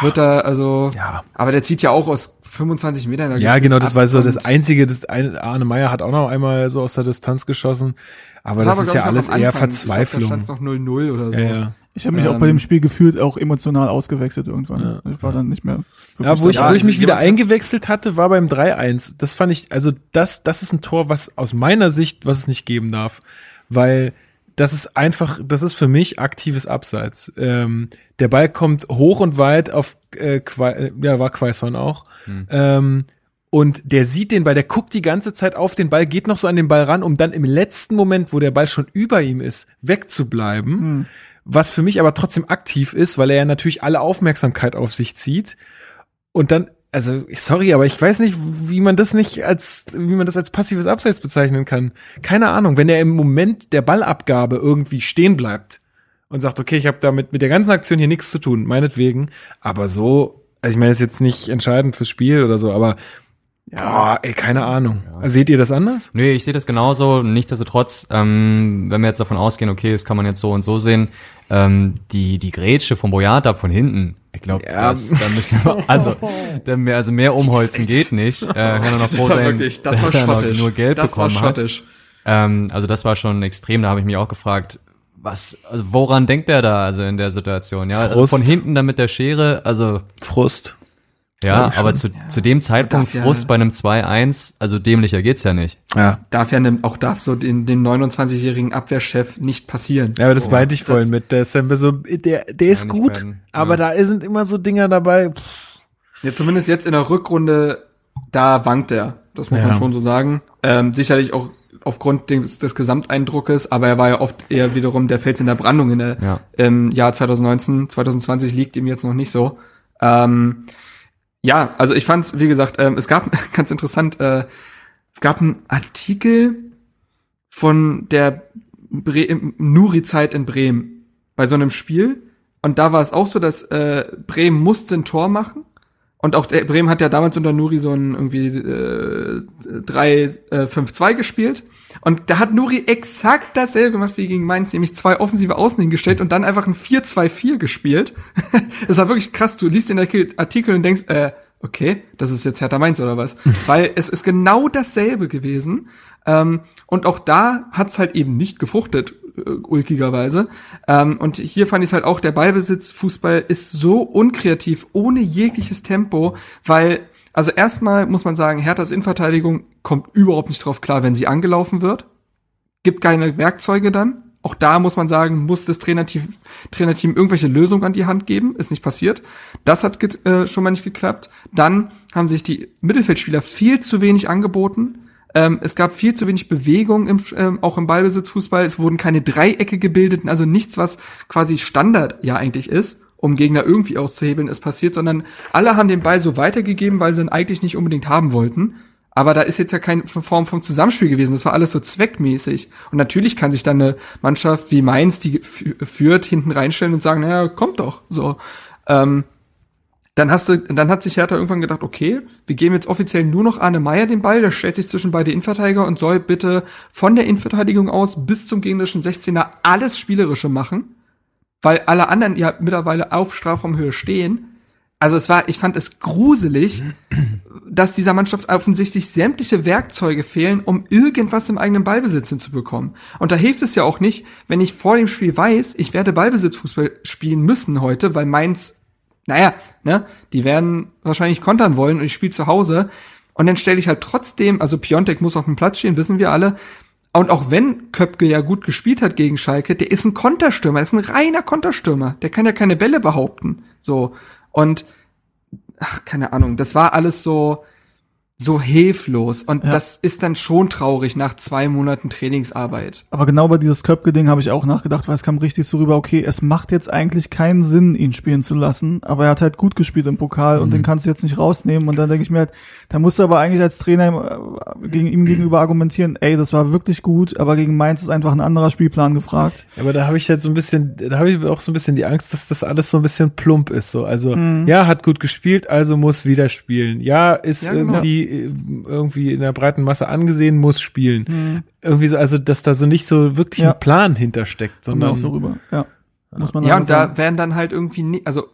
wird er, also, Ja. aber der zieht ja auch aus 25 Metern. Ja, genau, das war so das Einzige, das eine, Arne Meyer hat auch noch einmal so aus der Distanz geschossen. Aber das, war, ist ja alles eher Anfang. Ich glaub, Verzweiflung. Da stand noch 0-0 oder so. ja, ja. Ich habe mich auch Ähm, bei dem Spiel gefühlt auch emotional ausgewechselt irgendwann. Ich war dann nicht mehr. Ja, wo ich, Ja, wo ich mich wieder eingewechselt hatte, war beim 3-1. Das fand ich, also das, das ist ein Tor, was aus meiner Sicht, was es nicht geben darf. Weil das ist einfach, das ist für mich aktives Abseits. Ähm, der Ball kommt hoch und weit auf, äh, Quai, äh, ja, war Quaison auch. Ähm, und der sieht den Ball, der guckt die ganze Zeit auf den Ball, geht noch so an den Ball ran, um dann im letzten Moment, wo der Ball schon über ihm ist, wegzubleiben. Was für mich aber trotzdem aktiv ist, weil er ja natürlich alle Aufmerksamkeit auf sich zieht. Und dann, also sorry, aber ich weiß nicht, wie man das nicht als, wie man das als passives Abseits bezeichnen kann. Keine Ahnung, wenn er im Moment der Ballabgabe irgendwie stehen bleibt und sagt, okay, ich habe damit mit der ganzen Aktion hier nichts zu tun, meinetwegen. Aber so, also ich meine, ist jetzt nicht entscheidend fürs Spiel oder so, aber ja, ey, keine Ahnung. Seht ihr das anders? Nee, ich sehe das genauso. Nichtsdestotrotz, ähm, wenn wir jetzt davon ausgehen, okay, das kann man jetzt so und so sehen, ähm, die, die Grätsche von Boyata von hinten, ich glaube, Ja. das, da müssen wir, [LAUGHS] also, da mehr, also mehr umholzen geht nicht. Äh, kann [LAUGHS] er noch Das froh war sein, wirklich, das war er schottisch. nur Geld das war bekommen hat. schottisch. Ähm, also das war schon extrem, da habe ich mich auch gefragt, was, also woran denkt er da also in der Situation? Ja, also Frust. von hinten dann mit der Schere, also Frust. Ja, aber zu, zu dem Zeitpunkt darf ja- Frust bei einem 2-1, also dämlicher geht's ja nicht. Ja. Darf ja ne, auch darf so den, dem 29-jährigen Abwehrchef nicht passieren. Ja, aber das meinte ich vorhin mit der Sembe so, der, der ist gut, werden, aber ja. da sind immer so Dinger dabei. Pff, Ja, zumindest jetzt in der Rückrunde, da wankt er. Das muss Ja. man schon so sagen. Ähm, sicherlich auch aufgrund des, des Gesamteindruckes, aber er war ja oft eher wiederum der Fels in der Brandung in der, Ja. im Jahr 2019, 2020 liegt ihm jetzt noch nicht so. Ähm, ja, also ich fand's, wie gesagt, ähm, es gab [LAUGHS] ganz interessant, äh, es gab einen Artikel von der Bre Nuri-Zeit in Bremen bei so einem Spiel und da war es auch so, dass äh, Bremen musste ein Tor machen und auch der, Bremen hat ja damals unter Nuri so ein irgendwie äh, 3-5-2 gespielt. Und da hat Nuri exakt dasselbe gemacht wie gegen Mainz, nämlich zwei offensive Außen hingestellt und dann einfach ein 4-2-4 gespielt. [LAUGHS] das war wirklich krass. Du liest den Artikel und denkst, äh, okay, das ist jetzt Hertha Mainz oder was? [LAUGHS] Weil es ist genau dasselbe gewesen. Ähm, und auch da hat's halt eben nicht gefruchtet, äh, ulkigerweise. Ähm, und hier fand ich halt auch, der Ballbesitz, Fußball ist so unkreativ, ohne jegliches Tempo, weil, also erstmal muss man sagen, Herthas Innenverteidigung kommt überhaupt nicht drauf klar, wenn sie angelaufen wird. gibt keine Werkzeuge dann. Auch da muss man sagen, muss das Trainerteam, Trainerteam irgendwelche Lösungen an die Hand geben. Ist nicht passiert. Das hat äh, schon mal nicht geklappt. Dann haben sich die Mittelfeldspieler viel zu wenig angeboten. Ähm, es gab viel zu wenig Bewegung im, ähm, auch im Ballbesitzfußball. Es wurden keine Dreiecke gebildet, also nichts, was quasi Standard ja eigentlich ist, um Gegner irgendwie auszuhebeln, ist passiert, sondern alle haben den Ball so weitergegeben, weil sie ihn eigentlich nicht unbedingt haben wollten. Aber da ist jetzt ja keine Form vom Zusammenspiel gewesen. Das war alles so zweckmäßig. Und natürlich kann sich dann eine Mannschaft wie Mainz, die führt, hinten reinstellen und sagen, naja, kommt doch. So. Ähm, dann hast du, dann hat sich Hertha irgendwann gedacht, okay, wir geben jetzt offiziell nur noch Arne Meyer den Ball, der stellt sich zwischen beide Innenverteidiger und soll bitte von der Innenverteidigung aus bis zum gegnerischen 16er alles Spielerische machen, weil alle anderen ja mittlerweile auf Strafraumhöhe stehen. Also es war, ich fand es gruselig, [CLEARS THROAT] dass dieser Mannschaft offensichtlich sämtliche Werkzeuge fehlen, um irgendwas im eigenen Ballbesitz hinzubekommen. Und da hilft es ja auch nicht, wenn ich vor dem Spiel weiß, ich werde Ballbesitzfußball spielen müssen heute, weil Mainz, naja, ne, die werden wahrscheinlich kontern wollen und ich spiele zu Hause. Und dann stelle ich halt trotzdem, also Piontek muss auf dem Platz stehen, wissen wir alle. Und auch wenn Köpke ja gut gespielt hat gegen Schalke, der ist ein Konterstürmer, ist ein reiner Konterstürmer. Der kann ja keine Bälle behaupten. So. Und ach, keine Ahnung, das war alles so, so hilflos. Und ja. das ist dann schon traurig nach zwei Monaten Trainingsarbeit. Aber genau bei dieses Köpke-Ding habe ich auch nachgedacht, weil es kam richtig so rüber, okay, es macht jetzt eigentlich keinen Sinn, ihn spielen zu lassen, aber er hat halt gut gespielt im Pokal mhm. und den kannst du jetzt nicht rausnehmen. Und dann denke ich mir halt, da musst du aber eigentlich als Trainer äh, gegen ihm gegenüber argumentieren, ey, das war wirklich gut, aber gegen Mainz ist einfach ein anderer Spielplan gefragt. Ja, aber da habe ich halt so ein bisschen, da habe ich auch so ein bisschen die Angst, dass das alles so ein bisschen plump ist. So. Also, mhm. ja, hat gut gespielt, also muss wieder spielen. Ja, ist ja, genau. irgendwie irgendwie in der breiten Masse angesehen, muss spielen. Mhm. Irgendwie so, also dass da so nicht so wirklich ja. ein Plan hintersteckt, sondern auch so rüber. Ja, muss man ja und sagen. da werden dann halt irgendwie, nie, also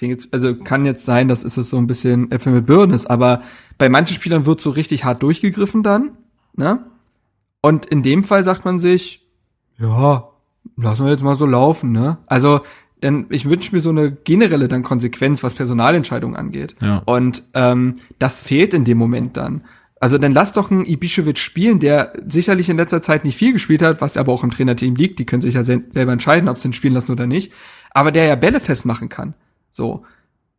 jetzt, also kann jetzt sein, dass ist es so ein bisschen Äpfel mit Birnen ist, aber bei manchen Spielern wird so richtig hart durchgegriffen dann, ne? Und in dem Fall sagt man sich, ja, lassen wir jetzt mal so laufen, ne? Also denn ich wünsche mir so eine generelle dann Konsequenz, was Personalentscheidungen angeht. Ja. Und ähm, das fehlt in dem Moment dann. Also dann lass doch einen Ibišević spielen, der sicherlich in letzter Zeit nicht viel gespielt hat, was aber auch im Trainerteam liegt. Die können sich ja selber entscheiden, ob sie ihn spielen lassen oder nicht. Aber der ja Bälle festmachen kann. So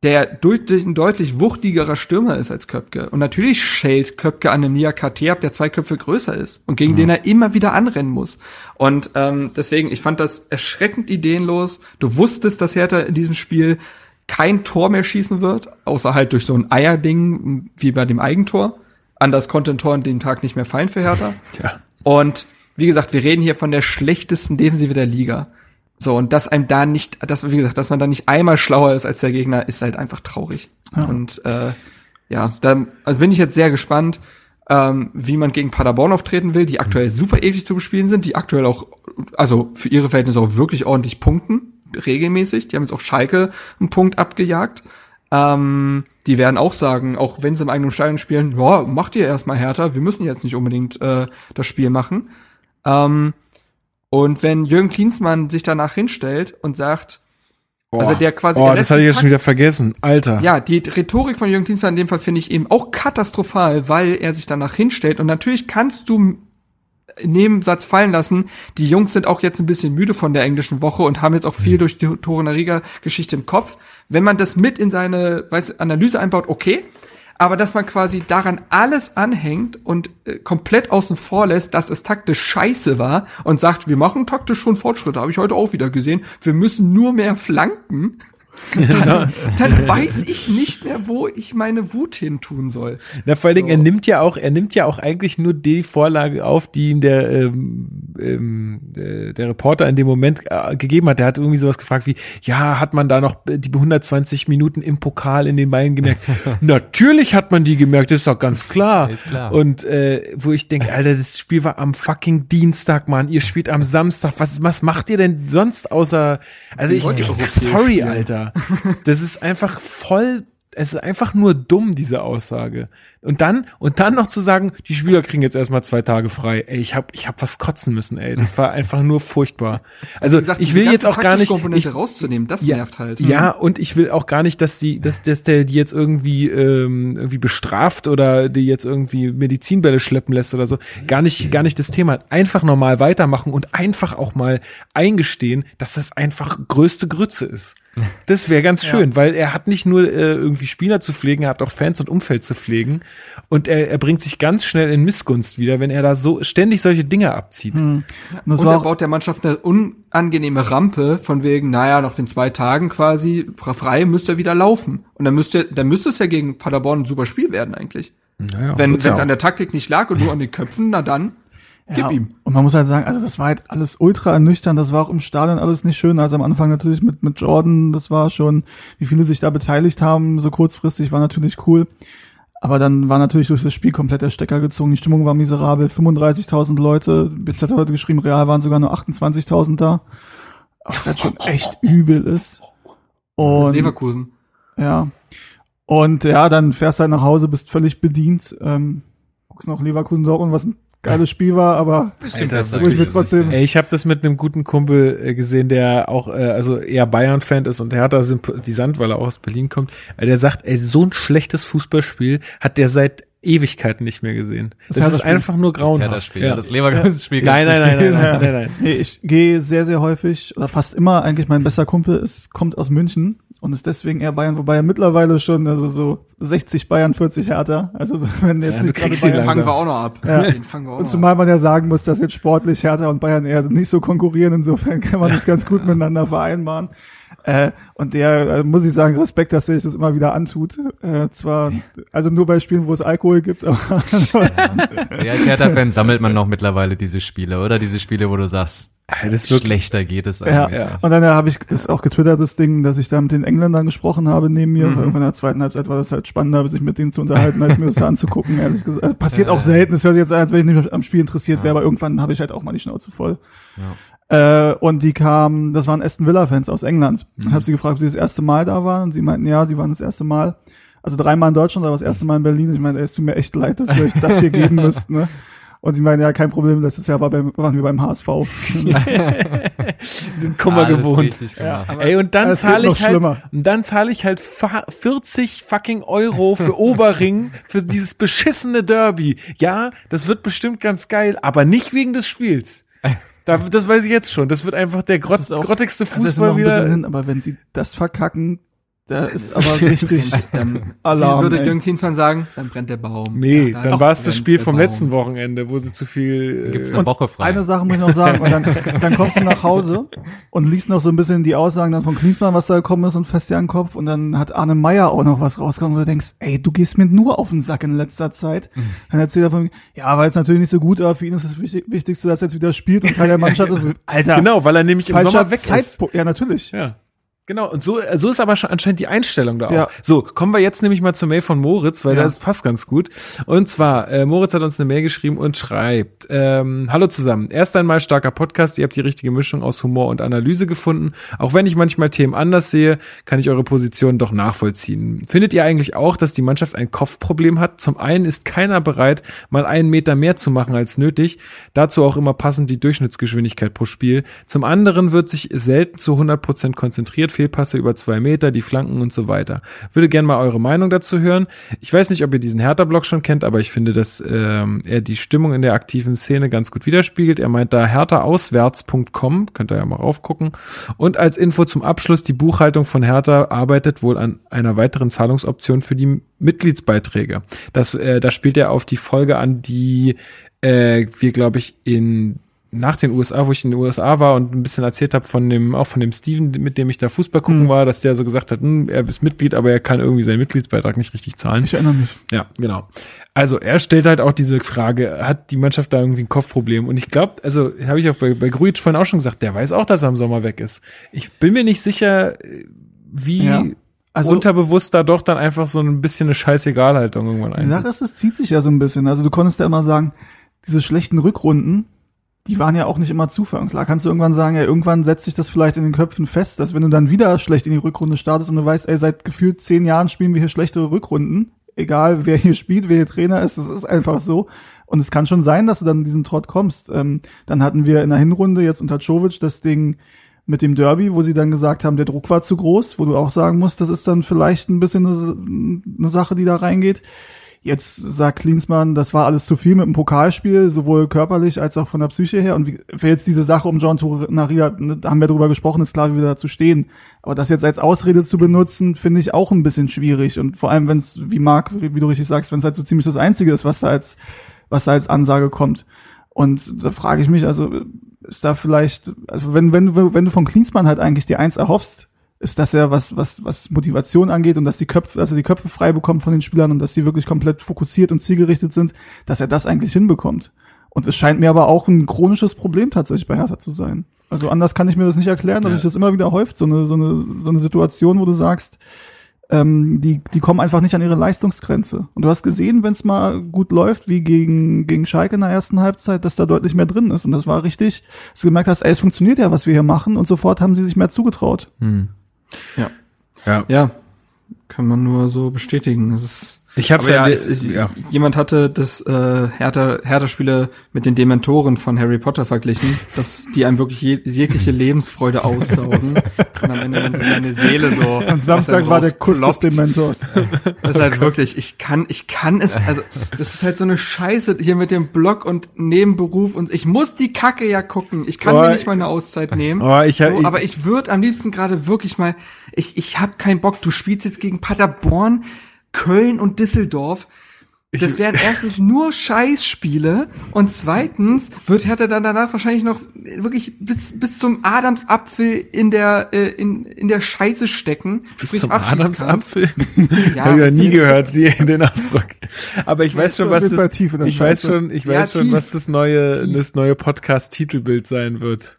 der deutlich, ein deutlich wuchtigerer Stürmer ist als Köpke. Und natürlich schält Köpke an einem Nia KT ab, der zwei Köpfe größer ist und gegen mhm. den er immer wieder anrennen muss. Und ähm, deswegen, ich fand das erschreckend ideenlos. Du wusstest, dass Hertha in diesem Spiel kein Tor mehr schießen wird, außer halt durch so ein Eierding wie bei dem Eigentor. Anders konnte ein Tor an dem Tag nicht mehr fallen für Hertha. [LAUGHS] ja. Und wie gesagt, wir reden hier von der schlechtesten Defensive der Liga. So, und dass einem da nicht, dass, wie gesagt, dass man da nicht einmal schlauer ist als der Gegner, ist halt einfach traurig. Ja. Und äh, ja, da also bin ich jetzt sehr gespannt, ähm, wie man gegen Paderborn auftreten will, die aktuell super eklig zu bespielen sind, die aktuell auch, also für ihre Verhältnisse auch wirklich ordentlich punkten, regelmäßig. Die haben jetzt auch Schalke einen Punkt abgejagt. Ähm, die werden auch sagen, auch wenn sie im eigenen Stadion spielen, ja, macht ihr erstmal härter, wir müssen jetzt nicht unbedingt äh, das Spiel machen. Ähm, und wenn Jürgen Klinsmann sich danach hinstellt und sagt, oh, also der quasi. Oh, das hatte ich jetzt schon wieder vergessen. Alter. Ja, die Rhetorik von Jürgen Klinsmann in dem Fall finde ich eben auch katastrophal, weil er sich danach hinstellt. Und natürlich kannst du Nebensatz fallen lassen. Die Jungs sind auch jetzt ein bisschen müde von der englischen Woche und haben jetzt auch viel mhm. durch die Tore Riga Geschichte im Kopf. Wenn man das mit in seine weiß, Analyse einbaut, okay aber dass man quasi daran alles anhängt und äh, komplett außen vor lässt, dass es taktisch scheiße war und sagt, wir machen taktisch schon Fortschritte, habe ich heute auch wieder gesehen, wir müssen nur mehr flanken dann, dann weiß ich nicht mehr, wo ich meine Wut hin tun soll. Na, vor allen Dingen, so. er nimmt ja auch, er nimmt ja auch eigentlich nur die Vorlage auf, die ihm der, ähm, ähm, der Reporter in dem Moment äh, gegeben hat. Der hat irgendwie sowas gefragt wie, ja, hat man da noch die 120 Minuten im Pokal in den Beinen gemerkt? [LAUGHS] Natürlich hat man die gemerkt, das ist doch ganz klar. Ist klar. Und äh, wo ich denke, Alter, das Spiel war am fucking Dienstag, Mann. Ihr spielt am Samstag. Was, was macht ihr denn sonst außer, also ich, sorry, spielen. Das ist einfach voll, es ist einfach nur dumm, diese Aussage. Und dann, und dann noch zu sagen, die Spieler kriegen jetzt erstmal zwei Tage frei. Ey, ich hab, ich hab was kotzen müssen, ey. Das war einfach nur furchtbar. Also, gesagt, ich will jetzt auch gar nicht, Taktikkomponente ich, rauszunehmen, das ja, nervt halt. Ja, und ich will auch gar nicht, dass die, dass, dass der die jetzt irgendwie, ähm, irgendwie bestraft oder die jetzt irgendwie Medizinbälle schleppen lässt oder so. Gar nicht, gar nicht das Thema. Einfach normal weitermachen und einfach auch mal eingestehen, dass das einfach größte Grütze ist. Das wäre ganz [LAUGHS] schön, weil er hat nicht nur äh, irgendwie Spieler zu pflegen, er hat auch Fans und Umfeld zu pflegen. Und er, er bringt sich ganz schnell in Missgunst wieder, wenn er da so ständig solche Dinge abzieht. Und das Und er baut der Mannschaft eine unangenehme Rampe von wegen, naja, noch den zwei Tagen quasi frei müsste er wieder laufen. Und dann müsste, dann müsste es ja gegen Paderborn ein super Spiel werden eigentlich. Naja, Wenn es ja an der Taktik nicht lag und nur an den Köpfen, na dann gib ja, ihm. Und man muss halt sagen, also das war halt alles ultra ernüchternd, das war auch im Stadion alles nicht schön. Also am Anfang natürlich mit, mit Jordan, das war schon, wie viele sich da beteiligt haben, so kurzfristig war natürlich cool. Aber dann war natürlich durch das Spiel komplett der Stecker gezogen. Die Stimmung war miserabel. 35.000 Leute. BZ hat heute geschrieben, real waren sogar nur 28.000 da. Was halt schon echt übel ist. Und, Leverkusen. ja. Und ja, dann fährst du halt nach Hause, bist völlig bedient. Ähm, guckst noch Leverkusen Dortmund, was ein geiles Spiel war, aber wo ich mir trotzdem- bisschen. Ey, ich habe das mit einem guten Kumpel äh, gesehen, der auch äh, also eher Bayern-Fan ist und Hertha Sympathisant, weil er auch aus Berlin kommt. Äh, Der sagt, ey, so ein schlechtes Fußballspiel hat der seit Ewigkeiten nicht mehr gesehen. Das, ist Hertha-Spiel. einfach nur grauenhaft. das Spiel, ja. das Leverkusen-Spiel. Nein, nein, nein, nein, nein, nein, nein. Nee, ich gehe sehr, sehr häufig oder fast immer eigentlich mein bester Kumpel ist, kommt aus München und ist deswegen eher Bayern, wobei er mittlerweile schon, also so 60 Bayern, 40 Härter. Also so, [LAUGHS] wenn jetzt Ja, nicht du gerade Den Bayern. langsam. fangen wir auch noch ab. Ja. [LAUGHS] Den fangen wir auch Und zumal man ja sagen muss, dass jetzt sportlich Hertha und Bayern eher nicht so konkurrieren, insofern kann man das ganz gut miteinander vereinbaren. Äh, und der, äh, muss ich sagen, Respekt, dass er sich das immer wieder antut. Äh, zwar, also nur bei Spielen, wo es Alkohol gibt, [LAUGHS] aber Ja, als Hertha-Fan sammelt man noch mittlerweile diese Spiele, oder? Diese Spiele, wo du sagst, Ja, das ist wirklich- schlechter geht es Ja, eigentlich. und dann äh, habe ich das auch getwittert, das Ding, dass ich da mit den Engländern gesprochen habe neben mir. Und irgendwann in der zweiten Halbzeit war das halt spannender, sich mit denen zu unterhalten, als mir das da anzugucken, [LAUGHS] ehrlich gesagt. Also, passiert auch selten. Es hört sich jetzt an, als wenn ich nicht am Spiel interessiert wäre, aber irgendwann habe ich halt auch mal die Schnauze voll. Äh, und die kamen, das waren Aston Villa-Fans aus England. Und habe sie gefragt, ob sie das erste Mal da waren. Und sie meinten, ja, sie waren das erste Mal. Also dreimal in Deutschland, aber das erste Mal in Berlin. Ich meine, ey, es tut mir echt leid, dass ihr euch das hier geben [LAUGHS] müsst. Ne? Und sie meinen, ja, kein Problem, letztes Jahr war beim, waren wir beim HSV. [LAUGHS] Die sind Kummer Alles gewohnt. richtig gemacht. Ey, und dann zahle ich halt, schlimmer. und dann zahle ich halt fa- 40 fucking Euro für [LAUGHS] Oberring, für dieses beschissene Derby. Ja, das wird bestimmt ganz geil, aber nicht wegen des Spiels. Da, das weiß ich jetzt schon. Das wird einfach der grott, grottigste noch Fußball wieder. hin, aber wenn sie das verkacken, da ist aber richtig Dann Alarm. Wie würde. Jürgen Klinsmann sagen? Dann brennt der Baum. Nee, Ja, dann war es das Spiel vom Baum. letzten Wochenende, wo sie zu viel. Gibt's Äh, eine Woche frei. Eine Sache muss ich noch sagen, und dann, dann kommst du nach Hause und liest noch so ein bisschen die Aussagen dann von Klinsmann, was da gekommen ist und fest dir an den Kopf und dann hat Arne Meyer auch noch was rausgekommen, wo du denkst, ey, du gehst mir nur auf den Sack in letzter Zeit. Dann erzählt er von, ja, weil es natürlich nicht so gut, aber für ihn ist das Wichtig- Wichtigste, dass er jetzt wieder spielt und Teil der Mannschaft ist. Alter, genau, weil er nämlich im Sommer weg ist. Zeitpunkt. Ja, natürlich. Ja. Genau, und so, so ist aber schon anscheinend die Einstellung da auch. Ja. So, kommen wir jetzt nämlich mal zur Mail von Moritz, weil Ja. das passt ganz gut. Und zwar, äh, Moritz hat uns eine Mail geschrieben und schreibt, ähm, Hallo zusammen, erst einmal starker Podcast, ihr habt die richtige Mischung aus Humor und Analyse gefunden. Auch wenn ich manchmal Themen anders sehe, kann ich eure Position doch nachvollziehen. Findet ihr eigentlich auch, dass die Mannschaft ein Kopfproblem hat? Zum einen ist keiner bereit, mal einen Meter mehr zu machen als nötig, dazu auch immer passend die Durchschnittsgeschwindigkeit pro Spiel. Zum anderen wird sich selten zu 100% konzentriert, Fehlpasse über zwei Meter, die Flanken und so weiter. Würde gerne mal eure Meinung dazu hören. Ich weiß nicht, ob ihr diesen Hertha-Blog schon kennt, aber ich finde, dass ähm, er die Stimmung in der aktiven Szene ganz gut widerspiegelt. Er meint da herthaauswärts.com, könnt ihr ja mal raufgucken. Und als Info zum Abschluss, die Buchhaltung von Hertha arbeitet wohl an einer weiteren Zahlungsoption für die Mitgliedsbeiträge. Das, äh, da spielt er auf die Folge an, die äh, wir, glaube ich, in nach den USA, wo ich in den USA war und ein bisschen erzählt habe von dem, auch von dem Steven, mit dem ich da Fußball gucken Mhm. war, dass der so gesagt hat, hm, er ist Mitglied, aber er kann irgendwie seinen Mitgliedsbeitrag nicht richtig zahlen. Ich erinnere mich. Ja, genau. Also er stellt halt auch diese Frage, hat die Mannschaft da irgendwie ein Kopfproblem? Und ich glaube, also habe ich auch bei, bei Grujic vorhin auch schon gesagt, der weiß auch, dass er im Sommer weg ist. Ich bin mir nicht sicher, wie Ja. Also- unterbewusst da doch dann einfach so ein bisschen eine Scheißegalhaltung irgendwann Die Sache ist, es zieht sich ja so ein bisschen. Also du konntest ja immer sagen, diese schlechten Rückrunden, die waren ja auch nicht immer Zufall. Und klar kannst du irgendwann sagen, ja, irgendwann setzt sich das vielleicht in den Köpfen fest, dass wenn du dann wieder schlecht in die Rückrunde startest und du weißt, ey, seit gefühlt zehn Jahren spielen wir hier schlechtere Rückrunden, egal wer hier spielt, wer hier Trainer ist, das ist einfach so. Und es kann schon sein, dass du dann in diesen Trott kommst. Ähm, dann hatten wir in der Hinrunde jetzt unter Czovic das Ding mit dem Derby, wo sie dann gesagt haben, der Druck war zu groß, wo du auch sagen musst, das ist dann vielleicht ein bisschen eine, eine Sache, die da reingeht. Jetzt sagt Klinsmann, das war alles zu viel mit dem Pokalspiel, sowohl körperlich als auch von der Psyche her. Und wie, für jetzt diese Sache um John Tournaria, ne, da haben wir drüber gesprochen, ist klar, wie wir dazu stehen. Aber das jetzt als Ausrede zu benutzen, finde ich auch ein bisschen schwierig. Und vor allem, wenn es, wie Marc, wie du richtig sagst, wenn es halt so ziemlich das Einzige ist, was da als, was da als Ansage kommt. Und da frage ich mich, also ist da vielleicht, also wenn, wenn, wenn du von Klinsmann halt eigentlich die Eins erhoffst, ist das ja was, was, was Motivation angeht und dass die Köpfe, dass er die Köpfe frei bekommt von den Spielern und dass sie wirklich komplett fokussiert und zielgerichtet sind, dass er das eigentlich hinbekommt. Und es scheint mir aber auch ein chronisches Problem tatsächlich bei Hertha zu sein. Also anders kann ich mir das nicht erklären, dass ja. sich das immer wieder häuft, so eine, so eine, so eine Situation, wo du sagst, ähm, die, die kommen einfach nicht an ihre Leistungsgrenze. Und du hast gesehen, wenn es mal gut läuft, wie gegen, gegen Schalke in der ersten Halbzeit, dass da deutlich mehr drin ist. Und das war richtig, dass du gemerkt hast, ey, es funktioniert ja, was wir hier machen. Und sofort haben sie sich mehr zugetraut. Hm. Ja. Ja. Ja. Kann man nur so bestätigen. Es ist ich hab's ja, es, ja, jemand hatte das äh, Hertha, Hertha-Spiele mit den Dementoren von Harry Potter verglichen, dass die einem wirklich je, jegliche Lebensfreude aussaugen [LAUGHS] und am Ende dann so seine Seele so. Und Samstag war der Kuss des Dementors. [LAUGHS] Das ist halt wirklich, ich kann, ich kann es, also das ist halt so eine Scheiße hier mit dem Blog und Nebenberuf und ich muss die Kacke ja gucken. Ich kann oh, mir nicht mal eine Auszeit nehmen. Oh, ich, so, aber ich würde am liebsten gerade wirklich mal, ich, ich habe keinen Bock. Du spielst jetzt gegen Paderborn Köln und Düsseldorf. Das wären erstens nur Scheißspiele und zweitens wird Hertha dann danach wahrscheinlich noch wirklich bis, bis zum Adamsapfel in der äh, in, in der Scheiße stecken. Bis sprich zum Adamsapfel? [LAUGHS] ja, Hab ich ja nie gehört, die, den Ausdruck. Aber ich weiß schon, was das, ich weiß schon, ich weiß ja, schon, was das neue das neue Podcast Titelbild sein wird.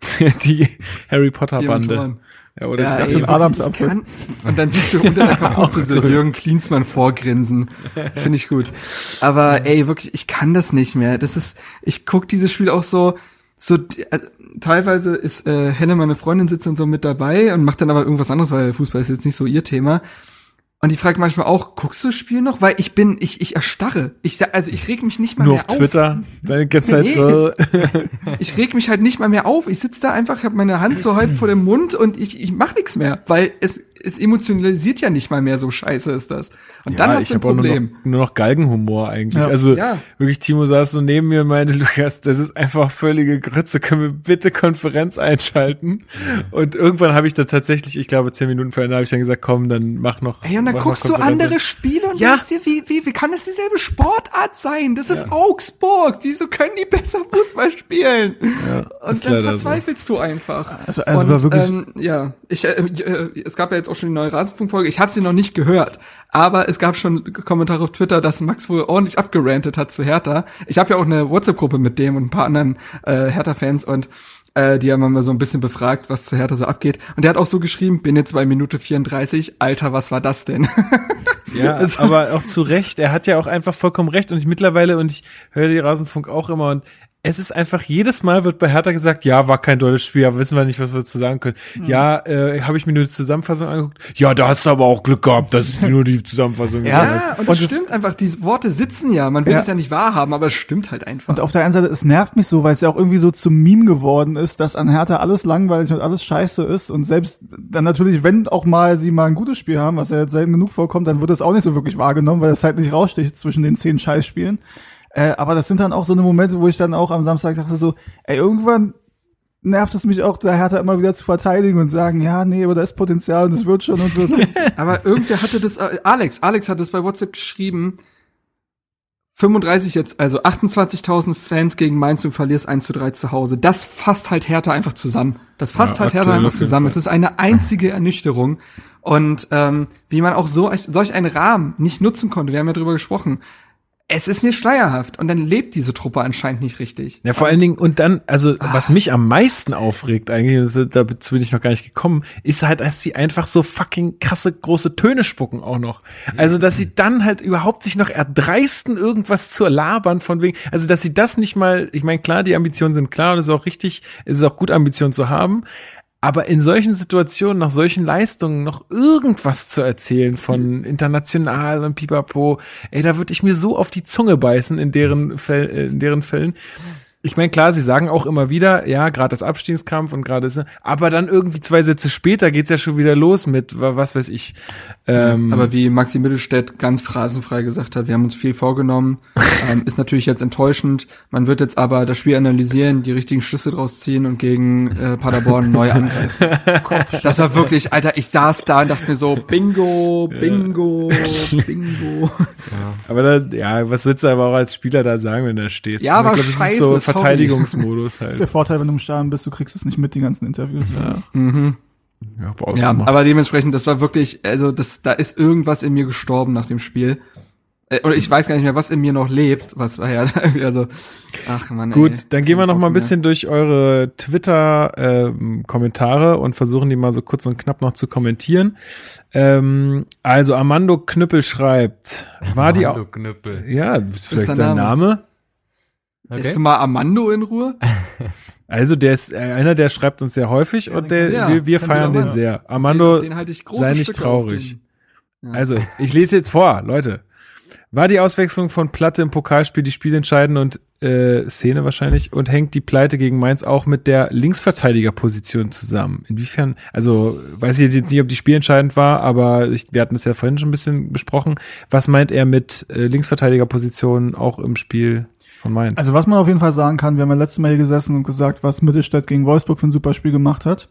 [LAUGHS] die Harry Potter Bande. Ja, oder ja, ey, Adamsapfel. Und dann siehst du unter der Kapuze [LAUGHS] so Jürgen Klinsmann vorgrinsen. Finde ich gut. Aber ey, wirklich, ich kann das nicht mehr. Das ist, ich guck dieses Spiel auch so, so, also, teilweise ist äh, Henne, meine Freundin, sitzt dann so mit dabei und macht dann aber irgendwas anderes, weil Fußball ist jetzt nicht so ihr Thema. Und die fragt manchmal auch, guckst du das Spiel noch? Weil ich bin, ich, ich erstarre. Ich, also ich reg mich nicht mal Nur mehr auf. Nur auf Twitter, deine [LAUGHS] ganze Zeit. Nee, [LAUGHS] ich reg mich halt nicht mal mehr auf. Ich sitze da einfach, habe meine Hand so halb vor dem Mund und ich, ich mach nichts mehr, weil es, es emotionalisiert ja nicht mal mehr, so scheiße ist das. Und ja, dann hast du ein Problem. Nur noch, nur noch Galgenhumor eigentlich. Ja. Also ja. wirklich, Timo saß so neben mir und meinte, [LAUGHS] Lukas, das ist einfach völlige Grütze, können wir bitte Konferenz einschalten? Und irgendwann habe ich da tatsächlich, ich glaube, zehn Minuten vorher habe ich dann gesagt, komm, dann mach noch. Ey, und dann guckst du andere Spiele und ja. denkst dir, wie, wie, wie kann das dieselbe Sportart sein? Das ist Augsburg. Wieso können die [LAUGHS] besser Fußball spielen? Ja, und dann verzweifelst so. du einfach. Also, also und, war wirklich. Ähm, ja, ich, äh, äh, es gab ja jetzt auch schon die neue Rasenfunkfolge. Ich habe sie noch nicht gehört, aber es gab schon Kommentare auf Twitter, dass Max wohl ordentlich abgerantet hat zu Hertha. Ich habe ja auch eine WhatsApp-Gruppe mit dem und ein paar anderen äh, Hertha-Fans und äh, die haben mal so ein bisschen befragt, was zu Hertha so abgeht. Und der hat auch so geschrieben, bin jetzt bei Minute 34, Alter, was war das denn? Ja, [LAUGHS] also, aber auch zu Recht. Er hat ja auch einfach vollkommen recht. Und ich mittlerweile, und ich höre die Rasenfunk auch immer, und es ist einfach, jedes Mal wird bei Hertha gesagt, ja, war kein deutsches Spiel, aber wissen wir nicht, was wir dazu sagen können. Mhm. Ja, äh, habe ich mir nur die Zusammenfassung angeguckt. Ja, da hast du aber auch Glück gehabt, das ist nur die [LAUGHS] Zusammenfassung. ja, und das und stimmt einfach, diese Worte sitzen ja, man will ja. es ja nicht wahrhaben, aber es stimmt halt einfach. Und auf der einen Seite, es nervt mich so, weil es ja auch irgendwie so zum Meme geworden ist, dass an Hertha alles langweilig und alles scheiße ist und selbst dann natürlich, wenn auch mal sie mal ein gutes Spiel haben, was ja jetzt selten genug vorkommt, dann wird es auch nicht so wirklich wahrgenommen, weil es halt nicht raussticht zwischen den zehn Scheißspielen. Äh, aber das sind dann auch so eine Momente, wo ich dann auch am Samstag dachte so, ey, irgendwann nervt es mich auch, da Hertha immer wieder zu verteidigen und sagen, ja, nee, aber da ist Potenzial und es wird schon und so. [LAUGHS] aber irgendwer hatte das, äh, Alex, Alex hat das bei WhatsApp geschrieben, 35 jetzt, also 28.000 Fans gegen Mainz, du verlierst 1 zu 3 zu Hause. Das fasst halt Hertha einfach zusammen. Das fasst ja, halt Hertha einfach zusammen. Es ist eine einzige Ernüchterung. Und ähm, wie man auch so solch einen Rahmen nicht nutzen konnte, wir haben ja drüber gesprochen es ist mir schleierhaft und dann lebt diese Truppe anscheinend nicht richtig. Ja, vor allen Dingen, und dann, also ah. was mich am meisten aufregt, eigentlich, dazu bin ich noch gar nicht gekommen, ist halt, dass sie einfach so fucking krasse große Töne spucken auch noch. Also, dass sie dann halt überhaupt sich noch erdreisten, irgendwas zu labern von wegen, also dass sie das nicht mal, ich meine, klar, die Ambitionen sind klar und es ist auch richtig, es ist auch gut, Ambitionen zu haben, Aber in solchen Situationen, nach solchen Leistungen, noch irgendwas zu erzählen von international und pipapo, ey, da würde ich mir so auf die Zunge beißen in deren, Fäll, in deren Fällen. Ich meine, klar, sie sagen auch immer wieder, ja, gerade das Abstiegskampf und gerade ist, aber dann irgendwie zwei Sätze später geht's ja schon wieder los mit, wa- was weiß ich. Ähm, Aber wie Maxi Mittelstädt ganz phrasenfrei gesagt hat, wir haben uns viel vorgenommen, [LAUGHS] ähm, ist natürlich jetzt enttäuschend. Man wird jetzt aber das Spiel analysieren, die richtigen Schlüsse draus ziehen und gegen äh, Paderborn [LAUGHS] neu angreifen. das war wirklich, Alter, ich saß da und dachte mir so, Bingo, Bingo, Bingo. [LAUGHS] aber da, ja, was willst du aber auch als Spieler da sagen, wenn du da stehst? Ja, aber glaub, scheiße, so Verteidigungsmodus Das ist der halt. Vorteil, wenn du im Stadion bist, du kriegst es nicht mit, die ganzen Interviews. Ja. Ja, brauchst Ja, mal. aber dementsprechend, das war wirklich, also das, da ist irgendwas in mir gestorben nach dem Spiel. Äh, Oder ich weiß gar nicht mehr, was in mir noch lebt. Was war [LAUGHS] ja irgendwie, also, ach man. Gut, ey, dann gehen wir noch mal ein mehr. bisschen durch eure Twitter-Kommentare und versuchen die mal so kurz und knapp noch zu kommentieren. Ähm, also Armando Knüppel schreibt, war die Armando auch, Knüppel. ja, das ist vielleicht der sein Name. Name. Lässt du mal Armando in Ruhe? [LAUGHS] Also der ist äh, einer, der schreibt uns sehr häufig und der, Ja, wir, wir feiern den sehr. Armando, den halte ich große sei nicht Stücke traurig. den- Also, ich lese jetzt vor, Leute. War die Auswechslung von Platte im Pokalspiel die spielentscheidende und äh, Szene wahrscheinlich und hängt die Pleite gegen Mainz auch mit der Linksverteidigerposition zusammen? Inwiefern, also weiß ich jetzt nicht, ob die spielentscheidend war, aber ich, wir hatten es ja vorhin schon ein bisschen besprochen. Was meint er mit äh, Linksverteidigerposition auch im Spiel von Mainz? Also was man auf jeden Fall sagen kann, wir haben ja letztes Mal hier gesessen und gesagt, was Mittelstädt gegen Wolfsburg für ein super Spiel gemacht hat.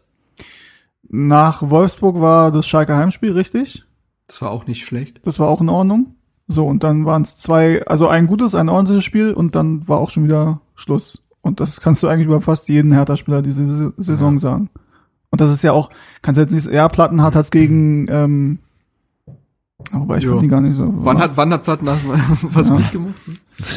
Nach Wolfsburg war das Schalke Heimspiel, richtig? Das war auch nicht schlecht. Das war auch in Ordnung. So, und dann waren es zwei, also ein gutes, ein ordentliches Spiel und dann war auch schon wieder Schluss. Und das kannst du eigentlich über fast jeden Hertha-Spieler diese Saison- Saison sagen. Und das ist ja auch, kannst du jetzt nicht, ja, Plattenhardt hat's gegen, ähm, wobei ich finde die gar nicht so. Wann hat, wann hat Platten das [LAUGHS] was Ja. gut gemacht?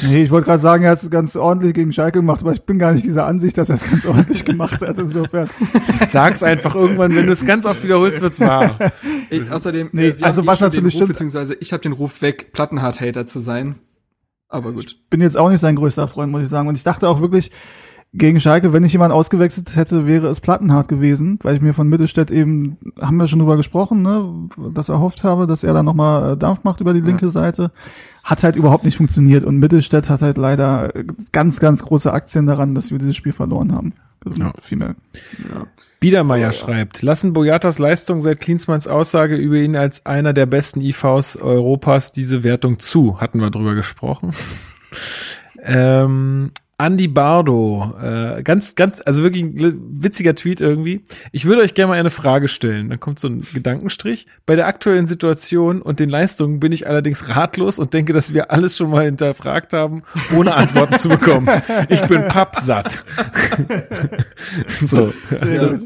Nee, ich wollte gerade sagen, er hat es ganz ordentlich gegen Schalke gemacht, aber ich bin gar nicht dieser Ansicht, dass er es ganz ordentlich gemacht hat. Insofern. [LAUGHS] Sag's einfach irgendwann, wenn du es ganz oft wiederholst, wird's wahr. Ich, außerdem, Nee, äh, wir also haben was eh natürlich Ruf, stimmt- beziehungsweise ich habe den Ruf weg, Plattenhard-Hater zu sein. Aber gut. bin jetzt auch nicht sein größter Freund, muss ich sagen. Und ich dachte auch wirklich, gegen Schalke, wenn ich jemanden ausgewechselt hätte, wäre es Plattenhardt gewesen, weil ich mir von Mittelstädt eben, haben wir schon drüber gesprochen, ne, dass erhofft habe, dass er da nochmal Dampf macht über die linke Seite. Hat halt überhaupt nicht funktioniert und Mittelstädt hat halt leider ganz, ganz große Aktien daran, dass wir dieses Spiel verloren haben. Also Ja. Viel mehr. Biedermeier schreibt, lassen Boyatas Leistung seit Klinsmanns Aussage über ihn als einer der besten IVs Europas diese Wertung zu. Hatten wir drüber gesprochen. [LAUGHS] ähm, Andy Bardo, äh, ganz, ganz, also wirklich ein witziger Tweet irgendwie. Ich würde euch gerne mal eine Frage stellen. Dann kommt so ein Gedankenstrich. Bei der aktuellen Situation und den Leistungen bin ich allerdings ratlos und denke, dass wir alles schon mal hinterfragt haben, ohne Antworten zu bekommen. Ich bin pappsatt. [LAUGHS] so. Also,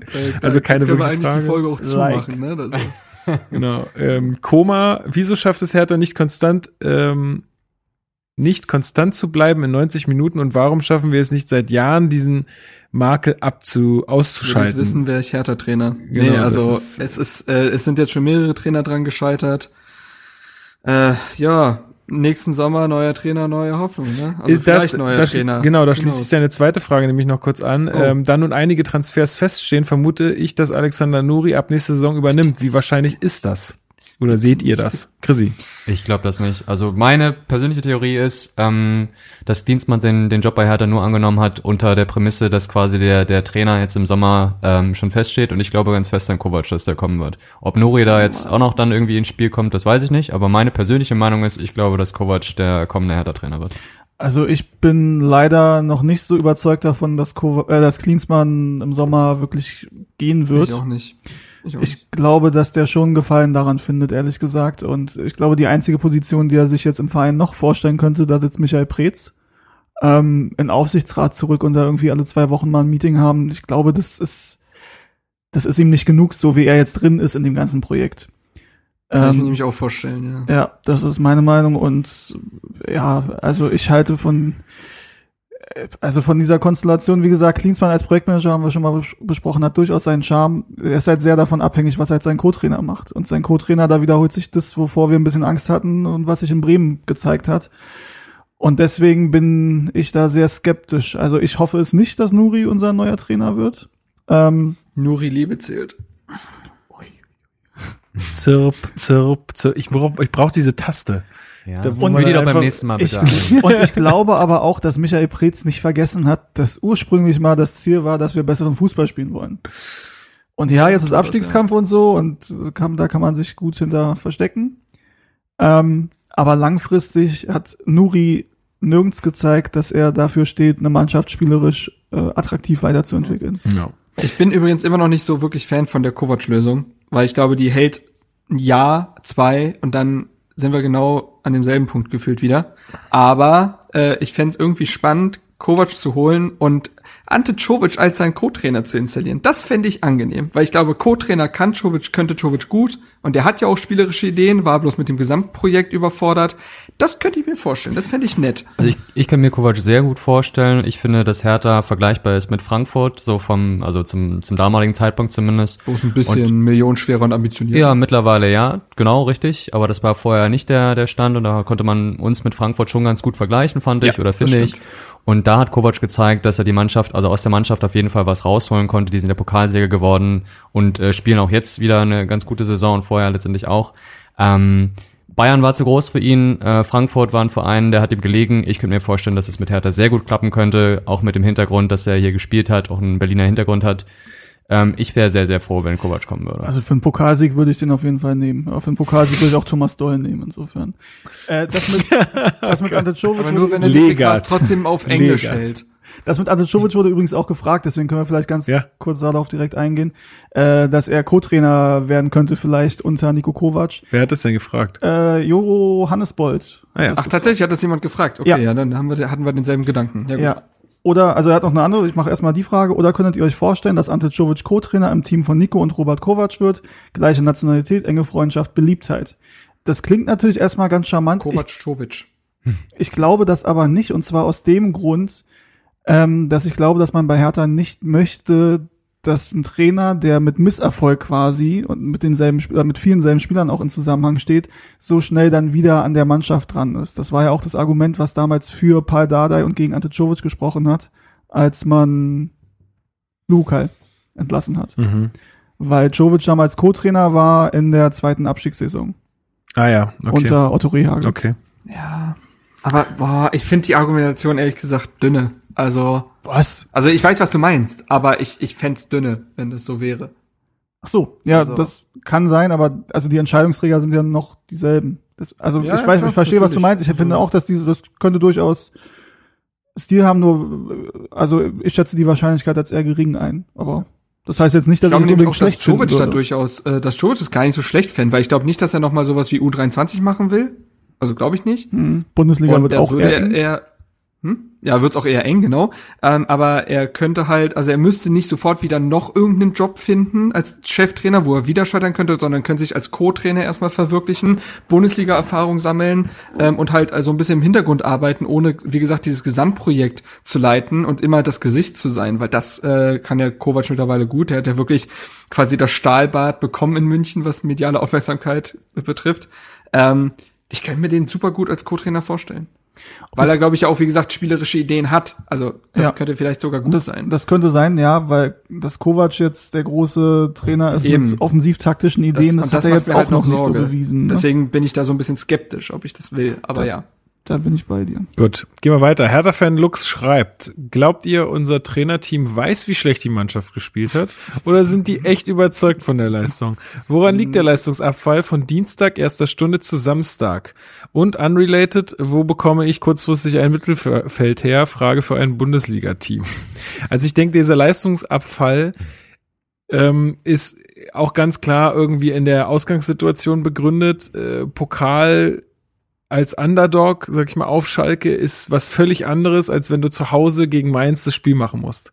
also keine Jetzt können wir eigentlich Frage. die Folge auch Like. zumachen, ne? Das, Genau. Ähm, Koma, wieso schafft es Hertha nicht konstant, ähm, nicht konstant zu bleiben in 90 Minuten und warum schaffen wir es nicht seit Jahren, diesen Makel abzu, das auszuschalten? wissen wäre ich Härter-Trainer. Genau, nee, also das ist- es ist, äh, es sind jetzt schon mehrere Trainer dran gescheitert. Äh, ja, nächsten Sommer neuer Trainer, neue Hoffnung, ne? Also Ist da- vielleicht neuer da, Trainer. Genau, da schließt knows? sich deine zweite Frage nämlich noch kurz an. Oh. Ähm, da nun einige Transfers feststehen, vermute ich, dass Alexander Nuri ab nächster Saison übernimmt. Wie wahrscheinlich ist das? Oder seht ihr das? Chrissy. Ich glaube das nicht. Also meine persönliche Theorie ist, ähm, dass Dienstmann den, den Job bei Hertha nur angenommen hat unter der Prämisse, dass quasi der, der Trainer jetzt im Sommer ähm, schon feststeht und ich glaube ganz fest an Kovac, dass der kommen wird. Ob Nuri da jetzt auch noch dann irgendwie ins Spiel kommt, das weiß ich nicht, aber meine persönliche Meinung ist, ich glaube, dass Kovac der kommende Hertha-Trainer wird. Also ich bin leider noch nicht so überzeugt davon, dass, Kova, äh, dass Klinsmann im Sommer wirklich gehen wird. Ich auch nicht. Ich. Ich glaube, dass der schon Gefallen daran findet, ehrlich gesagt. Und ich glaube, die einzige Position, die er sich jetzt im Verein noch vorstellen könnte, da sitzt Michael Preetz ähm, in Aufsichtsrat zurück und da irgendwie alle zwei Wochen mal ein Meeting haben. Ich glaube, das ist, das ist ihm nicht genug, so wie er jetzt drin ist in dem ganzen Projekt. Kann ich mir Ähm, nämlich auch vorstellen, ja. ja, das ist meine Meinung und ja, also ich halte von also von dieser Konstellation, wie gesagt, Klinsmann als Projektmanager haben wir schon mal bes besprochen, hat durchaus seinen Charme. Er ist halt sehr davon abhängig, was halt sein Co-Trainer macht. Und sein Co-Trainer, da wiederholt sich das, wovor wir ein bisschen Angst hatten und was sich in Bremen gezeigt hat. Und deswegen bin ich da sehr skeptisch. Also ich hoffe es nicht, dass Nuri unser neuer Trainer wird. Ähm, Nuri Liebe zählt. Zirp, zirp, zirp. Ich brauche ich brauch diese Taste. Ja. Da- und die doch beim nächsten Mal Ich, bitte. [LAUGHS] und ich [LAUGHS] glaube aber auch, dass Michael Preetz nicht vergessen hat, dass ursprünglich mal das Ziel war, dass wir besseren Fußball spielen wollen. Und ja, jetzt ist Abstiegskampf und so und kann, da kann man sich gut hinter verstecken. Ähm, aber langfristig hat Nuri nirgends gezeigt, dass er dafür steht, eine Mannschaft spielerisch äh, attraktiv weiterzuentwickeln. Ja. Ich bin übrigens immer noch nicht so wirklich Fan von der Kovac-Lösung, weil ich glaube, die hält ein Jahr, zwei und dann sind wir genau an demselben Punkt gefühlt wieder. Aber äh, ich fänd's irgendwie spannend, Kovac zu holen und Ante Czovic als seinen Co-Trainer zu installieren. Das fände ich angenehm, weil ich glaube, Co-Trainer kann Czovic, könnte Czovic gut und der hat ja auch spielerische Ideen, war bloß mit dem Gesamtprojekt überfordert. Das könnte ich mir vorstellen, das fände ich nett. Also ich, ich kann mir Kovac sehr gut vorstellen. Ich finde, dass Hertha vergleichbar ist mit Frankfurt, so vom, also zum, zum damaligen Zeitpunkt zumindest. Bloß ein bisschen millionenschwerer und ambitioniert. Ja, mittlerweile ja, genau, richtig. Aber das war vorher nicht der, der Stand und da konnte man uns mit Frankfurt schon ganz gut vergleichen, fand ich, Ja, oder finde ich. Und da hat Kovac gezeigt, dass er die Mannschaft, also aus der Mannschaft auf jeden Fall was rausholen konnte. Die sind der Pokalsieger geworden und äh, spielen auch jetzt wieder eine ganz gute Saison und vorher letztendlich auch. Ähm, Bayern war zu groß für ihn, äh, Frankfurt war ein Verein, der hat ihm gelegen. Ich könnte mir vorstellen, dass es mit Hertha sehr gut klappen könnte, auch mit dem Hintergrund, dass er hier gespielt hat, auch einen Berliner Hintergrund hat. Ähm, ich wäre sehr, sehr froh, wenn Kovac kommen würde. Also für einen Pokalsieg würde ich den auf jeden Fall nehmen. Aber für einen Pokalsieg würde ich auch Thomas Doll nehmen, insofern. Äh, das mit, [LAUGHS] das mit Ante Czovic Aber nur wenn er die trotzdem auf Englisch Legat. hält. Das mit Ante Czovic wurde übrigens auch gefragt, deswegen können wir vielleicht ganz Ja. kurz darauf direkt eingehen, äh, dass er Co-Trainer werden könnte vielleicht unter Nico Kovac. Wer hat das denn gefragt? Äh, Joro Hannesbold. Ah ja. Ach, tatsächlich hat das jemand gefragt. Okay, Ja. ja, dann haben wir, hatten wir denselben Gedanken. Ja, gut. Ja. Oder, also er hat noch eine andere, ich mache erstmal die Frage, oder könntet ihr euch vorstellen, dass Ante Czovic Co-Trainer im Team von Nico und Robert Kovac wird? Gleiche Nationalität, enge Freundschaft, Beliebtheit. Das klingt natürlich erstmal ganz charmant. Kovac Czovic. Ich glaube das aber nicht, und zwar aus dem Grund, ähm, dass ich glaube, dass man bei Hertha nicht möchte, dass ein Trainer, der mit Misserfolg quasi und mit denselben Sp- äh, mit vielen selben Spielern auch in Zusammenhang steht, so schnell dann wieder an der Mannschaft dran ist. Das war ja auch das Argument, was damals für Paul Dardai und gegen Ante Czovic gesprochen hat, als man Lukal entlassen hat. Mhm. Weil Czovic damals Co-Trainer war in der zweiten Abstiegssaison Ah ja, okay. unter Otto Rehagel. okay. Ja. Aber, boah, ich finde die Argumentation ehrlich gesagt dünne. Also, Was? also ich weiß, was du meinst, aber ich, ich fänd's dünne, wenn das so wäre. Ach so, ja, Also- das kann sein, aber also die Entscheidungsträger sind ja noch dieselben. Das, also Ja, ich weiß, klar, ich verstehe, was du meinst. Ich finde auch, dass diese, das könnte durchaus Stil haben, nur also ich schätze die Wahrscheinlichkeit als eher gering ein. Aber das heißt jetzt nicht, dass Ich ich, glaube es auch, dass schlecht finden Czovic da durchaus, äh, dass Czovic das gar nicht so schlecht fände, weil ich glaube nicht, dass er noch mal sowas wie U23 machen will. Also glaube ich nicht. Hm. Bundesliga Und wird auch würde er, er hm? Ja, wird's auch eher eng, genau. Ähm, aber er könnte halt, also er müsste nicht sofort wieder noch irgendeinen Job finden als Cheftrainer, wo er wieder scheitern könnte, sondern könnte sich als Co-Trainer erstmal verwirklichen, Bundesliga-Erfahrung sammeln ähm, und halt also ein bisschen im Hintergrund arbeiten, ohne, wie gesagt, dieses Gesamtprojekt zu leiten und immer das Gesicht zu sein, weil das äh, kann ja Kovac mittlerweile gut. Er hat ja wirklich quasi das Stahlbad bekommen in München, was mediale Aufmerksamkeit betrifft. Ähm, ich kann mir den super gut als Co-Trainer vorstellen. Weil er, glaube ich, auch, wie gesagt, spielerische Ideen hat. Also, das Ja. könnte vielleicht sogar gut das, sein. das könnte sein, ja, weil das Kovac jetzt der große Trainer ist Eben. mit offensiv-taktischen Ideen, das, und hat er jetzt auch halt noch nicht Sorge. so bewiesen. Ne? Deswegen bin ich da so ein bisschen skeptisch, ob ich das will. Aber ja. Da bin ich bei dir. Gut, gehen wir weiter. Hertha-Fan Lux schreibt, glaubt ihr, unser Trainerteam weiß, wie schlecht die Mannschaft gespielt hat? Oder sind die echt überzeugt von der Leistung? Woran liegt der Leistungsabfall von Dienstag erster Stunde zu Samstag? Und unrelated, wo bekomme ich kurzfristig ein Mittelfeld her? Frage für ein Bundesliga-Team. Also ich denke, dieser Leistungsabfall ähm, ist auch ganz klar irgendwie in der Ausgangssituation begründet. Äh, Pokal als Underdog, sag ich mal, auf Schalke ist was völlig anderes, als wenn du zu Hause gegen Mainz das Spiel machen musst.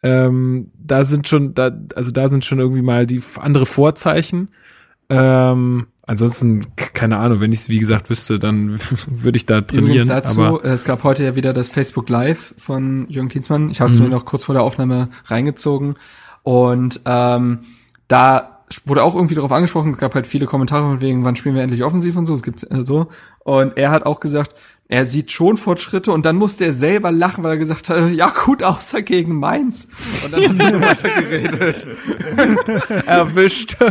Ähm, da sind schon, da, also da sind schon irgendwie mal die andere Vorzeichen. Ähm, ansonsten, keine Ahnung, wenn ich es wie gesagt wüsste, dann [LAUGHS] würde ich da trainieren. Übrigens dazu, äh, es gab heute ja wieder das Facebook Live von Jürgen Klinsmann. Ich habe es Mhm. mir noch kurz vor der Aufnahme reingezogen. Und ähm, da wurde auch irgendwie darauf angesprochen, es gab halt viele Kommentare von wegen, wann spielen wir endlich offensiv und so, es gibt äh, so. Und er hat auch gesagt, er sieht schon Fortschritte und dann musste er selber lachen, weil er gesagt hat, [LAUGHS] ja gut, außer gegen Mainz. Und dann hat er so [LAUGHS] weitergeredet. [LAUGHS] Erwischt. ja,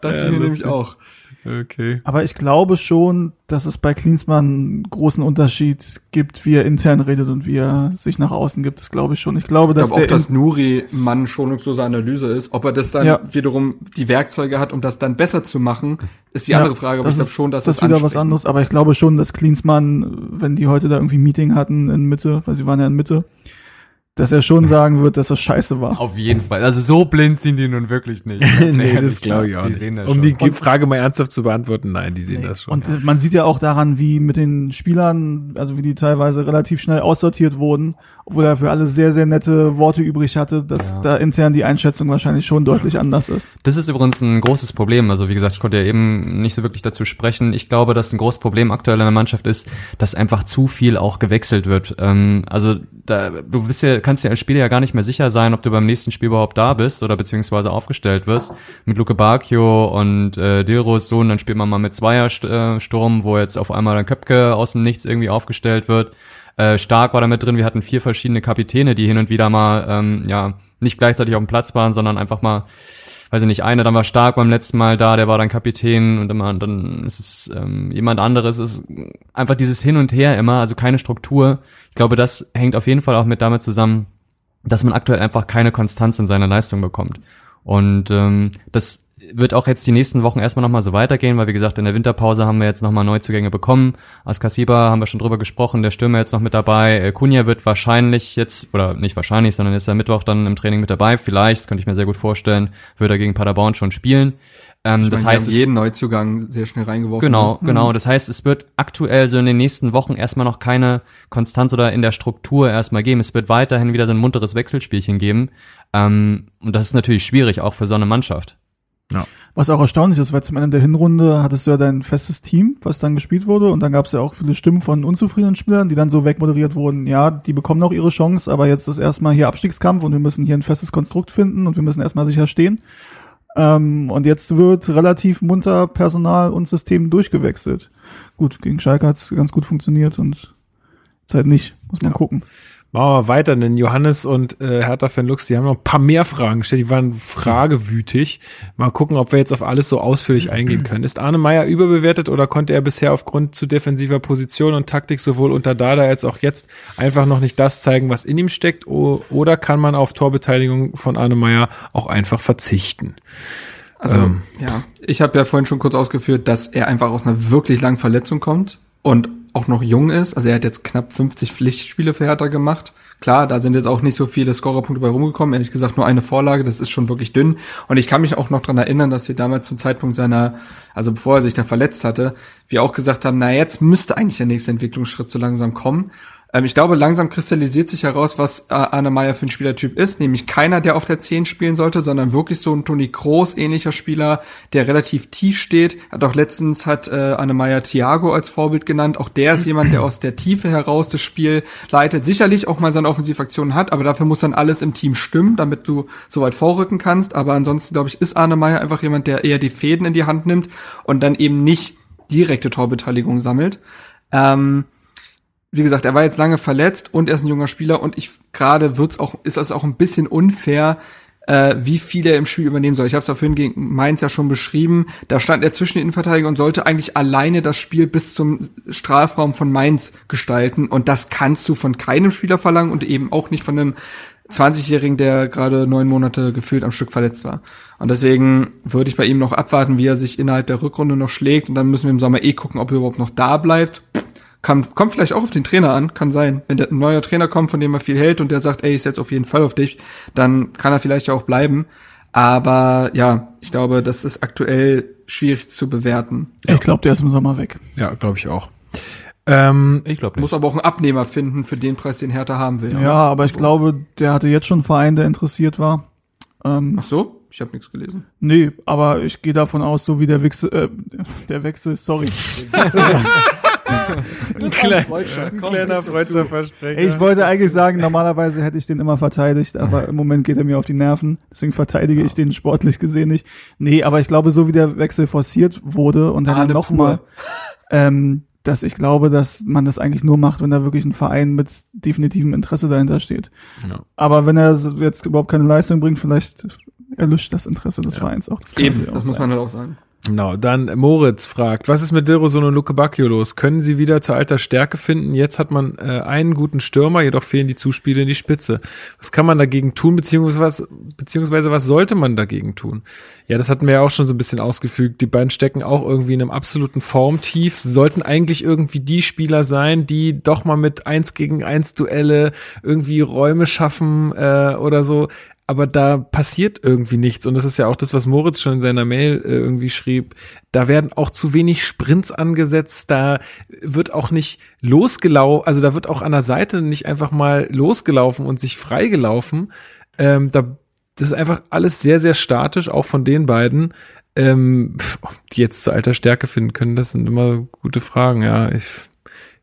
dachte Ja, ich mir lustig. nämlich auch. Okay. Aber ich glaube schon, dass es bei Klinsmann einen großen Unterschied gibt, wie er intern redet und wie er sich nach außen gibt. Das glaube ich schon. Ich glaube, Ich dass glaube auch, dass Nuri Mann schonungslose Analyse ist. Ob er das dann Ja. wiederum die Werkzeuge hat, um das dann besser zu machen, ist die Ja, andere Frage. Aber ich glaube ist- schon, dass das das ist wieder was anderes. Aber ich glaube schon, dass Klinsmann, wenn die heute da irgendwie ein Meeting hatten in Mitte, weil sie waren ja in Mitte, dass er schon sagen wird, dass das scheiße war. Auf jeden Fall. Also so blind sind die nun wirklich nicht. [LAUGHS] Nee, das glaube ich auch Die nicht. sehen das um schon. die Frage mal ernsthaft zu beantworten, nein, die sehen das schon. Und äh, man sieht ja auch daran, wie mit den Spielern, also wie die teilweise relativ schnell aussortiert wurden, obwohl er für alle sehr, sehr nette Worte übrig hatte, dass Ja. da intern die Einschätzung wahrscheinlich schon deutlich anders ist. Das ist übrigens ein großes Problem. Also wie gesagt, ich konnte ja eben nicht so wirklich dazu sprechen. Ich glaube, dass ein großes Problem aktuell in der Mannschaft ist, dass einfach zu viel auch gewechselt wird. Ähm, also da, du bist ja, kannst ja als Spieler ja gar nicht mehr sicher sein, ob du beim nächsten Spiel überhaupt da bist oder beziehungsweise aufgestellt wirst. Mit Luke Bacchio und äh, Dilros Sohn, dann spielt man mal mit Zweiersturm, wo jetzt auf einmal ein Köpke aus dem Nichts irgendwie aufgestellt wird. Äh, Stark war da mit drin. Wir hatten vier verschiedene Kapitäne, die hin und wieder mal ähm, ja nicht gleichzeitig auf dem Platz waren, sondern einfach mal weiß ich nicht, einer dann war stark beim letzten Mal da, der war dann Kapitän und immer, dann ist es ähm, jemand anderes. Es ist einfach dieses Hin und Her immer, also keine Struktur. Ich glaube, das hängt auf jeden Fall auch mit damit zusammen, dass man aktuell einfach keine Konstanz in seiner Leistung bekommt. Und ähm, das wird auch jetzt die nächsten Wochen erstmal nochmal so weitergehen, weil wie gesagt, in der Winterpause haben wir jetzt nochmal Neuzugänge bekommen. Askasiba haben wir schon drüber gesprochen, der Stürmer jetzt noch mit dabei. Äh, Kunja wird wahrscheinlich jetzt, oder nicht wahrscheinlich, sondern ist er Mittwoch dann im Training mit dabei. Vielleicht, das könnte ich mir sehr gut vorstellen, wird er gegen Paderborn schon spielen. Ähm, Ich das meine, heißt, jeden Neuzugang sehr schnell reingeworfen. Genau, Mhm. genau. Das heißt, es wird aktuell so in den nächsten Wochen erstmal noch keine Konstanz oder in der Struktur erstmal geben. Es wird weiterhin wieder so ein munteres Wechselspielchen geben. Ähm, und das ist natürlich schwierig, auch für so eine Mannschaft. Was auch erstaunlich ist, weil zum Ende der Hinrunde hattest du ja dein festes Team, was dann gespielt wurde, und dann gab es ja auch viele Stimmen von unzufriedenen Spielern, die dann so wegmoderiert wurden, ja, die bekommen noch ihre Chance, aber jetzt ist erstmal hier Abstiegskampf und wir müssen hier ein festes Konstrukt finden und wir müssen erstmal sicher stehen. Ähm, und jetzt wird relativ munter Personal und System durchgewechselt. Gut, gegen Schalke hat's ganz gut funktioniert und jetzt halt nicht, muss man Ja. gucken. Machen wir weiter, denn Johannes und äh, Hertha Fan Lux, die haben noch ein paar mehr Fragen gestellt, die waren fragewütig. Mal gucken, ob wir jetzt auf alles so ausführlich eingehen können. Ist Arne Meyer überbewertet oder konnte er bisher aufgrund zu defensiver Position und Taktik sowohl unter Dada als auch jetzt einfach noch nicht das zeigen, was in ihm steckt? Oder kann man auf Torbeteiligung von Arne Meyer auch einfach verzichten? Also, Ähm. ja. Ich habe ja vorhin schon kurz ausgeführt, dass er einfach aus einer wirklich langen Verletzung kommt und auch noch jung ist. Also er hat jetzt knapp 50 Pflichtspiele für Hertha gemacht. Klar, da sind jetzt auch nicht so viele Scorerpunkte bei rumgekommen. Ehrlich gesagt, nur eine Vorlage, das ist schon wirklich dünn. Und ich kann mich auch noch dran erinnern, dass wir damals zum Zeitpunkt seiner, also bevor er sich da verletzt hatte, wir auch gesagt haben, na jetzt müsste eigentlich der nächste Entwicklungsschritt so langsam kommen. Ähm, ich glaube, langsam kristallisiert sich heraus, was äh, Arne Meyer für ein Spielertyp ist. Nämlich keiner, der auf der 10 spielen sollte, sondern wirklich so ein Toni Kroos ähnlicher Spieler, der relativ tief steht. Hat auch letztens hat äh, Arne Meyer Thiago als Vorbild genannt. Auch der ist jemand, der aus der Tiefe heraus das Spiel leitet. Sicherlich auch mal seine Offensivaktionen hat, aber dafür muss dann alles im Team stimmen, damit du so weit vorrücken kannst. Aber ansonsten, glaube ich, ist Arne Meyer einfach jemand, der eher die Fäden in die Hand nimmt und dann eben nicht direkte Torbeteiligung sammelt. Ähm, wie gesagt, er war jetzt lange verletzt und er ist ein junger Spieler und ich gerade wird's auch ist das auch ein bisschen unfair, äh, wie viel er im Spiel übernehmen soll. Ich habe es ja vorhin gegen Mainz ja schon beschrieben. Da stand er zwischen den Innenverteidigern und sollte eigentlich alleine das Spiel bis zum Strafraum von Mainz gestalten und das kannst du von keinem Spieler verlangen und eben auch nicht von einem 20-Jährigen, der gerade neun Monate gefühlt am Stück verletzt war. Und deswegen würde ich bei ihm noch abwarten, wie er sich innerhalb der Rückrunde noch schlägt und dann müssen wir im Sommer eh gucken, ob er überhaupt noch da bleibt kann, kommt vielleicht auch auf den Trainer an, kann sein. Wenn der, ein neuer Trainer kommt, von dem er viel hält und der sagt, ey, ich setz auf jeden Fall auf dich, dann kann er vielleicht ja auch bleiben. Aber ja, ich glaube, das ist aktuell schwierig zu bewerten. Ich glaube, der ist im Sommer weg. Ja, glaube ich auch. Ähm, Ich glaube nicht. Muss aber auch einen Abnehmer finden für den Preis, den Hertha haben will. Ja, aber ich glaube, der hatte jetzt schon einen Verein, der interessiert war. Ähm, Ach so? Ich habe nichts gelesen. nee, aber ich gehe davon aus, so wie der Wechsel, äh, der Wechsel, sorry. [LAUGHS] [LAUGHS] [LAUGHS] Klein, Freudscher, ein kleiner freudscher. Versprecher. Ich wollte eigentlich sagen, normalerweise hätte ich den immer verteidigt, aber im Moment geht er mir auf die Nerven. Deswegen verteidige ich den sportlich gesehen nicht. Nee, aber ich glaube, so wie der Wechsel forciert wurde und dann nochmal, ähm, dass ich glaube, dass man das eigentlich nur macht, wenn da wirklich ein Verein mit definitivem Interesse dahinter steht. Ja. Aber wenn er jetzt überhaupt keine Leistung bringt, vielleicht erlischt das Interesse des Vereins auch. Das Eben, auch das muss sein. man halt auch sagen. Genau, dann Moritz fragt, was ist mit Dilrosun und Luke Bacchio los? Können sie wieder zur alter Stärke finden? Jetzt hat man äh, einen guten Stürmer, jedoch fehlen die Zuspiele in die Spitze. Was kann man dagegen tun, beziehungsweise was, beziehungsweise was sollte man dagegen tun? Ja, das hatten wir ja auch schon so ein bisschen ausgefügt. Die beiden stecken auch irgendwie in einem absoluten Formtief, sollten eigentlich irgendwie die Spieler sein, die doch mal mit eins gegen eins Duelle irgendwie Räume schaffen äh, oder so aber da passiert irgendwie nichts. Und das ist ja auch das, was Moritz schon in seiner Mail äh, irgendwie schrieb. Da werden auch zu wenig Sprints angesetzt, da wird auch nicht losgelaufen, also da wird auch an der Seite nicht einfach mal losgelaufen und sich freigelaufen. Ähm, da, das ist einfach alles sehr, sehr statisch, auch von den beiden. Ähm, ob die jetzt zu alter Stärke finden können, das sind immer gute Fragen, ja. Ich,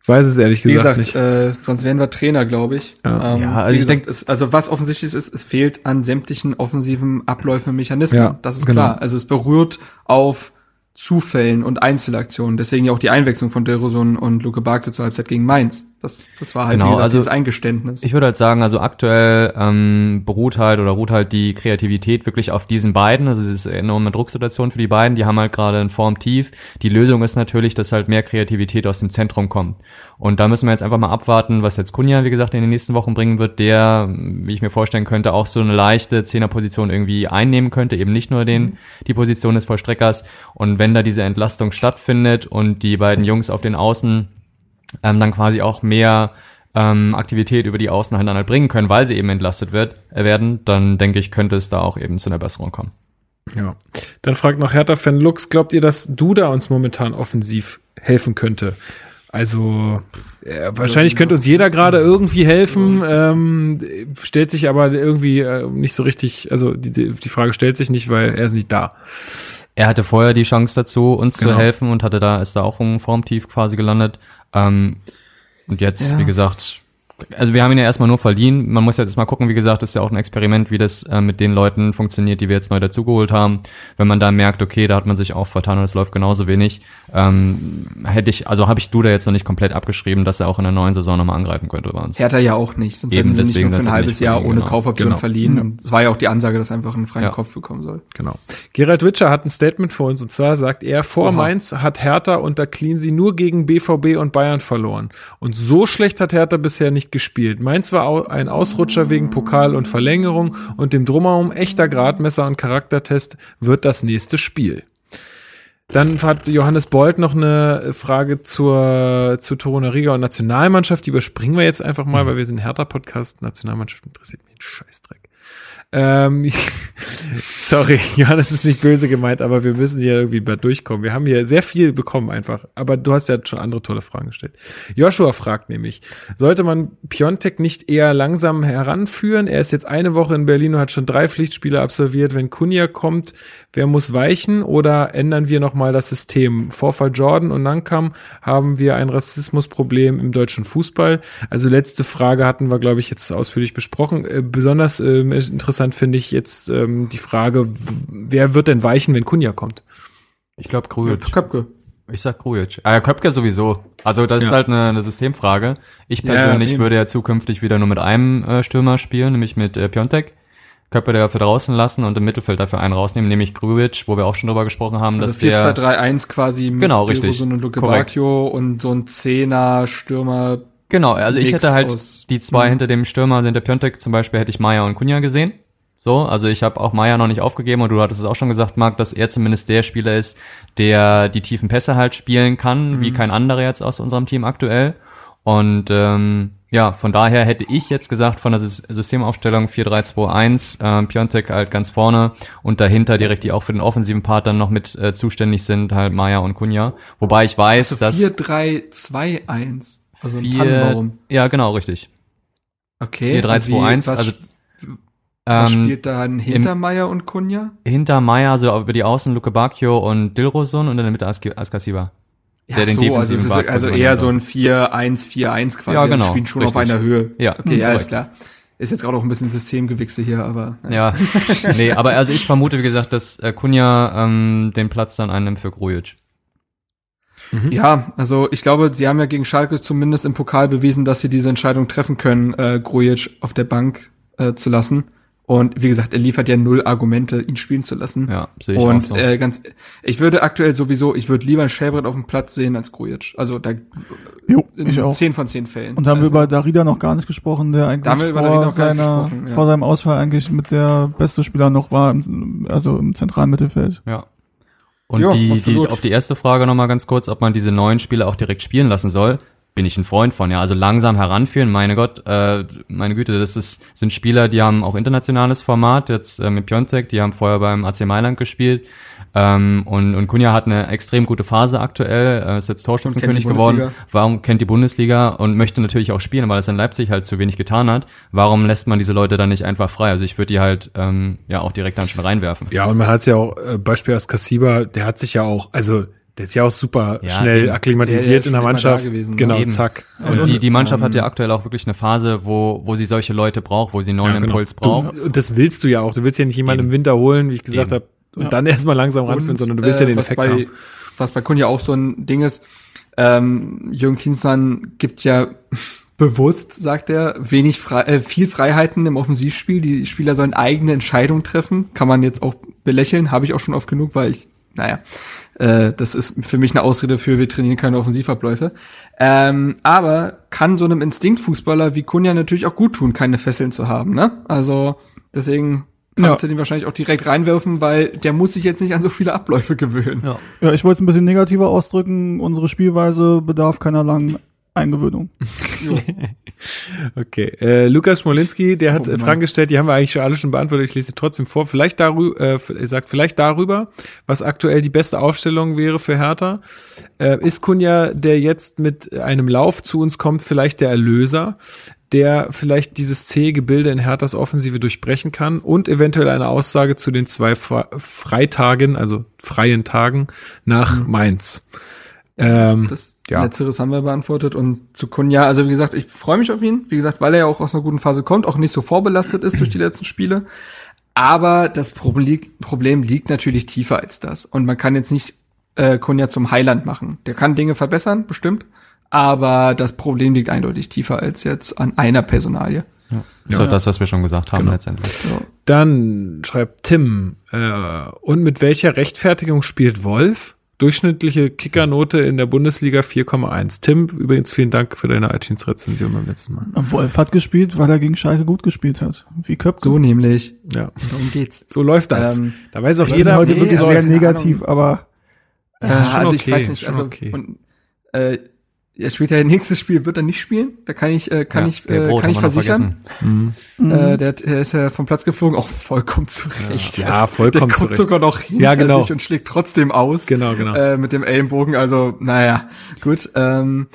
ich weiß es ehrlich Wie gesagt, gesagt, nicht. äh, sonst wären wir Trainer, glaube ich. Ja. Ähm, Ja, also ich denk, es, also was offensichtlich ist, es fehlt an sämtlichen offensiven Abläufen, Mechanismen. Ja, das ist genau. klar. Also es berührt auf Zufällen und Einzelaktionen. Deswegen ja auch die Einwechslung von Delrosun und Luke Bakio zur Halbzeit gegen Mainz. Das, das war halt, Genau, gesagt, also dieses Eingeständnis. Ich würde halt sagen, also aktuell ähm, beruht halt oder ruht halt die Kreativität wirklich auf diesen beiden. Also es ist eine enorme Drucksituation für die beiden. Die haben halt gerade ein Formtief. Die Lösung ist natürlich, dass halt mehr Kreativität aus dem Zentrum kommt. Und da müssen wir jetzt einfach mal abwarten, was jetzt Kunja, wie gesagt, in den nächsten Wochen bringen wird, der, wie ich mir vorstellen könnte, auch so eine leichte Zehnerposition irgendwie einnehmen könnte, eben nicht nur den, die Position des Vollstreckers. Und wenn da diese Entlastung stattfindet und die beiden Jungs auf den Außen ähm, dann quasi auch mehr ähm, Aktivität über die Außen halt halt bringen können, weil sie eben entlastet wird, äh, werden, dann denke ich, könnte es da auch eben zu einer Besserung kommen. Ja. Dann fragt noch Hertha-Fan Lux, glaubt ihr, dass Duda uns momentan offensiv helfen könnte? Also äh, wahrscheinlich könnte uns jeder gerade irgendwie helfen, ähm, stellt sich aber irgendwie äh, nicht so richtig, also die die Frage stellt sich nicht, weil er ist nicht da. Er hatte vorher die Chance dazu, uns Genau. zu helfen und hatte da, ist da auch ein Formtief quasi gelandet. Ähm, und jetzt, Ja. wie gesagt, also wir haben ihn ja erstmal nur verliehen. Man muss jetzt mal gucken, wie gesagt, das ist ja auch ein Experiment, wie das äh, mit den Leuten funktioniert, die wir jetzt neu dazugeholt haben. Wenn man da merkt, okay, da hat man sich auch vertan und es läuft genauso wenig, ähm, hätte ich, also habe ich Duda jetzt noch nicht komplett abgeschrieben, dass er auch in der neuen Saison nochmal angreifen könnte bei uns. Hertha ja auch nicht, sonst Eben, hätten sie nicht deswegen, nur für ein halbes nicht Jahr ohne genau. Kaufoption Genau. verliehen. Und es war ja auch die Ansage, dass er einfach einen freien Ja. Kopf bekommen soll. Genau. Gerald Witscher hat ein Statement für uns und zwar sagt er, vor Oha. Mainz hat Hertha unter Cleansey nur gegen BVB und Bayern verloren. Und so schlecht hat Hertha bisher nicht gespielt. Mainz war ein Ausrutscher wegen Pokal und Verlängerung und dem Drumherum echter Gradmesser und Charaktertest wird das nächste Spiel. Dann hat Johannes Bolt noch eine Frage zur, zur Toruna Riga und Nationalmannschaft. Die überspringen wir jetzt einfach mal, weil wir sind Hertha-Podcast. Nationalmannschaft interessiert mich ein Scheißdreck. Ähm, [LAUGHS] sorry, [LAUGHS] Johannes ist nicht böse gemeint, aber wir müssen hier irgendwie mal durchkommen. Wir haben hier sehr viel bekommen einfach. Aber du hast ja schon andere tolle Fragen gestellt. Joshua fragt nämlich, sollte man Piontek nicht eher langsam heranführen? Er ist jetzt eine Woche in Berlin und hat schon drei Pflichtspiele absolviert. Wenn Kunja kommt, wer muss weichen oder ändern wir nochmal das System? Vorfall Jordan und Nankam haben wir ein Rassismusproblem im deutschen Fußball. Also letzte Frage hatten wir, glaube ich, jetzt ausführlich besprochen. Äh, besonders ähm, interessant finde ich jetzt ähm, die Frage, wer wird denn weichen, wenn Kunja kommt? Ich glaube Grujic. Köpke. Ich sag Grujic. Ah, ja, Köpke sowieso. Also das ist Ja. halt eine, eine Systemfrage. Ich Ja, persönlich eben. würde ja zukünftig wieder nur mit einem äh, Stürmer spielen, nämlich mit äh, Piontek. Köpke dafür draußen lassen und im Mittelfeld dafür einen rausnehmen, nämlich Grujic, wo wir auch schon drüber gesprochen haben, Also dass der 4-2-3-1 quasi mit Genau, richtig. Und Luke. Bacchio und so ein Zehner Stürmer. Genau, also ich Mix hätte halt aus- die zwei Mhm. hinter dem Stürmer sind der Piontek zum Beispiel hätte ich Maya und Kunja gesehen. So, also ich habe auch Maya noch nicht aufgegeben und du hattest es auch schon gesagt, Marc, dass er zumindest der Spieler ist, der die tiefen Pässe halt spielen kann, Mhm. wie kein anderer jetzt aus unserem Team aktuell. Und ähm, ja, von daher hätte ich jetzt gesagt, von der Sys- Systemaufstellung 4-3-2-1, ähm, Piontek halt ganz vorne und dahinter direkt, die auch für den offensiven Part dann noch mit äh, zuständig sind, halt Maya und Kunja. Wobei ich weiß, Also dass 4-3-2-1. Also ein vier- Tannenbaum. Ja, genau, richtig. Okay. 4-3-2-1, was, also was ähm, spielt dann hinter Meier und Kunja? hinter Maya, so über die Außen Luke Bacchio und Dilrosun und in der Mitte Askasiba. der den so, also, ist also eher so ein 4-1, 4-1 quasi. Ja, Also genau, Die spielen schon richtig. auf einer Höhe. Ja, Okay, ja, ist klar. Ist jetzt gerade auch ein bisschen Systemgewichse hier, aber. Ja, [LAUGHS] nee, aber also ich vermute, wie gesagt, dass äh, Kunja ähm, den Platz dann einnimmt für Grujic. Ja, also ich glaube, sie haben ja gegen Schalke zumindest im Pokal bewiesen, dass sie diese Entscheidung treffen können, äh, Grujic auf der Bank äh, zu lassen. Und wie gesagt, er liefert ja null Argumente, ihn spielen zu lassen. Ja, sehe ich auch Und so. äh, ganz, ich würde aktuell sowieso, ich würde lieber Schäbrett auf dem Platz sehen als Grujic. Also da Jo, in ich auch. zehn von zehn Fällen. Und haben wir also, über Darida noch gar nicht gesprochen, der eigentlich Da haben wir über vor, seiner, ja. vor seinem Ausfall eigentlich mit der beste Spieler noch war, im, also im zentralen Mittelfeld. Ja. Und Ja, die, die, auf die erste Frage nochmal ganz kurz, ob man diese neuen Spieler auch direkt spielen lassen soll, bin ich ein Freund von, ja. Also langsam heranführen, meine Gott, äh, meine Güte, das ist, sind Spieler, die haben auch internationales Format, jetzt äh, mit Piontek, die haben vorher beim AC Mailand gespielt. Ähm, und, und Kunja hat eine extrem gute Phase aktuell, äh, ist jetzt Torschützenkönig geworden. Warum kennt die Bundesliga und möchte natürlich auch spielen, weil es in Leipzig halt zu wenig getan hat. Warum lässt man diese Leute dann nicht einfach frei? Also ich würde die halt ähm, ja auch direkt dann schon reinwerfen. Ja, und man hat es ja auch, äh, Beispiel als Kassiba, der hat sich ja auch, also der ist ja auch super Ja, schnell eben. akklimatisiert in der Mannschaft. gewesen, ne? genau, Eben. zack. Und die, die Mannschaft hat ja aktuell auch wirklich eine Phase, wo, wo sie solche Leute braucht, wo sie einen neuen Ja, genau. Impuls braucht. Du, und das willst du ja auch. Du willst ja nicht jemanden im Eben. Winter holen, wie ich gesagt habe, und dann erstmal langsam ranführen, Und, sondern du willst ja äh, den Effekt bei, haben. Was bei Kunja auch so ein Ding ist, ähm, Jürgen Klinsmann gibt ja [LAUGHS] bewusst, sagt er, wenig frei, äh, viel Freiheiten im Offensivspiel. Die Spieler sollen eigene Entscheidungen treffen. Kann man jetzt auch belächeln, habe ich auch schon oft genug, weil ich, naja, äh, das ist für mich eine Ausrede für, wir trainieren keine Offensivabläufe. Ähm, aber kann so einem Instinktfußballer wie Kunja natürlich auch gut tun, keine Fesseln zu haben, ne? Also, deswegen kannst Ja. du den wahrscheinlich auch direkt reinwerfen, weil der muss sich jetzt nicht an so viele Abläufe gewöhnen. Ja. Ja, ich wollte es ein bisschen negativer ausdrücken. Unsere Spielweise bedarf keiner langen Eingewöhnung. [LAUGHS] Okay, äh, Lukas Smolinski, der hat Oh. Fragen gestellt, die haben wir eigentlich schon alle schon beantwortet. Ich lese sie trotzdem vor. Vielleicht darüber, äh, er sagt vielleicht darüber, was aktuell die beste Aufstellung wäre für Hertha. Äh, ist Kunja, der jetzt mit einem Lauf zu uns kommt, vielleicht der Erlöser, der vielleicht dieses zähe Gebilde in Herthas Offensive durchbrechen kann und eventuell eine Aussage zu den zwei Fre Freitagen, also freien Tagen nach Mainz. Ähm, Das Ja. Letzteres haben wir beantwortet. Und zu Kunja, also wie gesagt, ich freue mich auf ihn. Wie gesagt, weil er ja auch aus einer guten Phase kommt, auch nicht so vorbelastet ist durch die letzten Spiele. Aber das Problem liegt, natürlich tiefer als das. Und man kann jetzt nicht äh, Kunja zum Heiland machen. Der kann Dinge verbessern, bestimmt. Aber das Problem liegt eindeutig tiefer als jetzt an einer Personalie. So das, was wir schon gesagt haben Genau. letztendlich. So. Dann schreibt Tim, äh, und mit welcher Rechtfertigung spielt Wolf? Durchschnittliche Kickernote in der Bundesliga 4,1. Tim, übrigens vielen Dank für deine iTunes-Rezension beim letzten Mal. Wolf hat gespielt, weil er gegen Schalke gut gespielt hat. Wie Köpke. So nämlich. Ja, Darum geht's. so läuft das. Ähm, da weiß auch Ich jeder, bin heute wie wirklich sehr negativ, aber Ja, schon also ich okay, weiß nicht, schon also okay. und, äh, er spielt ja nächstes Spiel, wird er nicht spielen. Da kann ich, äh, kann Ja, ich, äh, kann ich versichern. vergessen. Äh, der, hat- er ist ja vom Platz geflogen, auch vollkommen zurecht. Ja, vollkommen der kommt zurecht. sogar noch hinter Ja, genau. sich und schlägt trotzdem aus. Genau, genau. Äh, mit dem Ellenbogen, also, naja, gut. Ähm,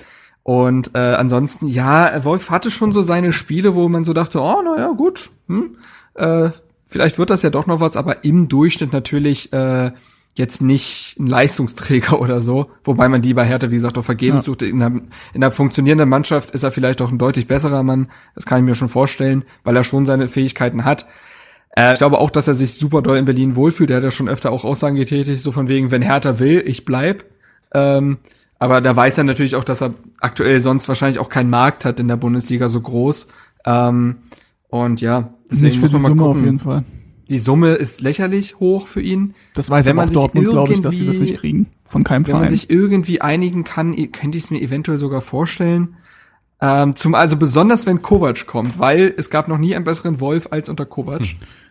und äh, ansonsten, ja, Wolf hatte schon so seine Spiele, wo man so dachte, oh, naja, gut, hm, äh, vielleicht wird das ja doch noch was, aber im Durchschnitt natürlich äh, jetzt nicht ein Leistungsträger [LAUGHS] oder so, wobei man die bei Hertha, wie gesagt, auch vergeben Ja. sucht. In einer, in einer funktionierenden Mannschaft ist er vielleicht auch ein deutlich besserer Mann, das kann ich mir schon vorstellen, weil er schon seine Fähigkeiten hat. Äh, ich glaube auch, dass er sich super doll in Berlin wohlfühlt. Er hat ja schon öfter auch Aussagen getätigt, so von wegen, wenn Hertha will, ich bleib. Ähm, aber da weiß er natürlich auch, dass er aktuell sonst wahrscheinlich auch keinen Markt hat in der Bundesliga so groß. Ähm, und ja, deswegen muss man mal Summe gucken. Die Summe ist lächerlich hoch für ihn. Das weiß Wenn aber man auch sich Dortmund, glaube ich, dass sie das irgendwie- nicht kriegen. Von keinem Wenn man Verein. sich irgendwie einigen kann, könnte ich es mir eventuell sogar vorstellen. Ähm, zum, also besonders wenn Kovac kommt, weil es gab noch nie einen besseren Wolf als unter Kovac.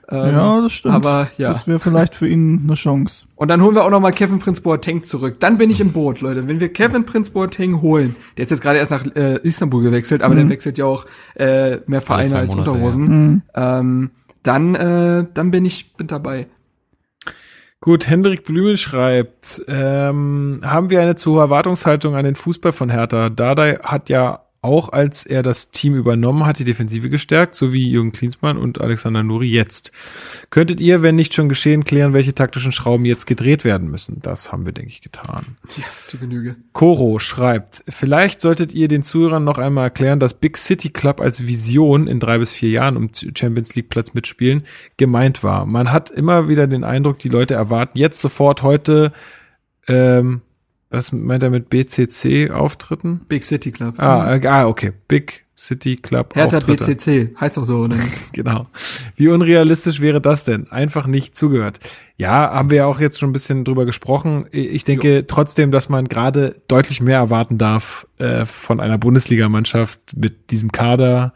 Ähm, ja, das stimmt. Aber ja. Das wäre vielleicht für ihn eine Chance. Und dann holen wir auch noch mal Kevin Prince Boateng zurück. Dann bin ich im Boot, Leute. Wenn wir Kevin Prince Boateng holen, der ist jetzt gerade erst nach äh, Istanbul gewechselt, aber der wechselt ja auch äh, mehr Vereine als Monate, Unterhosen. Ähm, dann, äh, dann bin ich bin dabei. Gut, Hendrik Blümel schreibt, ähm, haben wir eine zu hohe Erwartungshaltung an den Fußball von Hertha? Dardai hat ja auch als er das Team übernommen hat, die Defensive gestärkt, so wie Jürgen Klinsmann und Alexander Nuri jetzt. Könntet ihr, wenn nicht schon geschehen, klären, welche taktischen Schrauben jetzt gedreht werden müssen? Das haben wir, denke ich, getan. Tja, zu Genüge. Koro schreibt, vielleicht solltet ihr den Zuhörern noch einmal erklären, dass Big City Club als Vision in drei bis vier Jahren um Champions League Platz mitspielen gemeint war. Man hat immer wieder den Eindruck, die Leute erwarten jetzt sofort heute, ähm, was meint er mit BCC Auftritten? Big City Club. Ah, äh, ah okay. Big City Club Hertha Auftritte. BCC, heißt auch so, oder? [LAUGHS] Genau. Wie unrealistisch wäre das denn? Einfach nicht zugehört. Ja, haben wir ja auch jetzt schon ein bisschen drüber gesprochen. Ich denke trotzdem, dass man gerade deutlich mehr erwarten darf äh, von einer Bundesligamannschaft mit diesem Kader,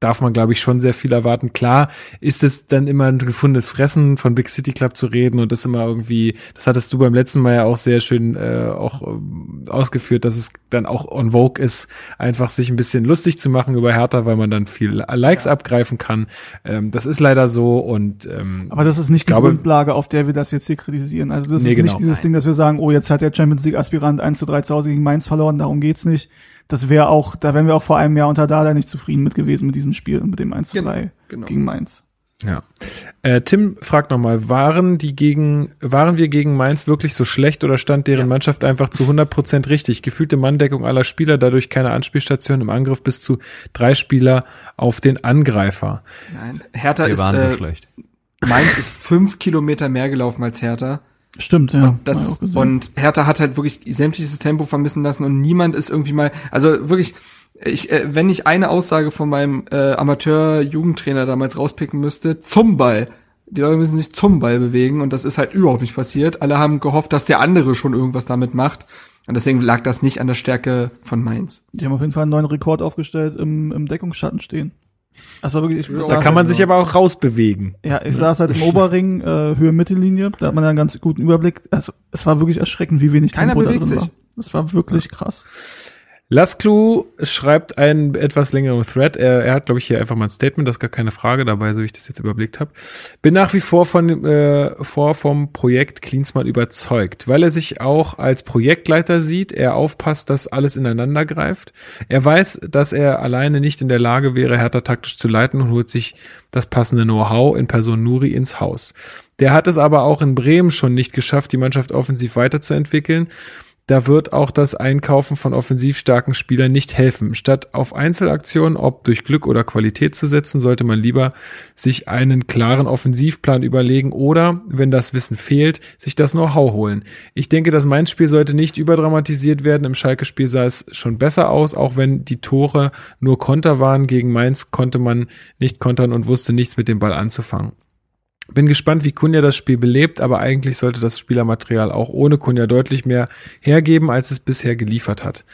darf man, glaube ich, schon sehr viel erwarten. Klar ist es dann immer ein gefundenes Fressen, von Big City Club zu reden und das immer irgendwie, das hattest du beim letzten Mal ja auch sehr schön äh, auch ähm, ausgeführt, dass es dann auch on Vogue ist, einfach sich ein bisschen lustig zu machen über Hertha, weil man dann viel Likes ja. abgreifen kann. Ähm, das ist leider so und ähm, Aber das ist nicht die glaube, Grundlage, auf der wir das jetzt hier kritisieren. Also das nee, ist nicht genau. dieses Nein. Ding, dass wir sagen, oh, jetzt hat der Champions League Aspirant 1 zu 3 zu Hause gegen Mainz verloren, darum geht's nicht das wäre auch, da wären wir auch vor einem Jahr unter Dada nicht zufrieden mit gewesen mit diesem Spiel, mit dem 1 zu 3 genau, genau. gegen Mainz. Ja. Äh, Tim fragt nochmal, waren die gegen, waren wir gegen Mainz wirklich so schlecht oder stand deren ja. Mannschaft einfach zu 100 Prozent richtig? Gefühlte Manndeckung aller Spieler, dadurch keine Anspielstation im Angriff bis zu drei Spieler auf den Angreifer. Nein, Hertha wir ist, waren äh, so schlecht. Mainz ist fünf Kilometer mehr gelaufen als Hertha. Stimmt, ja. Und, das, und Hertha hat halt wirklich sämtliches Tempo vermissen lassen und niemand ist irgendwie mal, also wirklich, ich, äh, wenn ich eine Aussage von meinem äh, Amateur-Jugendtrainer damals rauspicken müsste, zum Ball. Die Leute müssen sich zum Ball bewegen und das ist halt überhaupt nicht passiert. Alle haben gehofft, dass der andere schon irgendwas damit macht. Und deswegen lag das nicht an der Stärke von Mainz. Die haben auf jeden Fall einen neuen Rekord aufgestellt im, im Deckungsschatten stehen. Also wirklich, ich da kann man sich aber auch rausbewegen. Ja, ich saß halt im Oberring, äh, Höhe Mittellinie, da hat man ja einen ganz guten Überblick. Also es war wirklich erschreckend, wie wenig Keiner Tempo da drin sich. war. Das war wirklich ja. krass. Lasclu schreibt einen etwas längeren Thread. Er, er hat, glaube ich, hier einfach mal ein Statement, das ist gar keine Frage dabei, so wie ich das jetzt überblickt habe. Bin nach wie vor von äh, vor vom Projekt Cleansmart überzeugt, weil er sich auch als Projektleiter sieht. Er aufpasst, dass alles ineinander greift. Er weiß, dass er alleine nicht in der Lage wäre, härter taktisch zu leiten und holt sich das passende Know-how in Person Nuri ins Haus. Der hat es aber auch in Bremen schon nicht geschafft, die Mannschaft offensiv weiterzuentwickeln da wird auch das Einkaufen von offensiv starken Spielern nicht helfen. Statt auf Einzelaktionen, ob durch Glück oder Qualität zu setzen, sollte man lieber sich einen klaren Offensivplan überlegen oder, wenn das Wissen fehlt, sich das Know-how holen. Ich denke, das Mainz-Spiel sollte nicht überdramatisiert werden. Im Schalke-Spiel sah es schon besser aus, auch wenn die Tore nur Konter waren. Gegen Mainz konnte man nicht kontern und wusste nichts mit dem Ball anzufangen. Bin gespannt, wie Kunja das Spiel belebt, aber eigentlich sollte das Spielermaterial auch ohne Kunja deutlich mehr hergeben, als es bisher geliefert hat.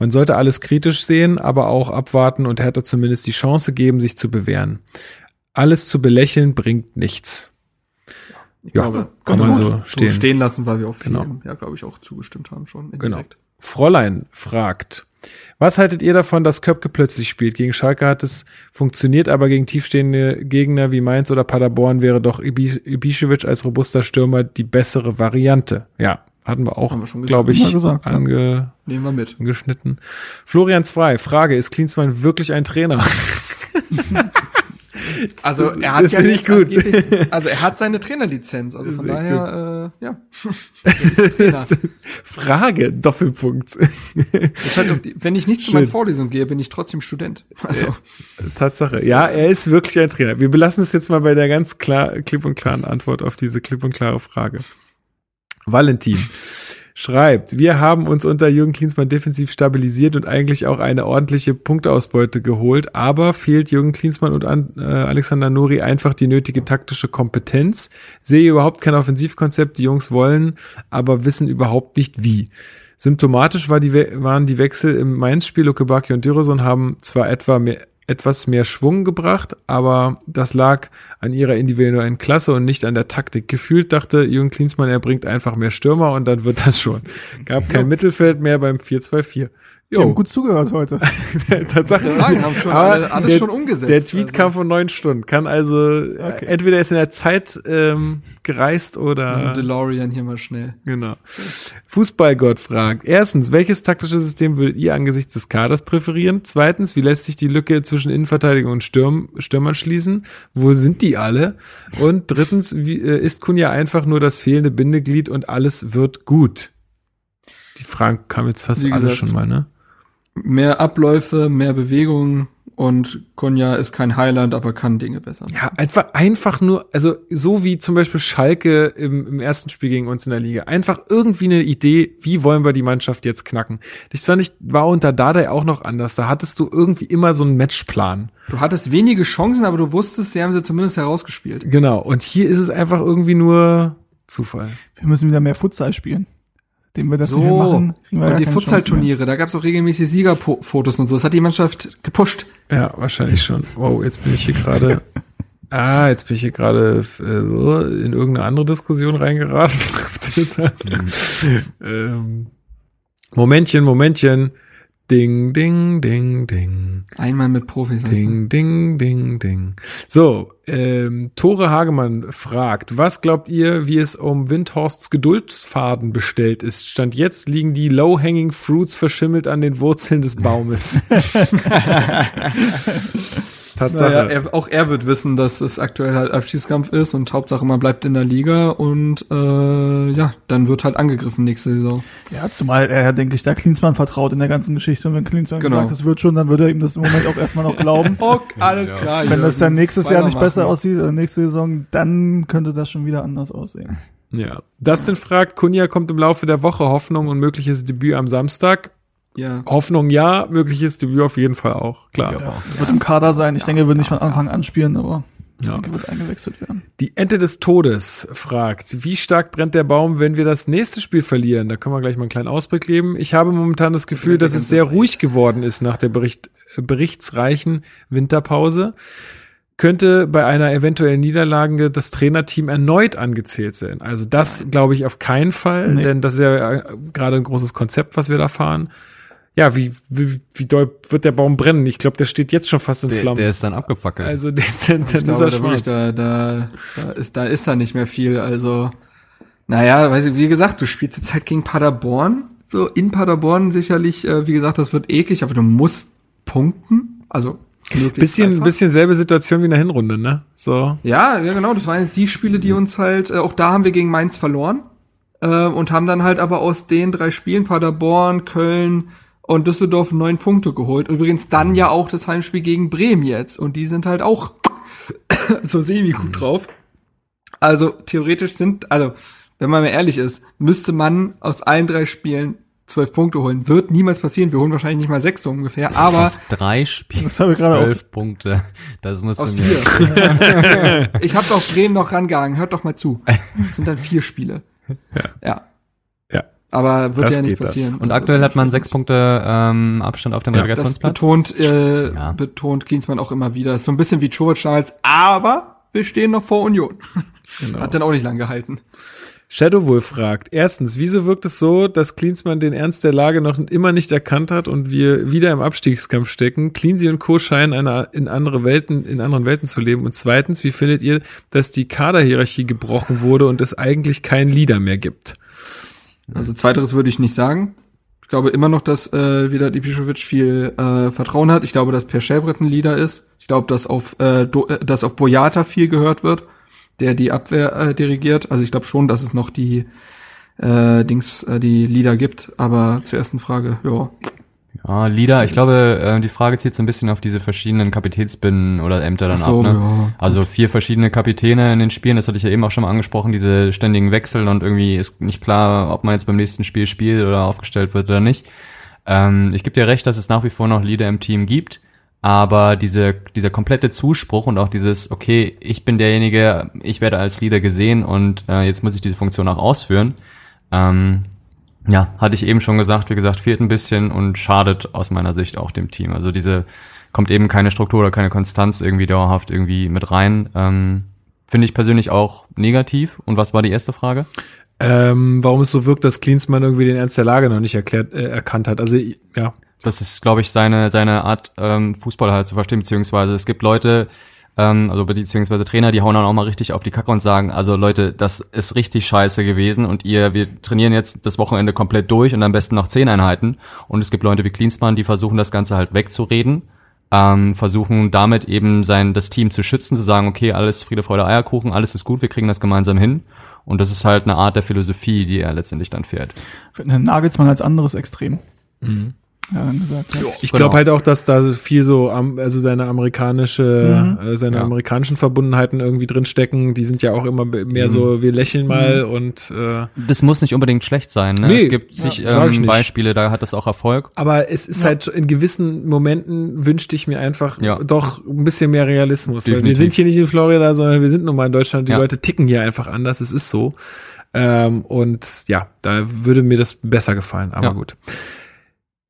Man sollte alles kritisch sehen, aber auch abwarten und Hertha zumindest die Chance geben, sich zu bewähren. Alles zu belächeln bringt nichts. Ich ja, glaube, kann man so stehen. stehen lassen, weil wir auch viel, genau. ja, glaube ich, auch zugestimmt haben schon. Indirekt. Genau. Fräulein fragt, was haltet ihr davon, dass Köpke plötzlich spielt? Gegen Schalke hat es funktioniert, aber gegen tiefstehende Gegner wie Mainz oder Paderborn wäre doch Ibišević als robuster Stürmer die bessere Variante. Ja, hatten wir auch, glaube ich, gesagt, ange Nehmen wir mit. angeschnitten. Florian Zwei, Frage, ist Klinsmann wirklich ein Trainer? [LAUGHS] Also er hat ja nicht gut. [LAUGHS] also er hat seine Trainerlizenz, also von daher, äh, ja. Trainer. [LAUGHS] Frage, Doppelpunkt. Halt die, wenn ich nicht Schön. zu meinen Vorlesungen gehe, bin ich trotzdem Student. Also Tatsache. Ja, er ist wirklich ein Trainer. Wir belassen es jetzt mal bei der ganz klar, klipp und klaren Antwort auf diese klipp und klare Frage. Valentin schreibt, wir haben uns unter Jürgen Klinsmann defensiv stabilisiert und eigentlich auch eine ordentliche Punkteausbeute geholt, aber fehlt Jürgen Klinsmann und äh, Alexander Nuri einfach die nötige taktische Kompetenz. Sehe überhaupt kein Offensivkonzept, die Jungs wollen, aber wissen überhaupt nicht wie. Symptomatisch war die, waren die Wechsel im Mainz-Spiel. Luke Baki und Dyroson haben zwar etwa mehr, etwas mehr Schwung gebracht, aber das lag an ihrer individuellen Klasse und nicht an der Taktik. Gefühlt dachte Jürgen Klinsmann, er bringt einfach mehr Stürmer und dann wird das schon. Gab kein [LAUGHS] Mittelfeld mehr beim 4-2-4. Die haben Jo, gut zugehört heute. [LAUGHS] Tatsache. sagen, haben schon alle- alles der, schon umgesetzt, Der Tweet also. kam vor neun Stunden. Kann also, äh, entweder ist in der Zeit ähm, gereist oder... DeLorean hier mal schnell. Genau. Fußballgott fragt. Erstens, welches taktische System würdet ihr angesichts des Kaders präferieren? Zweitens, wie lässt sich die Lücke zwischen Innenverteidigung und Stürm, Stürmern schließen? Wo sind die alle? Und drittens, wie, äh, ist Kunja einfach nur das fehlende Bindeglied und alles wird gut? Die Fragen kamen jetzt fast alle schon mal, ne? Mehr Abläufe, mehr Bewegung und Konja ist kein Highland, aber kann Dinge besser. Ja, einfach, einfach nur, also so wie zum Beispiel Schalke im, im ersten Spiel gegen uns in der Liga. Einfach irgendwie eine Idee, wie wollen wir die Mannschaft jetzt knacken. Das fand ich, war unter Dardai auch noch anders. Da hattest du irgendwie immer so einen Matchplan. Du hattest wenige Chancen, aber du wusstest, sie haben sie zumindest herausgespielt. Genau. Und hier ist es einfach irgendwie nur Zufall. Wir müssen wieder mehr Futsal spielen. Dem wir das So, nicht mehr machen, und die Futsal-Turniere, da gab's auch regelmäßig Siegerfotos und so. Das hat die Mannschaft gepusht. Ja, wahrscheinlich schon. Wow, jetzt bin ich hier gerade. [LAUGHS] Ah, jetzt bin ich hier gerade äh, so in irgendeine andere Diskussion reingeraten Twitter. [LAUGHS] ähm, Momentchen, Momentchen. Ding, ding, ding, ding. Einmal mit Profis. Ding, ding, ding, ding. So, ähm, Tore Hagemann fragt, was glaubt ihr, wie es um Windhorsts Geduldsfaden bestellt ist? Stand jetzt liegen die low-hanging fruits verschimmelt an den Wurzeln des Baumes. [LAUGHS] [LAUGHS] Tatsache. Naja, er, auch er wird wissen, dass es aktuell halt Abschießkampf ist und Hauptsache man bleibt in der Liga und äh, ja, dann wird halt angegriffen nächste Saison. Ja, zumal er, denke ich, da Klinsmann vertraut in der ganzen Geschichte. Und wenn Klinsmann Genau. gesagt, es wird schon, dann würde er ihm das im Moment auch erstmal noch glauben. [LAUGHS] Okay, alles klar. Wenn das dann nächstes Jahr nicht besser aussieht, oder nächste Saison, dann könnte das schon wieder anders aussehen. Ja. Dustin fragt, Kunja kommt im Laufe der Woche, Hoffnung und mögliches Debüt am Samstag. Ja. Hoffnung ja, mögliches Debüt auf jeden Fall auch, klar. Ja, wird im Kader sein. Ich denke, er wird nicht von Anfang an spielen, aber ich Ja. denke, wird eingewechselt werden. Die Ente des Todes fragt, wie stark brennt der Baum, wenn wir das nächste Spiel verlieren? Da können wir gleich mal einen kleinen Ausblick geben. Ich habe momentan das Gefühl, dass es sehr ruhig geworden ist nach der Bericht, berichtsreichen Winterpause. Könnte bei einer eventuellen Niederlage das Trainerteam erneut angezählt sein. Also das glaube ich auf keinen Fall, Nee. denn das ist ja äh, gerade ein großes Konzept, was wir da fahren. Ja, wie, wie, wie doll wird der Baum brennen? Ich glaube, der steht jetzt schon fast in Der, Flammen. der ist dann abgefackelt. also der ist, dann, dann ist er schwarz. da, da, da ist da ist da nicht mehr viel. Also, naja, weiß ich, wie gesagt, du spielst jetzt halt gegen Paderborn. So in Paderborn sicherlich, äh, wie gesagt, das wird eklig, aber du musst punkten. Also Bisschen, einfach. bisschen selbe Situation wie in der Hinrunde, ne? So. Ja, ja, genau. Das waren jetzt die Spiele, die uns halt, äh, auch da haben wir gegen Mainz verloren. Äh, und haben dann halt aber aus den drei Spielen, Paderborn, Köln und Düsseldorf, neun Punkte geholt. Übrigens dann ja auch das Heimspiel gegen Bremen jetzt. Und die sind halt auch [COUGHS] so semi gut drauf. Also theoretisch sind, also wenn man mal ehrlich ist, müsste man aus allen drei Spielen zwölf Punkte holen. Wird niemals passieren. Wir holen wahrscheinlich nicht mal sechs so ungefähr. Aber Aus drei Spielen, Das habe ich gerade auch- zwölf Punkte. Das musst Aus vier. [LAUGHS] ich habe doch Bremen noch rangehangen. Hört doch mal zu. [LAUGHS] Das sind dann vier Spiele. Ja. Ja. Aber wird Das ja nicht passieren. Und Das aktuell hat man sechs. Punkte ähm, Abstand auf dem Ja, Das Relegationsplatz. betont, äh, Ja. betont Klinsmann auch immer wieder. Ist so ein bisschen wie Czovic damals. Aber wir stehen noch vor Union. [LAUGHS] Genau. Hat dann auch nicht lang gehalten. Shadowwolf fragt, erstens, wieso wirkt es so, dass Klinsmann den Ernst der Lage noch immer nicht erkannt hat und wir wieder im Abstiegskampf stecken? Cleansy und Co. scheinen eine, in andere Welten, in anderen Welten zu leben. Und zweitens, wie findet ihr, dass die Kaderhierarchie gebrochen wurde und es eigentlich keinen Leader mehr gibt? Also zweiteres würde ich nicht sagen. Ich glaube immer noch, dass äh, wieder Dipischewitsch viel äh, Vertrauen hat. Ich glaube, dass Per Schäbret ein Leader ist. Ich glaube, dass auf äh, Do, äh, dass auf Boyata viel gehört wird, der die Abwehr äh, dirigiert. Also ich glaube schon, dass es noch die äh, Dings, äh, die Leader gibt. Aber zur ersten Frage, ja. Ja, Lieder, ich glaube, äh, die Frage zieht so ein bisschen auf diese verschiedenen Kapitätsbinnen oder Ämter dann so, ab. Ne? ja, also vier verschiedene Kapitäne in den Spielen, das hatte ich ja eben auch schon mal angesprochen, diese ständigen Wechsel und irgendwie ist nicht klar, ob man jetzt beim nächsten Spiel spielt oder aufgestellt wird oder nicht. Ähm, ich gebe dir recht, dass es nach wie vor noch Leader im Team gibt, aber diese, dieser komplette Zuspruch und auch dieses, okay, ich bin derjenige, ich werde als Leader gesehen und äh, jetzt muss ich diese Funktion auch ausführen, ähm, ja, hatte ich eben schon gesagt, wie gesagt, fehlt ein bisschen und schadet aus meiner Sicht auch dem Team. Also diese kommt eben keine Struktur oder keine Konstanz irgendwie dauerhaft irgendwie mit rein. Ähm, Finde ich persönlich auch negativ. Und was war die erste Frage? Ähm, warum es so wirkt, dass Klinsmann irgendwie den Ernst der Lage noch nicht erklärt, äh, erkannt hat. Also, ja. das ist, glaube ich, seine, seine Art, ähm, Fußball halt zu verstehen, beziehungsweise es gibt Leute, ähm, also beziehungsweise Trainer, die hauen dann auch mal richtig auf die Kacke und sagen, also Leute, das ist richtig scheiße gewesen und ihr, wir trainieren jetzt das Wochenende komplett durch und am besten noch zehn Einheiten. Und es gibt Leute wie Klinsmann, die versuchen das Ganze halt wegzureden, ähm, versuchen damit eben sein, das Team zu schützen, zu sagen, okay, alles Friede, Freude, Eierkuchen, alles ist gut, wir kriegen das gemeinsam hin. Und das ist halt eine Art der Philosophie, die er letztendlich dann fährt. Nagelsmann als anderes Extrem. Mhm. Ja, gesagt, ja. Ich Genau. glaube halt auch, dass da so viel so, also seine amerikanische, Mhm. äh, seine Ja. amerikanischen Verbundenheiten irgendwie drinstecken. Die sind ja auch immer Mhm. mehr so, wir lächeln mal und äh, Das muss nicht unbedingt schlecht sein. Ne? Nee, es gibt ja, sich ähm. Beispiele, da hat das auch Erfolg. aber es ist halt in gewissen Momenten wünschte ich mir einfach Ja. doch ein bisschen mehr Realismus. Weil wir sind hier nicht in Florida, sondern wir sind nun mal in Deutschland. Die Ja. Leute ticken hier einfach anders. Es ist so. Ähm, und ja, da würde mir das besser gefallen, aber Ja. gut.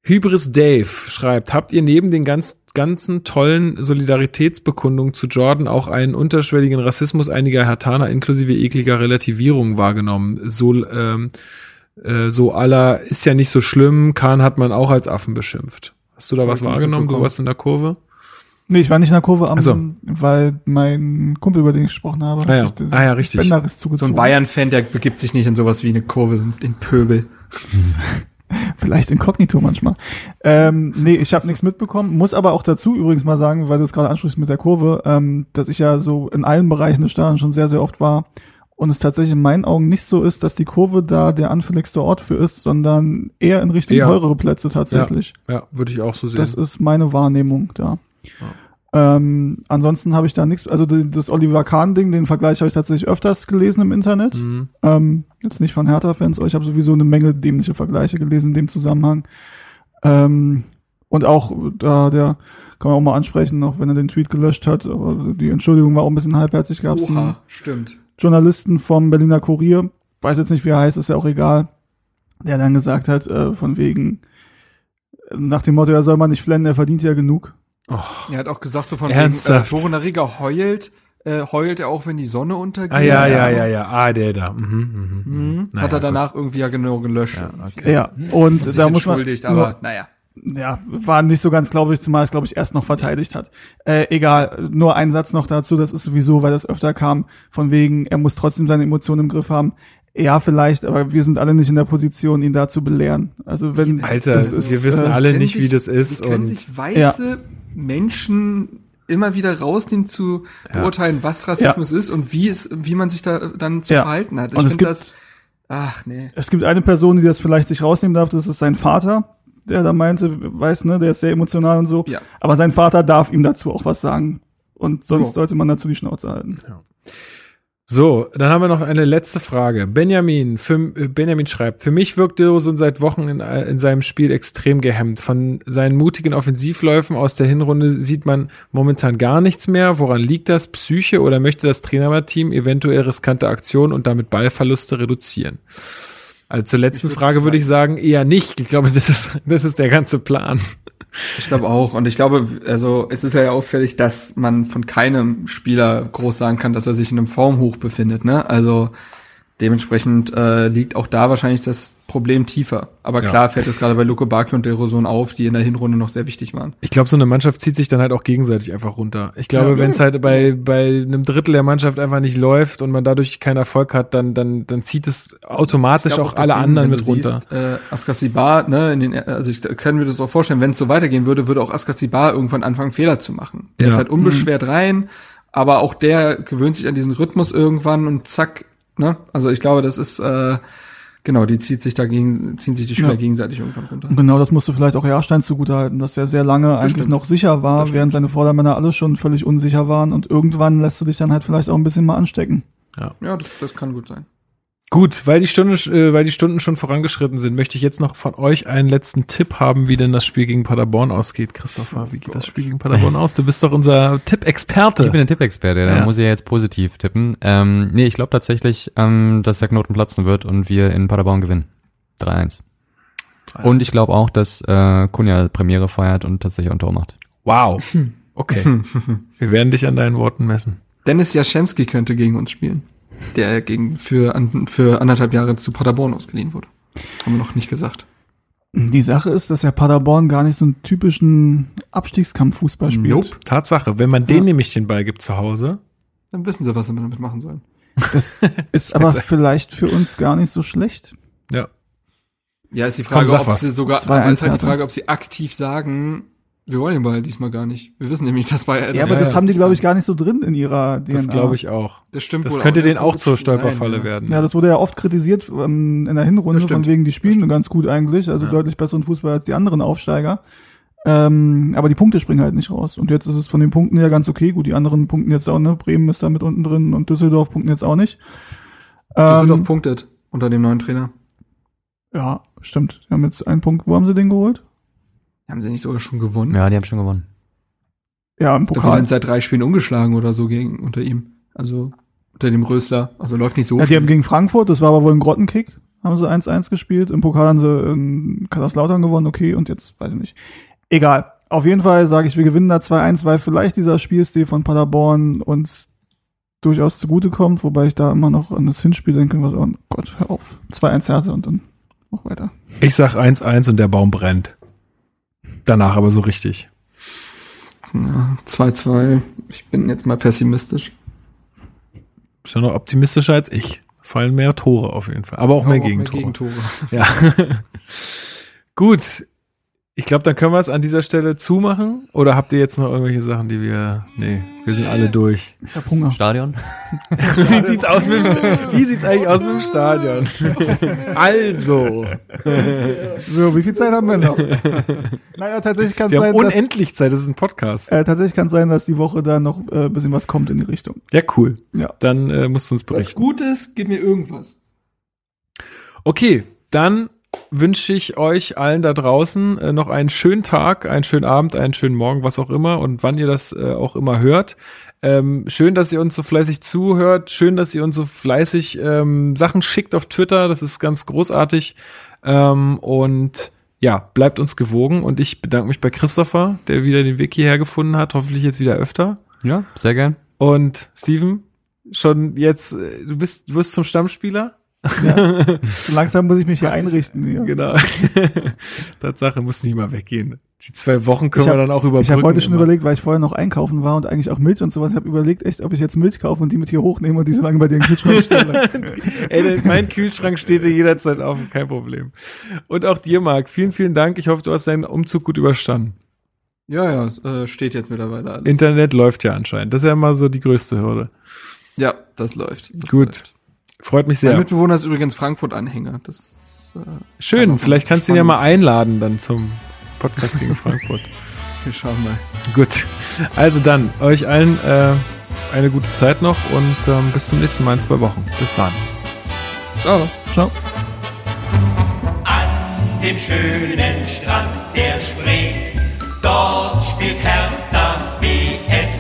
Hybris Dave schreibt, habt ihr neben den ganz, ganzen tollen Solidaritätsbekundungen zu Jordan auch einen unterschwelligen Rassismus einiger Hertaner inklusive ekliger Relativierungen wahrgenommen? So, ähm, äh, so aller ist ja nicht so schlimm, Kahn hat man auch als Affen beschimpft. Hast du da was wahrgenommen? Du warst in der Kurve? Nee, ich war nicht in der Kurve am, Ach so. weil mein Kumpel, über den ich gesprochen habe, Ah ja. sich das Ah ja, richtig. Bänderriss So zugezogen. ein Bayern-Fan, der begibt sich nicht in sowas wie eine Kurve, in Pöbel. [LAUGHS] [LAUGHS] Vielleicht inkognito manchmal. Ähm, nee, ich habe nichts mitbekommen. Muss aber auch dazu übrigens mal sagen, weil du es gerade ansprichst mit der Kurve, ähm, dass ich ja so in allen Bereichen des Stadions schon sehr, sehr oft war. Und es tatsächlich in meinen Augen nicht so ist, dass die Kurve da der anfälligste Ort für ist, sondern eher in Richtung Ja. teurere Plätze tatsächlich. Ja, würde ich auch so sehen. Das ist meine Wahrnehmung da. Ähm, ansonsten habe ich da nichts, also das Oliver Kahn-Ding, den Vergleich habe ich tatsächlich öfters gelesen im Internet. Mhm. Ähm, jetzt nicht von Hertha-Fans, aber ich habe sowieso eine Menge dämliche Vergleiche gelesen in dem Zusammenhang. Ähm, und auch da, der kann man auch mal ansprechen, auch wenn er den Tweet gelöscht hat, aber die Entschuldigung war auch ein bisschen halbherzig. Gab es einen stimmt. Journalisten vom Berliner Kurier, weiß jetzt nicht, wie er heißt, ist ja auch egal, der dann gesagt hat, äh, von wegen, nach dem Motto, er soll man nicht flennen, er verdient ja genug. Er hat auch gesagt, so von Ernsthaft? wegen, äh, Riga heult, äh, heult er auch, wenn die Sonne untergeht. Ah ja, ja, ja, ja. Ah, der da. Mhm, mhm, mhm. Mhm. Naja, hat er gut. danach irgendwie ja genau gelöscht. Ja, okay. Ja, und da muss man, aber naja. ja, war nicht so ganz glaubwürdig, zumal es, glaube ich, erst noch verteidigt hat. Äh, egal, nur ein Satz noch dazu, das ist sowieso, weil das öfter kam, von wegen, er muss trotzdem seine Emotionen im Griff haben. Ja, vielleicht, aber wir sind alle nicht in der Position, ihn da zu belehren. Also wenn Alter, das ist, wir wissen äh, alle können nicht, wie sich- das ist. Wie können Und sich weiße Menschen immer wieder rausnehmen zu beurteilen, was Rassismus ist und wie es, wie man sich da dann zu Ja. verhalten hat. Ich finde gibt- das, ach nee. Es gibt eine Person, die das vielleicht sich rausnehmen darf, das ist sein Vater, der da meinte, weiß, ne, der ist sehr emotional und so. Ja. Aber sein Vater darf ihm dazu auch was sagen. Und sonst Jo. sollte man dazu die Schnauze halten. So, dann haben wir noch eine letzte Frage. Benjamin, für, äh, Benjamin schreibt, für mich wirkt Dürreson seit Wochen in, äh, in seinem Spiel extrem gehemmt. Von seinen mutigen Offensivläufen aus der Hinrunde sieht man momentan gar nichts mehr. Woran liegt das? Psyche oder möchte das Trainerteam eventuell riskante Aktionen und damit Ballverluste reduzieren? Also zur letzten Frage würde ich sagen, eher nicht. Ich glaube, das ist, das ist der ganze Plan. Ich glaube auch. Und ich glaube, also es ist ja auffällig, dass man von keinem Spieler groß sagen kann, dass er sich in einem Formhoch befindet. Ne? Also dementsprechend äh, liegt auch da wahrscheinlich das Problem tiefer. Aber Ja. klar fällt es gerade bei Luko Bacchio und Deroson auf, die in der Hinrunde noch sehr wichtig waren. Ich glaube, so eine Mannschaft zieht sich dann halt auch gegenseitig einfach runter. Ich glaube, Ja. wenn es halt bei, bei einem Drittel der Mannschaft einfach nicht läuft und man dadurch keinen Erfolg hat, dann, dann, dann zieht es automatisch auch das alle Ding, anderen mit runter. Siehst, äh, Askasibar, ne, in den, also ich kann mir das auch vorstellen, wenn es so weitergehen würde, würde auch Askasibar irgendwann anfangen, Fehler zu machen. Der Ja. ist halt unbeschwert rein, aber auch der gewöhnt sich an diesen Rhythmus irgendwann und zack, ne? Also ich glaube, das ist, äh, genau, die zieht sich dagegen, ziehen sich die Spieler Ja. gegenseitig irgendwann runter. Und genau das musst du vielleicht auch Jahrstein zugutehalten, dass er sehr lange eigentlich stimmt. noch sicher war, Das während seine Vordermänner alle schon völlig unsicher waren. Und irgendwann lässt du dich dann halt vielleicht auch ein bisschen mal anstecken. Ja, das, das kann gut sein. Gut, weil die Stunde, äh, weil die Stunden schon vorangeschritten sind, möchte ich jetzt noch von euch einen letzten Tipp haben, wie denn das Spiel gegen Paderborn ausgeht. Christopher, wie geht das Spiel gegen Paderborn aus? Du bist doch unser Ich Tipp-Experte. bin der Tippexperte, da Ja. muss ich ja jetzt positiv tippen. Ähm, nee, ich glaube tatsächlich, ähm, dass der Knoten platzen wird und wir in Paderborn gewinnen. 3-1. Und ich glaube auch, dass äh, Kunja Premiere feiert und tatsächlich ein Tor macht. Wow. Okay. Wir werden dich an deinen Worten messen. Dennis Jaschemski könnte gegen uns spielen. Der gegen, für, an, für anderthalb Jahre zu Paderborn ausgeliehen wurde. Haben wir noch nicht gesagt. Die Sache ist, dass ja Paderborn gar nicht so einen typischen Abstiegskampf-Fußball spielt. Nope. Tatsache, wenn man denen Ja. nämlich den Ball gibt zu Hause, Dann wissen sie, was sie damit machen sollen. Das [LAUGHS] ist aber vielleicht für uns gar nicht so schlecht. ja. Ja, ist die Frage, Komm, ob was. sie sogar, 2-1 aber ist halt die. Frage, ob sie aktiv sagen, wir wollen den Ball diesmal gar nicht. Wir wissen nämlich, dass bei Ja, aber das haben die, glaube ich, gar nicht so drin in ihrer DNA. Das glaube ich auch. Das stimmt Das wohl könnte auch. denen Das auch zur Stolperfalle sein, ja. werden. Ja, das wurde ja oft kritisiert ähm, in der Hinrunde, von wegen, die spielen ganz gut eigentlich, also Ja. deutlich besseren Fußball als die anderen Aufsteiger. Ähm, aber die Punkte springen halt nicht raus. Und jetzt ist es von den Punkten her ganz okay. Gut, die anderen punkten jetzt auch, ne? Bremen ist da mit unten drin und Düsseldorf punkten jetzt auch nicht. Düsseldorf Ähm, punktet unter dem neuen Trainer. ja, stimmt. Die haben jetzt einen Punkt. Wo haben sie den geholt? Haben sie nicht sogar schon gewonnen? Ja, die haben schon gewonnen. Ja, im Ich glaube, die Pokal. sind seit drei Spielen ungeschlagen oder so gegen, unter ihm. Also, unter dem Rösler. Also läuft nicht so. Ja, die haben gegen Frankfurt, das war aber wohl ein Grottenkick, haben sie 1-1 gespielt. Im Pokal haben sie in Kaiserslautern gewonnen, okay, und jetzt weiß ich nicht. Egal. Auf jeden Fall sage ich, wir gewinnen da 2-1, weil vielleicht dieser Spielstil von Paderborn uns durchaus zugutekommt, wobei ich da immer noch an das Hinspiel denke, was, oh Gott, hör auf. 2-1 Härte und dann noch weiter. Ich sag 1-1 und der Baum brennt. Danach aber so richtig. Ja, 2-2. Ich bin jetzt mal pessimistisch. Bist ja noch optimistischer als ich. Fallen mehr Tore auf jeden Fall. Aber auch mehr Auch Gegentore. Gegentore. Ja. [LAUGHS] Gut. Ich glaube, dann können wir es an dieser Stelle zumachen. Oder habt ihr jetzt noch irgendwelche Sachen, die wir. Nee, wir sind alle durch. Ich hab Hunger. Stadion? [LAUGHS] Wie sieht's aus mit dem, wie sieht's eigentlich aus mit dem Stadion? also. So, wie viel Zeit haben wir noch? naja, tatsächlich kann es sein, dass, unendlich Zeit, das ist ein Podcast. äh, tatsächlich kann es sein, dass die Woche da noch äh, ein bisschen was kommt in die Richtung. Ja, cool. Ja. Dann äh, musst du uns Was berichten. gut ist, gib mir irgendwas. Okay, dann wünsche ich euch allen da draußen äh, noch einen schönen Tag, einen schönen Abend, einen schönen Morgen, was auch immer und wann ihr das äh, auch immer hört. Ähm, schön, dass ihr uns so fleißig zuhört. Schön, dass ihr uns so fleißig ähm, Sachen schickt auf Twitter. Das ist ganz großartig. Ähm, und ja, bleibt uns gewogen. Und ich bedanke mich bei Christopher, der wieder den Weg hierher gefunden hat. Hoffentlich jetzt wieder öfter. Ja, sehr gern. Und Steven, schon jetzt, äh, du bist, du wirst zum Stammspieler? [LAUGHS] So langsam muss ich mich hier einrichten. Hier. Genau. [LAUGHS] Tatsache, muss nicht mal weggehen. Die zwei Wochen können hab- wir dann auch überbrücken. Ich habe heute schon immer. überlegt, weil ich vorher noch einkaufen war und eigentlich auch Milch und sowas. Ich habe überlegt, echt, ob ich jetzt Milch kaufe und die mit hier hochnehme und die so lange bei dir im Kühlschrank [LAUGHS] stelle. Ey, mein Kühlschrank steht dir jederzeit auf, kein Problem. Und auch dir, Marc, vielen, vielen Dank. Ich hoffe, du hast deinen Umzug gut überstanden. Ja, ja, es, äh, steht jetzt mittlerweile alles. Internet läuft ja anscheinend. Das ist ja immer so die größte Hürde. ja, das läuft. Das Gut. Läuft. Freut mich Mein sehr. Mitbewohner ist übrigens Frankfurt-Anhänger. Das ist, äh, Schön, vielleicht kannst du ihn ja mal einladen dann zum Podcast gegen Frankfurt. [LAUGHS] wir schauen mal. Gut. Also dann, euch allen äh, eine gute Zeit noch und ähm, bis zum nächsten Mal in zwei Wochen. Bis dann. Ciao. Ciao. An dem schönen Strand der Spree, dort spielt Hertha BSC.